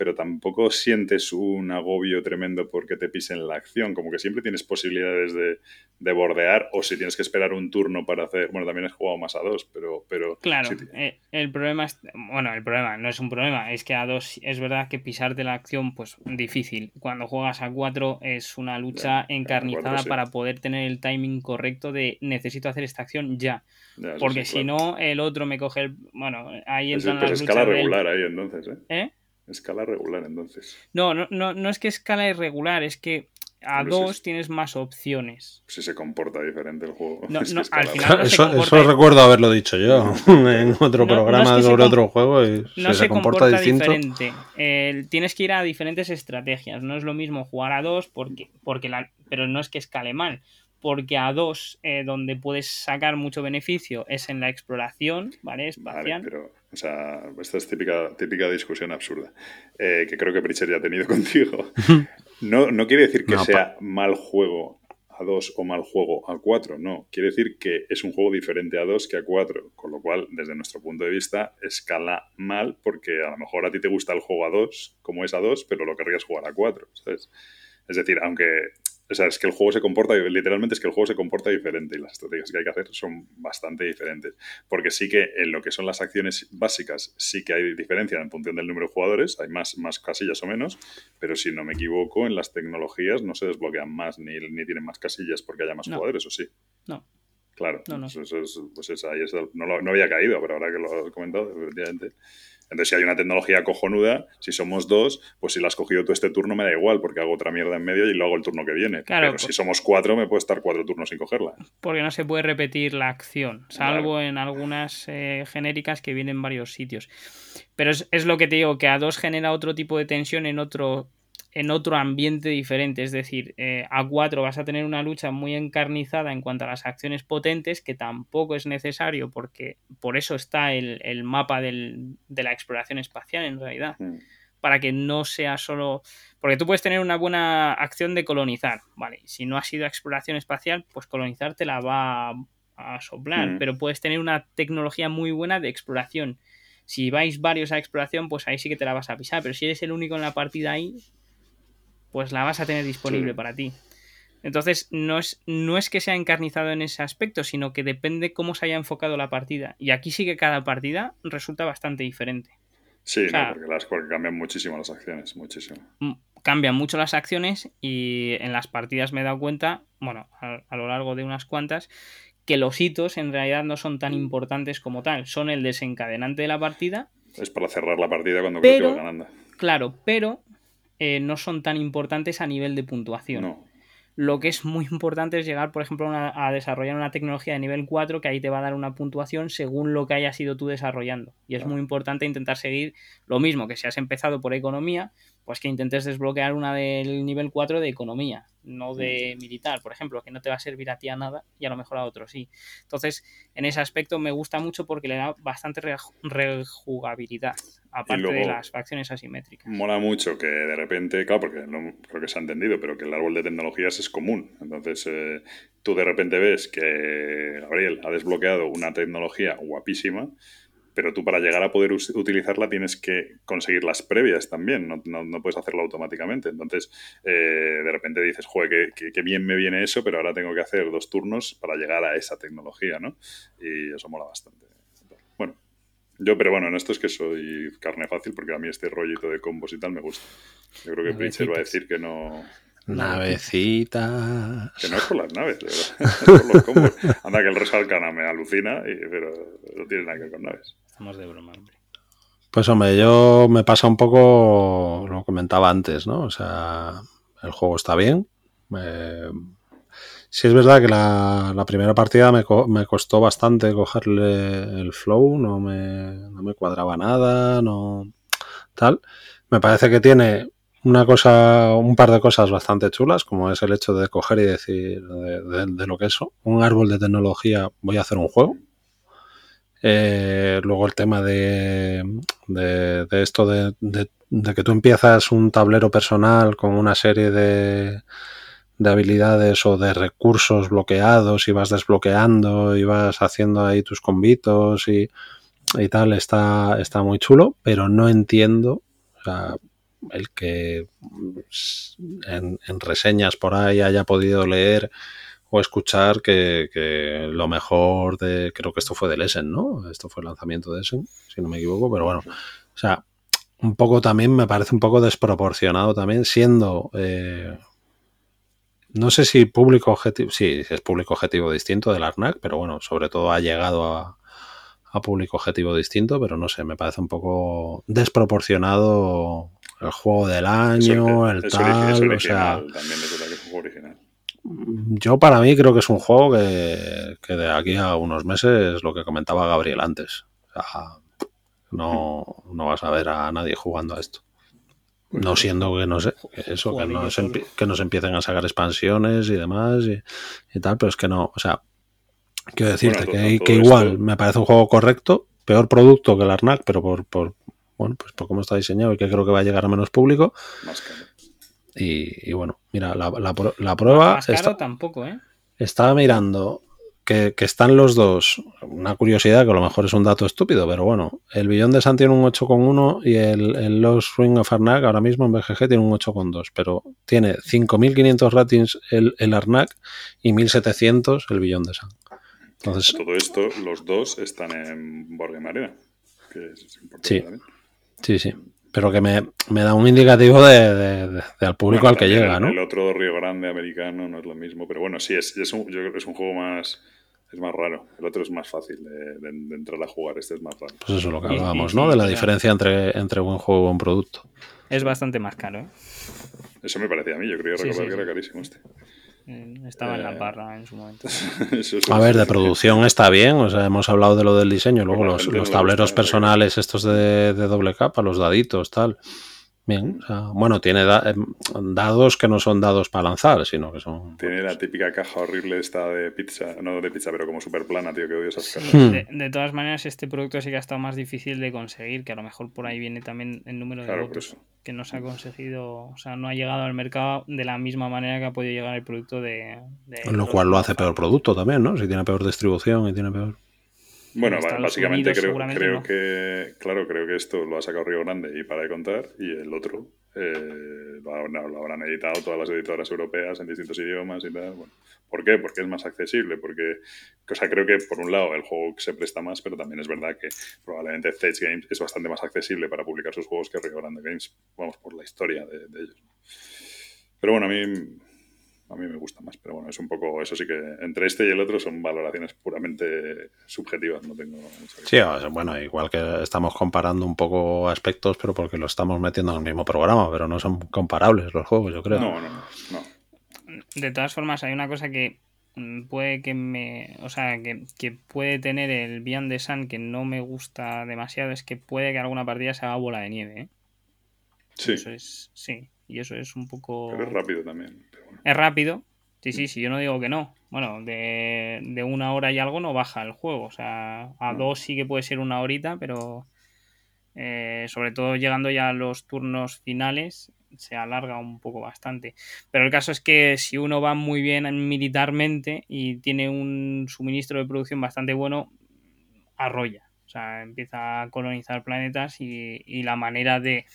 pero tampoco sientes un agobio tremendo porque te pisen la acción, como que siempre tienes posibilidades de, bordear o si tienes que esperar un turno para hacer, bueno, también has jugado más a dos, pero... pero claro, eh, el problema es, bueno, el problema no es un problema, es que a dos es verdad que pisarte la acción, pues difícil. Cuando juegas a cuatro es una lucha encarnizada para poder tener el timing correcto de necesito hacer esta acción ya. porque si no, el otro me coge el... Bueno, ahí entran es, pues escala regular ahí entonces, ¿eh? ¿Eh? Escala regular, entonces. No, no, no, no es que escala irregular, es que a dos tienes más opciones. Si se comporta diferente el juego. eso, recuerdo haberlo dicho yo en otro programa sobre otro juego y no se, comporta, diferente. tienes que ir a diferentes estrategias. No es lo mismo jugar a dos porque, porque la, pero no es que escale mal. Porque a dos, eh, donde puedes sacar mucho beneficio, es en la exploración, ¿vale? Espacial. pero o sea, esta es típica, típica discusión absurda, eh, que creo que Pritchard ya ha tenido contigo. No, no quiere decir que sea mal juego a 2 o mal juego a 4, no. Quiere decir que es un juego diferente a 2 que a 4, con lo cual, desde nuestro punto de vista, escala mal porque a lo mejor a ti te gusta el juego a 2, como es a 2, pero lo querrías jugar a 4, ¿sabes? Es decir, aunque o sea, es que el juego se comporta, literalmente es que el juego se comporta diferente y las estrategias que hay que hacer son bastante diferentes. Porque sí que en lo que son las acciones básicas sí que hay diferencia en función del número de jugadores, hay más, más casillas o menos, pero si no me equivoco, en las tecnologías no se desbloquean más ni, ni tienen más casillas porque haya más jugadores, ¿o sí? No. Claro, no, no. Pues, pues ahí no, lo, no, había caído, pero ahora que lo has comentado, efectivamente. Entonces, si hay una tecnología cojonuda, si somos dos, pues si la has cogido tú este turno me da igual, porque hago otra mierda en medio y lo hago el turno que viene. Pero si somos cuatro, me puedo estar cuatro turnos sin cogerla. Porque no se puede repetir la acción, salvo en algunas eh, genéricas que vienen en varios sitios. Pero es, es, lo que te digo, que a dos genera otro tipo de tensión en otro en otro ambiente diferente. Es decir, eh, a 4 vas a tener una lucha muy encarnizada en cuanto a las acciones potentes, que tampoco es necesario porque por eso está el, mapa de la exploración espacial en realidad. Mm. Para que no sea solo. Porque tú puedes tener una buena acción de colonizar, ¿vale? Si no ha sido exploración espacial, pues colonizar te la va a soplar. Mm. Pero puedes tener una tecnología muy buena de exploración. Si vais varios a exploración, pues ahí sí que te la vas a pisar. Pero si eres el único en la partida ahí, pues la vas a tener disponible para ti. Entonces, no es, no es que sea encarnizado en ese aspecto, sino que depende cómo se haya enfocado la partida. Y aquí sí que cada partida resulta bastante diferente. Sí, porque, las, cambian muchísimo las acciones, muchísimo. Cambian mucho las acciones y en las partidas me he dado cuenta, bueno, a, lo largo de unas cuantas, que los hitos en realidad no son tan importantes como tal. Son el desencadenante de la partida. Es para cerrar la partida cuando creo que vas ganando. Claro, pero eh, no son tan importantes a nivel de puntuación. Lo que es muy importante es llegar, por ejemplo, a desarrollar una tecnología de nivel 4 que ahí te va a dar una puntuación según lo que hayas ido tú desarrollando. Y es muy importante intentar seguir lo mismo que si has empezado por economía, pues que intentes desbloquear una del nivel 4 de economía, no de militar, por ejemplo, que no te va a servir a ti a nada y a lo mejor a otro sí. Entonces, en ese aspecto me gusta mucho porque le da bastante rejugabilidad, aparte de las facciones asimétricas. Mola mucho que de repente, claro, porque no creo que se ha entendido, pero que el árbol de tecnologías es común. Entonces, eh, tú de repente ves que Gabriel ha desbloqueado una tecnología guapísima pero tú para llegar a poder utilizarla tienes que conseguir las previas también, no, no, puedes hacerlo automáticamente. Entonces, eh, de repente dices, joder, qué, bien me viene eso, pero ahora tengo que hacer dos turnos para llegar a esa tecnología, ¿no? Y eso mola bastante. Bueno, yo, pero bueno, en esto es que soy carne fácil porque a mí este rollito de combos y tal me gusta. Yo creo que Pritchard va a decir que no... Navecitas. Que no es por las naves, de verdad. Anda que el Resalcana me alucina, pero no tiene nada que ver con naves. Estamos de broma, hombre. Pues hombre, yo me pasa un poco lo comentaba antes, ¿no? O sea, el juego está bien. Eh, sí es verdad que la, primera partida me, me, costó bastante cogerle el flow, no me, no me cuadraba nada, no tal. Me parece que tiene una cosa, un par de cosas bastante chulas, como es el hecho de coger y decir de, lo que es un árbol de tecnología, voy a hacer un juego. Eh, luego el tema de, de, esto de, que tú empiezas un tablero personal con una serie de, de habilidades o de recursos bloqueados y vas desbloqueando y vas haciendo ahí tus convitos y, y tal, está, está muy chulo, pero no entiendo, el que en, reseñas por ahí haya podido leer o escuchar que, lo mejor de, creo que esto fue del Essen, ¿no? Esto fue el lanzamiento de Essen, si no me equivoco, pero bueno, o sea, un poco también me parece un poco desproporcionado también siendo... Eh, no sé si público objetivo, sí, es público objetivo distinto del ARNAC, pero bueno, sobre todo ha llegado a, a público objetivo distinto, pero no sé, me parece un poco desproporcionado el juego del año, el tal, o sea... Yo para mí creo que es un juego que, de aquí a unos meses, lo que comentaba Gabriel antes, no, no vas a ver a nadie jugando a esto. No siendo que no sé, eso, que nos, que nos empiecen a sacar expansiones y demás y, tal, pero es que no, o sea, quiero decirte que, que igual me parece un juego correcto, peor producto que el Arnak, pero por, por, bueno, pues por cómo está diseñado y que creo que va a llegar a menos público. Y, bueno, mira, la, la, prueba. Más caro tampoco, ¿eh? Estaba mirando que, están los dos. Una curiosidad que a lo mejor es un dato estúpido, pero bueno, el Billón de Sun tiene un 8,1 y el, el Lost Ring of Arnak ahora mismo en BGG tiene un 8,2, pero tiene 5.500 ratings el, el Arnak y 1.700 el Billón de Sun. Entonces, Todo esto, los dos están en Borgen Arena, que es importante sí, Sí, sí. Pero que me, da un indicativo de, al público al que llega, ¿no? El otro Río Grande americano no es lo mismo, pero bueno, sí, es, es un, yo creo que es un juego más es más raro. El otro es más fácil de, entrar a jugar, este es más raro. Pues eso es lo que hablábamos, ¿no? De la diferencia entre, entre buen juego y buen producto. Es bastante más caro, ¿eh? Eso me parecía a mí, yo creía recordar que era carísimo este. Eh, estaba en la barra en su momento. a ver, de producción está bien, o sea, hemos hablado de lo del diseño, luego los, los tableros personales estos de, de, doble capa, los daditos, tal. Bien, bueno, tiene em, dados que no son dados para lanzar, sino que son. Tiene la típica caja horrible esta de pizza, no de pizza, pero como súper plana, tío, que odio esas cajas. De, todas maneras, este producto sí que ha estado más difícil de conseguir, que a lo mejor por ahí viene también el número de votos que no se ha conseguido, o sea, no ha llegado al mercado de la misma manera que ha podido llegar el producto de. lo cual lo hace peor producto también, ¿no? Si tiene peor distribución y tiene peor. Bueno, básicamente creo, creo que, claro, creo que esto lo ha sacado Río Grande y para de contar, y el otro eh, lo, habrán, editado todas las editoras europeas en distintos idiomas y tal. Bueno, ¿Por qué? Porque es más accesible, porque, o sea, creo que por un lado el juego se presta más, pero también es verdad que probablemente Stage Games es bastante más accesible para publicar sus juegos que Río Grande Games, vamos, por la historia de, de ellos. Pero bueno, a mí a mí me gusta más, pero bueno, es un poco, eso sí que entre este y el otro son valoraciones puramente subjetivas, no tengo Sí, bueno, igual que estamos comparando un poco aspectos, pero porque lo estamos metiendo en el mismo programa, pero no son comparables los juegos, yo creo. No, no, no. De todas formas, hay una cosa que puede que me, o sea, que, que puede tener el Beyond the Sun que no me gusta demasiado, es que puede que alguna partida se haga bola de nieve, ¿eh? Sí. Eso es, sí, y eso es un poco... Pero es rápido también. Es rápido. Sí, sí, sí, yo no digo que no. Bueno, de, una hora y algo no baja el juego. O sea, a dos sí que puede ser una horita, pero eh, sobre todo llegando ya a los turnos finales se alarga un poco bastante. Pero el caso es que si uno va muy bien militarmente y tiene un suministro de producción bastante bueno, arrolla. O sea, empieza a colonizar planetas y la manera de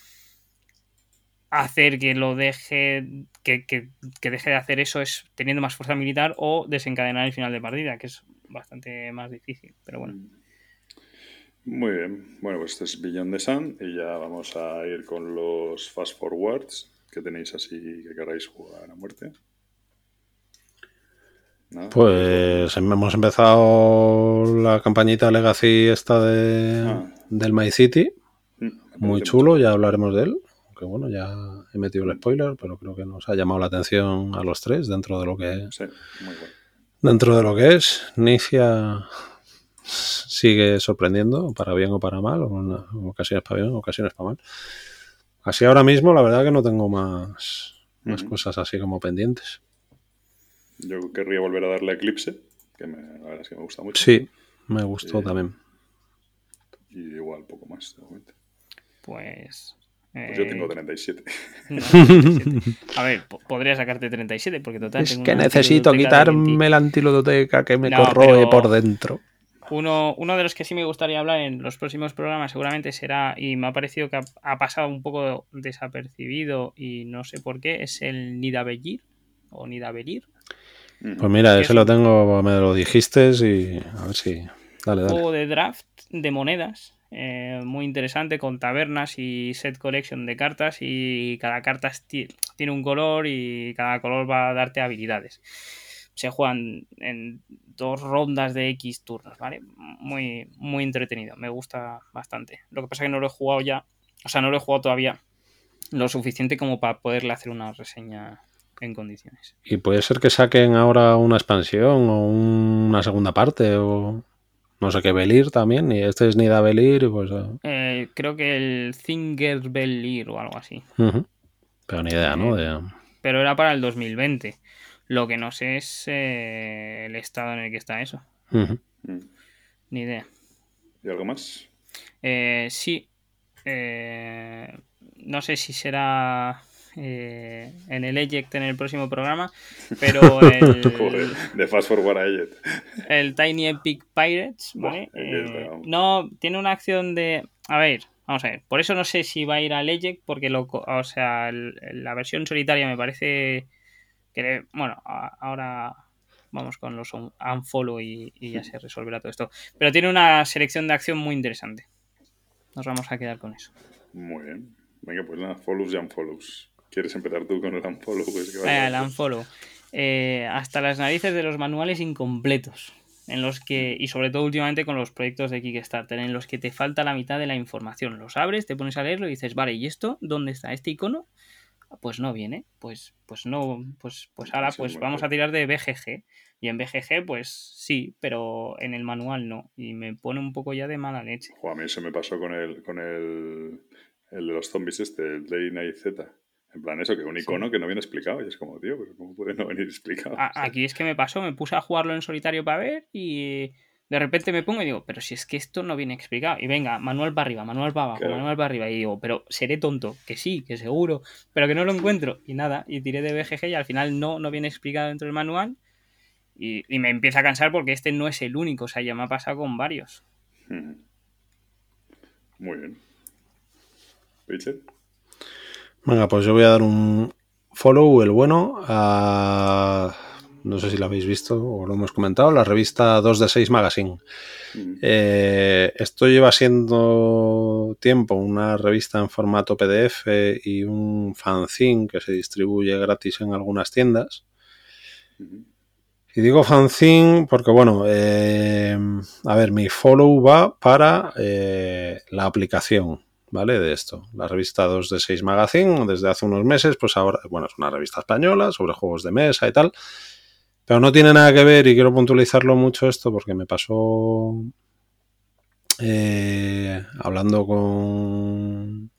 hacer que lo deje, que, deje de hacer eso es teniendo más fuerza militar o desencadenar el final de partida, que es bastante más difícil, pero bueno. Muy bien, bueno, pues este es Beyond the Sun y ya vamos a ir con los fast forwards que tenéis así que queráis jugar a muerte. Pues hemos empezado la campañita Legacy esta de, ah. del My City. Mm, Muy chulo, ya hablaremos de él que bueno, ya he metido el spoiler, pero creo que nos ha llamado la atención a los tres dentro de lo que sí, muy bueno. dentro de lo que es. Nicia sigue sorprendiendo, para bien o para mal, en ocasiones para bien, ocasiones para mal. Así ahora mismo, la verdad que no tengo más, más cosas así como pendientes. Yo querría volver a darle Eclipse, que me, la verdad es que me gusta mucho. Sí, me gustó también. Y igual, poco más, de momento. Pues pues yo tengo 37. Eh, a ver, podría sacarte 37 porque total. Es que necesito quitarme la antilodoteca que me corroe por dentro. Uno, uno de los que sí me gustaría hablar en los próximos programas seguramente será, y me ha parecido que ha, pasado un poco desapercibido y no sé por qué, es el Nidavellir o Nidavellir. Pues mira, ese lo tengo, me lo dijiste y a ver si... Dale, dale. Juego de draft de monedas eh, muy interesante con tabernas y set collection de cartas y cada carta tiene un color y cada color va a darte habilidades. Se juegan en dos rondas de X turnos, ¿vale? Muy, muy entretenido, me gusta bastante. Lo que pasa es que no lo he jugado ya, o sea, no lo he jugado todavía lo suficiente como para poderle hacer una reseña en condiciones. ¿Y puede ser que saquen ahora una expansión o una segunda parte o...? No sé qué Belir también, y este es Nida Belir, pues... Eh. Eh, creo que el Zinger Belir o algo así. Pero ni idea, ¿no? Eh, pero era para el 2020. Lo que no sé es el estado en el que está eso. Ni idea. ¿Y algo más? sí. no sé si será eh, en el Eject en el próximo programa, pero el, de Fast Forward a Eject. El Tiny Epic Pirates, ¿vale? no, tiene una acción de... A ver, vamos a ver. Por eso no sé si va a ir al Eject, porque lo, o sea, la versión solitaria me parece que... Bueno, ahora vamos con los unfollow y, y ya se resolverá todo esto. Pero tiene una selección de acción muy interesante. Nos vamos a quedar con eso. Muy bien. Venga, pues nada, follows y unfollows. ¿Quieres empezar tú con el unfollow? Pues el unfollow. Eh, hasta las narices de los manuales incompletos. En los que, y sobre todo últimamente con los proyectos de Kickstarter, en los que te falta la mitad de la información. Los abres, te pones a leerlo y dices, vale, ¿y esto? ¿Dónde está? ¿Este icono? Pues no viene. Pues, pues no, pues, pues ahora pues vamos a tirar de BGG. Y en BGG, pues sí, pero en el manual no. Y me pone un poco ya de mala leche. a mí se me pasó con el, con el, el de los zombies este, el Day Night Z. En plan, eso, que un icono que no viene explicado. Y es como, tío, pero ¿cómo puede no venir explicado? aquí es que me pasó, me puse a jugarlo en solitario para ver y de repente me pongo y digo, pero si es que esto no viene explicado. Y venga, manual para arriba, manual para abajo, manual para arriba. Y digo, pero seré tonto, que sí, que seguro, pero que no lo encuentro. Y nada, y tiré de BGG y al final no, no viene explicado dentro del manual. Y, me empieza a cansar porque este no es el único, o sea, ya me ha pasado con varios. Muy bien. Richard. Venga, pues yo voy a dar un follow, el bueno, a. No sé si lo habéis visto o lo hemos comentado, la revista 2 de 6 Magazine. Eh, esto lleva siendo tiempo una revista en formato PDF y un fanzine que se distribuye gratis en algunas tiendas. Y digo fanzine porque, bueno, eh, a ver, mi follow va para eh, la aplicación, ¿vale? De esto. La revista 2 de 6 Magazine, desde hace unos meses, pues ahora, bueno, es una revista española sobre juegos de mesa y tal. Pero no tiene nada que ver y quiero puntualizarlo mucho esto porque me pasó eh, hablando con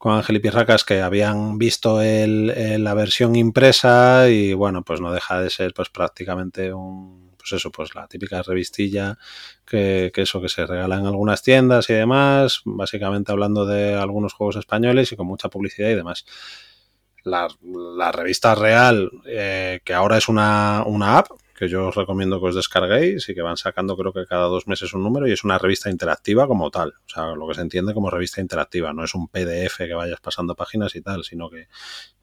con Ángel y Pirracas que habían visto el, la versión impresa y bueno, pues no deja de ser pues prácticamente un, pues eso, pues la típica revistilla que, eso que se regala en algunas tiendas y demás, básicamente hablando de algunos juegos españoles y con mucha publicidad y demás. La, la revista real, eh, que ahora es una, una app, que yo os recomiendo que os descarguéis y que van sacando creo que cada dos meses un número y es una revista interactiva como tal, o sea, lo que se entiende como revista interactiva, no es un PDF que vayas pasando páginas y tal, sino que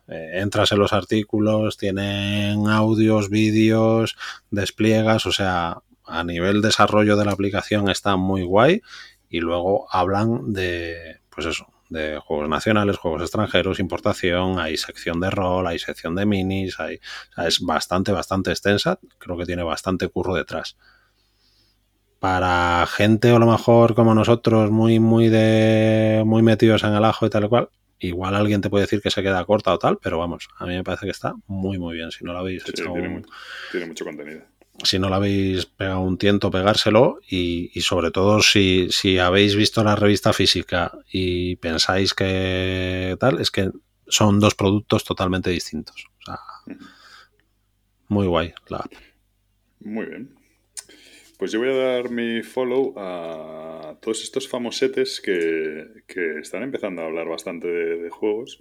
eh, entras en los artículos, tienen audios, vídeos, despliegas, o sea, a nivel desarrollo de la aplicación está muy guay y luego hablan de, pues eso, de juegos nacionales, juegos extranjeros, importación, hay sección de rol, hay sección de minis, hay, es bastante, bastante extensa, creo que tiene bastante curro detrás. Para gente o a lo mejor como nosotros, muy, muy de muy metidos en el ajo y tal cual, igual alguien te puede decir que se queda corta o tal, pero vamos, a mí me parece que está muy, muy bien. Si no lo habéis hecho. tiene mucho contenido si no lo habéis pegado un tiento, pegárselo y, sobre todo si, habéis visto la revista física y pensáis que tal, es que son dos productos totalmente distintos. muy guay la Muy bien. Pues yo voy a dar mi follow a todos estos famosetes que, que están empezando a hablar bastante de juegos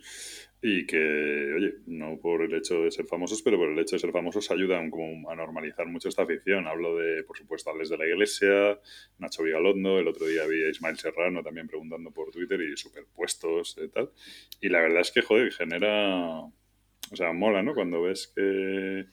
y que, oye, no por el hecho de ser famosos, pero por el hecho de ser famosos ayudan como a normalizar mucho esta afición. Hablo de, por supuesto, Alex de la Iglesia, Nacho Vigalondo, el otro día vi a Ismael Serrano también preguntando por Twitter y superpuestos y tal. Y la verdad es que, joder, genera... O sea, mola, ¿no? Cuando ves que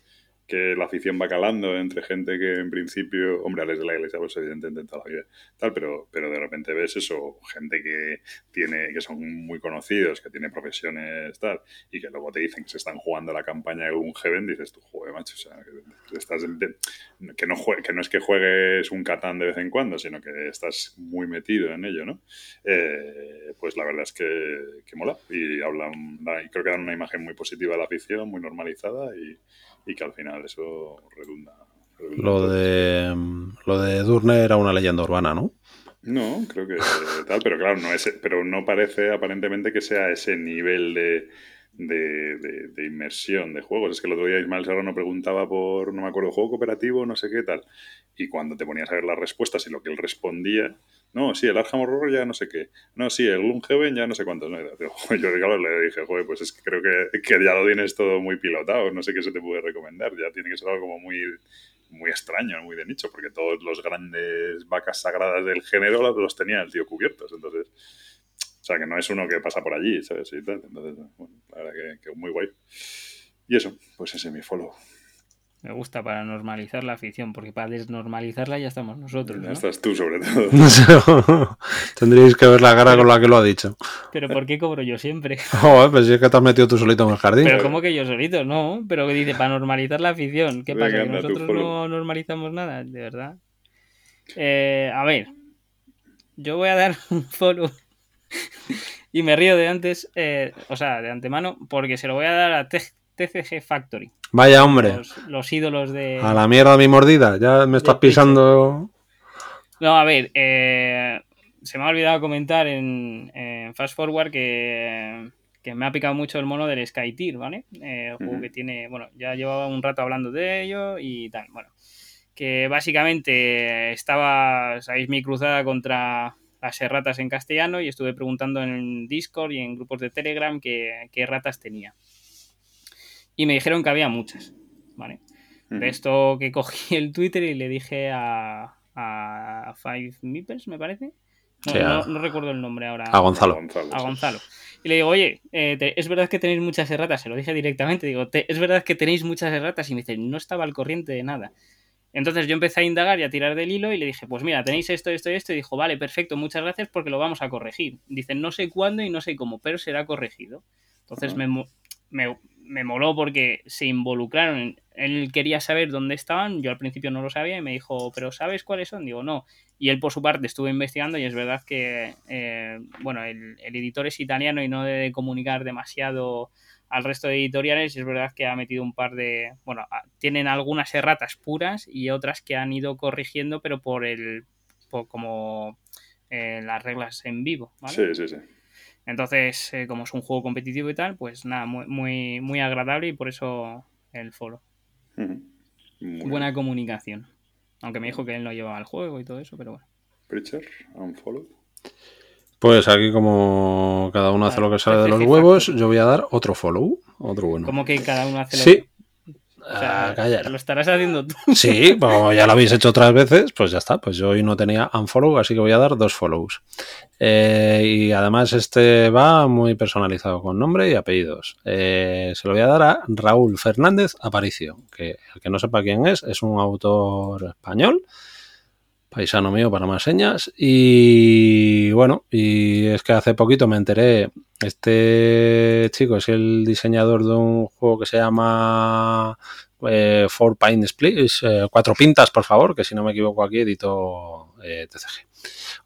que la afición va calando entre gente que en principio, hombre, Alex de la iglesia, pues evidentemente toda la vida, tal, pero, pero de repente ves eso, gente que tiene, que son muy conocidos, que tiene profesiones tal, y que luego te dicen que se están jugando la campaña de un Heaven, dices tú, joder, macho, o sea, que, estás que, no que no es que juegues un Catán de vez en cuando, sino que estás muy metido en ello, ¿no? Eh, pues la verdad es que, que mola, y hablan, y creo que dan una imagen muy positiva de la afición, muy normalizada, y y que al final eso redunda. lo, de, lo de Durne era una leyenda urbana, ¿no? No, creo que tal, pero claro, no es, pero no parece aparentemente que sea ese nivel de, de, de, inmersión de juegos. Es que el otro día Ismael Serrano preguntaba por, no me acuerdo, juego cooperativo, no sé qué tal. Y cuando te ponías a ver las respuestas y lo que él respondía, no, sí, el Arkham Horror ya no sé qué. No, sí, el Gloomhaven ya no sé cuántos. Yo, le dije, joder, pues es que creo que, que, ya lo tienes todo muy pilotado. No sé qué se te puede recomendar. Ya tiene que ser algo como muy, muy extraño, muy de nicho, porque todos los grandes vacas sagradas del género los tenía el tío cubiertos. Entonces, o sea, que no es uno que pasa por allí, ¿sabes? Entonces, bueno, la verdad que, que muy guay. Y eso, pues ese es mi follow. Me gusta para normalizar la afición, porque para desnormalizarla ya estamos nosotros. Ya estás tú, sobre todo. Tendríais que ver la cara con la que lo ha dicho. Pero ¿por qué cobro yo siempre? Joder, pues si es que te has metido tú solito en el jardín. Pero ¿cómo que yo solito? No, pero que dice para normalizar la afición. ¿Qué pasa? ¿Que nosotros no normalizamos nada? De verdad. Eh, a ver, yo voy a dar un follow y me río de antes, eh, o sea, de antemano, porque se lo voy a dar a TCG Factory. Vaya hombre. Los, ídolos de. A la mierda mi mordida, ya me estás pisando. No, a ver, eh, se me ha olvidado comentar en, Fast Forward que, me ha picado mucho el mono del Sky Tier, ¿vale? Eh, juego que tiene, bueno, ya llevaba un rato hablando de ello y tal, bueno. Que básicamente estaba, sabéis, mi cruzada contra las erratas en castellano y estuve preguntando en Discord y en grupos de Telegram qué, qué ratas tenía y me dijeron que había muchas, ¿vale? De esto que cogí el Twitter y le dije a, a Five Meeples, me parece. No, no, recuerdo el nombre ahora. A Gonzalo. A Gonzalo. Y le digo, oye, eh, es verdad que tenéis muchas erratas. Se lo dije directamente. Digo, es verdad que tenéis muchas erratas. Y me dice, no estaba al corriente de nada. Entonces yo empecé a indagar y a tirar del hilo y le dije, pues mira, tenéis esto, esto y esto. Y dijo, vale, perfecto, muchas gracias porque lo vamos a corregir. Dicen, no sé cuándo y no sé cómo, pero será corregido. Entonces me, me, me moló porque se involucraron. Él quería saber dónde estaban, yo al principio no lo sabía y me dijo, pero ¿sabes cuáles son? Digo, no. Y él por su parte estuvo investigando y es verdad que, eh, bueno, el, editor es italiano y no debe comunicar demasiado al resto de editoriales y es verdad que ha metido un par de, bueno, tienen algunas erratas puras y otras que han ido corrigiendo pero por el, por como eh, las reglas en vivo. Sí, sí, sí. Entonces, eh, como es un juego competitivo y tal, pues nada, muy, muy, muy agradable y por eso el foro. Buena comunicación. Aunque me dijo que él no llevaba el juego y todo eso, pero bueno. Preacher, unfollow. Pues aquí como cada uno hace lo que sale de los huevos, yo voy a dar otro follow, otro bueno. ¿Cómo que cada uno hace lo Sí, Ah, lo estarás haciendo tú. Sí, como ya lo habéis hecho otras veces, pues ya está. Pues yo hoy no tenía unfollow, así que voy a dar dos follows. Eh, y además este va muy personalizado con nombre y apellidos. Eh, se lo voy a dar a Raúl Fernández Aparicio, que el que no sepa quién es, es un autor español paisano mío para más señas. Y bueno, y es que hace poquito me enteré, este chico es el diseñador de un juego que se llama eh, Four Pine Splits, eh, cuatro pintas, por favor, que si no me equivoco aquí edito eh, TCG.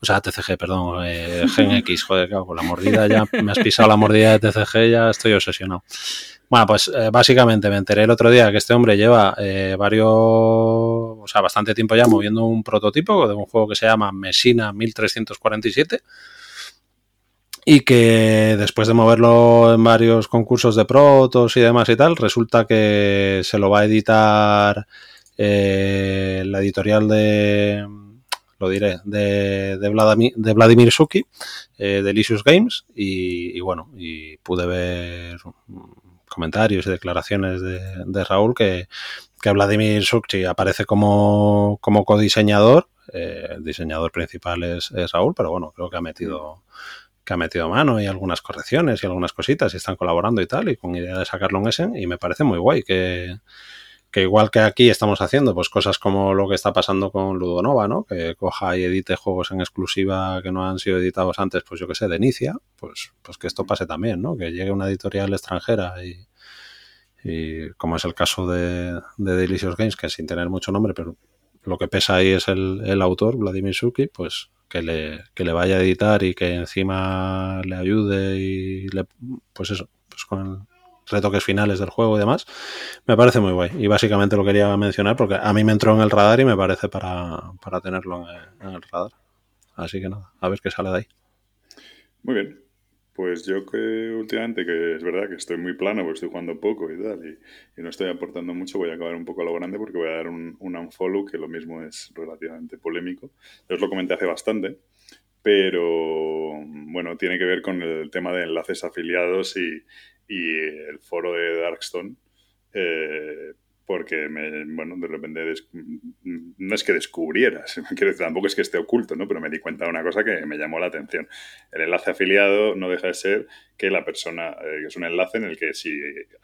O sea, TCG, perdón, Gen X, joder, con la mordida ya, me has pisado la mordida de TCG, ya estoy obsesionado. Bueno, pues eh, básicamente me enteré el otro día que este hombre lleva eh, varios, o sea, bastante tiempo ya moviendo un prototipo de un juego que se llama Messina 1347 y que después de moverlo en varios concursos de protos y demás y tal, resulta que se lo va a editar eh, la editorial de, lo diré, de, de, Vladimir, de Vladimir Suki, de Licious Games, y, bueno, y pude ver comentarios y declaraciones de, Raúl que, Vladimir Sukchi aparece como, como codiseñador. Eh, el diseñador principal es, Raúl, pero bueno, creo que ha metido que ha metido mano y algunas correcciones y algunas cositas y están colaborando y tal, y con idea de sacarlo en ese, y me parece muy guay que, que igual que aquí estamos haciendo pues cosas como lo que está pasando con Ludonova, ¿no? Que coja y edite juegos en exclusiva que no han sido editados antes, pues yo que sé, de Inicia, pues, pues que esto pase también, ¿no? Que llegue una editorial extranjera y, y como es el caso de, de Delicious Games, que sin tener mucho nombre, pero lo que pesa ahí es el, autor, Vladimir Suki, pues que le, que le vaya a editar y que encima le ayude y le, pues eso, pues con retoques finales del juego y demás, me parece muy guay. Y básicamente lo quería mencionar porque a mí me entró en el radar y me parece para, para tenerlo en, en el radar. Así que nada, a ver qué sale de ahí. Muy bien. Pues yo que últimamente, que es verdad que estoy muy plano, porque estoy jugando poco y tal, y, no estoy aportando mucho, voy a acabar un poco a lo grande porque voy a dar un, un unfollow que lo mismo es relativamente polémico. Yo os lo comenté hace bastante, pero bueno, tiene que ver con el tema de enlaces afiliados y, y el foro de Darkstone. Eh, porque me, bueno, de repente no es que descubrieras, tampoco es que esté oculto, ¿no? Pero me di cuenta de una cosa que me llamó la atención. El enlace afiliado no deja de ser que la persona, eh, es un enlace en el que si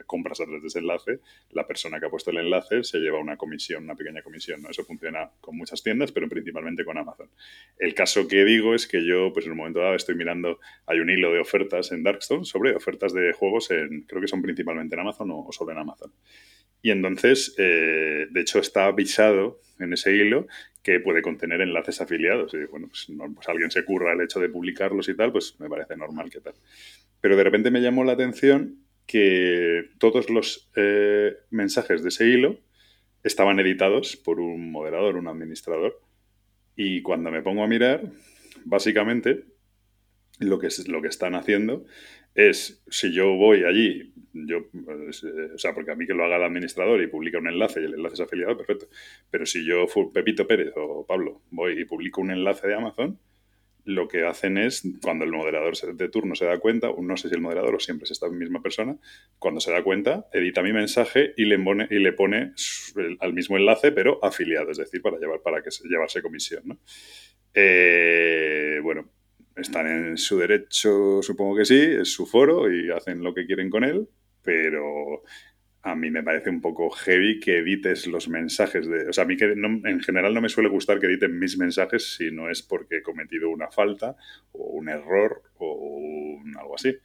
compras a través de ese enlace, la persona que ha puesto el enlace se lleva una comisión, una pequeña comisión, ¿no? Eso funciona con muchas tiendas, pero principalmente con Amazon. El caso que digo es que yo, pues en un momento dado estoy mirando, hay un hilo de ofertas en Darkstone sobre ofertas de juegos en, creo que son principalmente en Amazon o, o solo en Amazon. Y entonces, eh, de hecho, está avisado en ese hilo que puede contener enlaces afiliados. Y bueno, pues, pues, alguien se curra el hecho de publicarlos y tal, pues me parece normal que tal. Pero de repente me llamó la atención que todos los eh, mensajes de ese hilo estaban editados por un moderador, un administrador. Y cuando me pongo a mirar, básicamente lo que, lo que están haciendo es, si yo voy allí, yo, eh, o sea, porque a mí que lo haga el administrador y publica un enlace y el enlace es afiliado, perfecto. Pero si yo, Pepito Pérez o Pablo, voy y publico un enlace de Amazon, lo que hacen es, cuando el moderador de turno se da cuenta, no sé si el moderador o siempre es esta misma persona, cuando se da cuenta, edita mi mensaje y le pone, y le pone al mismo enlace, pero afiliado, es decir, para, llevar, para que llevarse comisión. ¿no? Eh, bueno, están en su derecho, supongo que sí, es su foro y hacen lo que quieren con él, pero a mí me parece un poco heavy que edites los mensajes de... O sea, a mí que en general no me suele gustar que editen mis mensajes si no es porque he cometido una falta o un error o algo así.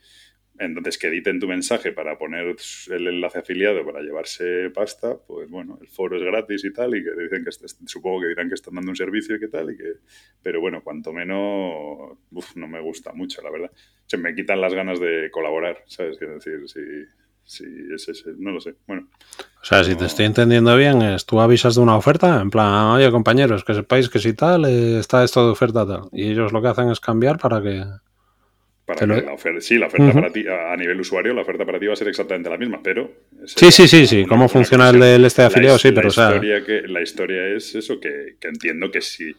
Entonces, que editen tu mensaje para poner el enlace afiliado para llevarse pasta, pues bueno, el foro es gratis y tal, y que dicen que supongo que dirán que están dando un servicio y qué tal, y que, pero bueno, cuanto menos, no me gusta mucho, la verdad. Se me quitan las ganas de colaborar, ¿sabes? Quiero decir, si, si es ese, no lo sé. Bueno. O sea, si te estoy entendiendo bien, es tú avisas de una oferta, en plan, oye compañeros, que sepáis que si tal, eh, está esto de oferta tal. Y ellos lo que hacen es cambiar para que la oferta, sí, la oferta para ti, a nivel usuario, la oferta para ti va a ser exactamente la misma, pero... Sí, sí, sí, sí. ¿Cómo funciona el del este afiliado? sí, pero la historia, que, la historia es eso, que, entiendo que si...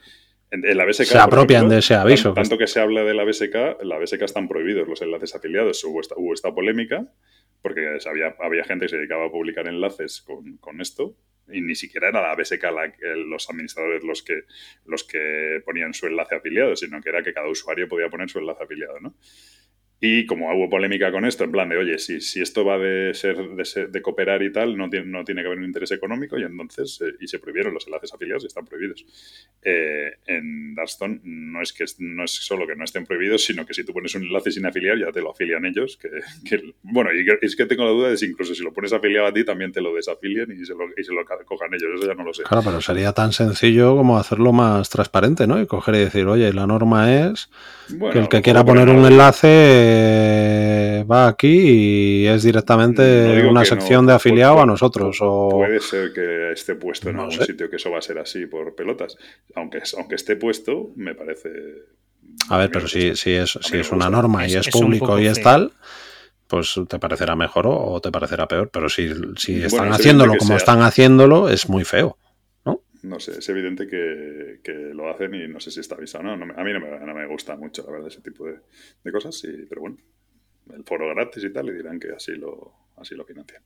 En, la BSK, se apropian de ese aviso. Tanto, que se habla de la BSK, la BSK están prohibidos los enlaces afiliados. Hubo esta, hubo esta polémica, porque había, había gente que se dedicaba a publicar enlaces con, con esto, y ni siquiera era la BSK los administradores los que, los que ponían su enlace afiliado, sino que era que cada usuario podía poner su enlace afiliado, ¿no? Y como hubo polémica con esto, en plan de, oye, si, si esto va de ser, de de, cooperar y tal, no tiene, no tiene que haber un interés económico y entonces, eh, y se prohibieron los enlaces afiliados y están prohibidos. Eh, en Darkstone no es que no es solo que no estén prohibidos, sino que si tú pones un enlace sin afiliar, ya te lo afilian ellos. Que, bueno, y es que tengo la duda de si incluso si lo pones afiliado a ti, también te lo desafilian y se lo, y se lo cojan ellos. Eso ya no lo sé. Claro, pero sería tan sencillo como hacerlo más transparente, ¿no? Y coger y decir, oye, la norma es que el que quiera poner un enlace va aquí y es directamente una sección de afiliado a nosotros. O... Puede ser que esté puesto en algún sitio que eso va a ser así por pelotas. Aunque, aunque esté puesto, me parece. A ver, pero si, si es, si es una norma y es, público y es tal, pues te parecerá mejor o te parecerá peor. Pero si, si están haciéndolo como están haciéndolo, es muy feo no sé, es evidente que, lo hacen y no sé si está avisado. No, a mí no me, gusta mucho, la verdad, ese tipo de, cosas, pero bueno, el foro gratis y tal, y dirán que así lo, así lo financian.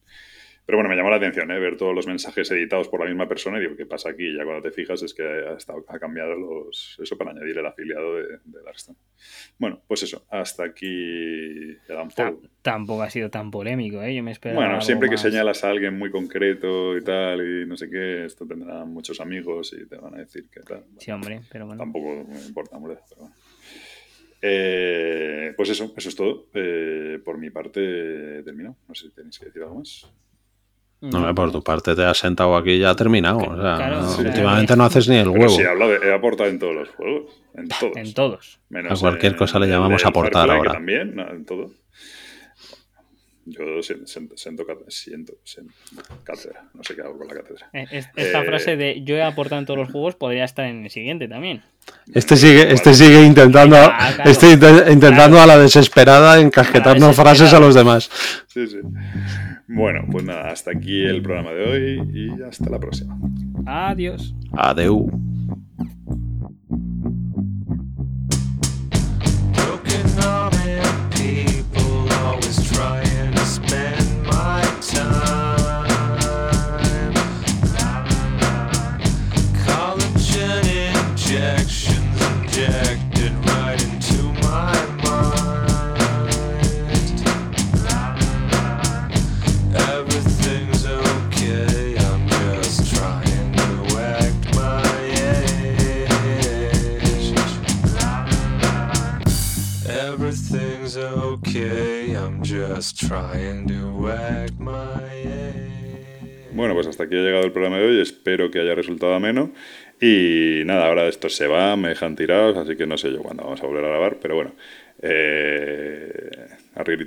Pero bueno, me llamó la atención ¿eh? ver todos los mensajes editados por la misma persona y digo, ¿qué pasa aquí? Y ya cuando te fijas es que ha, estado, ha cambiado los, eso para añadir el afiliado de, de. Bueno, pues eso, hasta aquí el Tampoco ha sido tan polémico, ¿eh? Yo me esperaba Bueno, siempre que señalas a alguien muy concreto y tal y no sé qué, esto tendrá muchos amigos y te van a decir que tal. sí, hombre, pero bueno. Tampoco me importa, hombre, pero bueno. Eh, pues eso, eso es todo. Eh, por mi parte, termino. No sé si tenéis que decir algo más. No, por tu parte te has sentado aquí y ya ha terminado. O sea, últimamente no haces ni el huevo. Sí, he aportado en todos los juegos. En todos. En todos. a cualquier cosa le llamamos aportar ahora. También, en todo. Yo siento, siento, siento, cátedra. No sé qué hago con la cátedra. Eh, esta eh, frase de yo he aportado en todos los juegos podría estar en el siguiente también. Este sigue, este sigue intentando, este intentando a la desesperada encasquetarnos frases a los demás. Sí, sí. Bueno, pues nada, hasta aquí el programa de hoy y hasta la próxima. Adiós. Adeu. Bueno, pues hasta aquí ha llegado el programa de hoy. Espero que haya resultado ameno. Y nada, ahora esto se va, me dejan tirados, así que no sé yo cuándo vamos a volver a grabar, pero bueno, eh,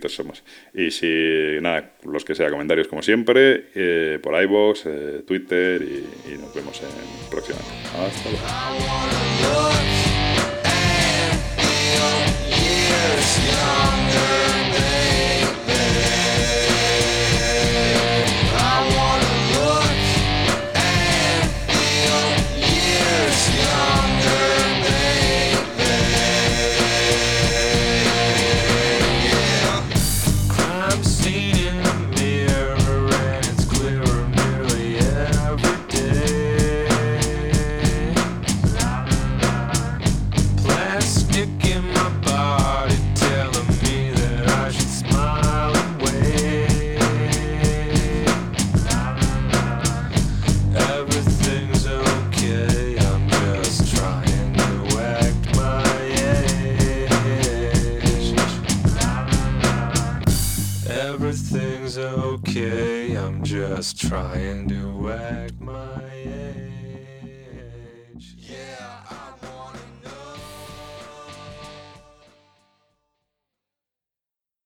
somos. Y si, nada, los que sea, comentarios como siempre, eh, por iVoox, eh, Twitter y, y, nos vemos en próximamente. Hasta luego. Let's try and do.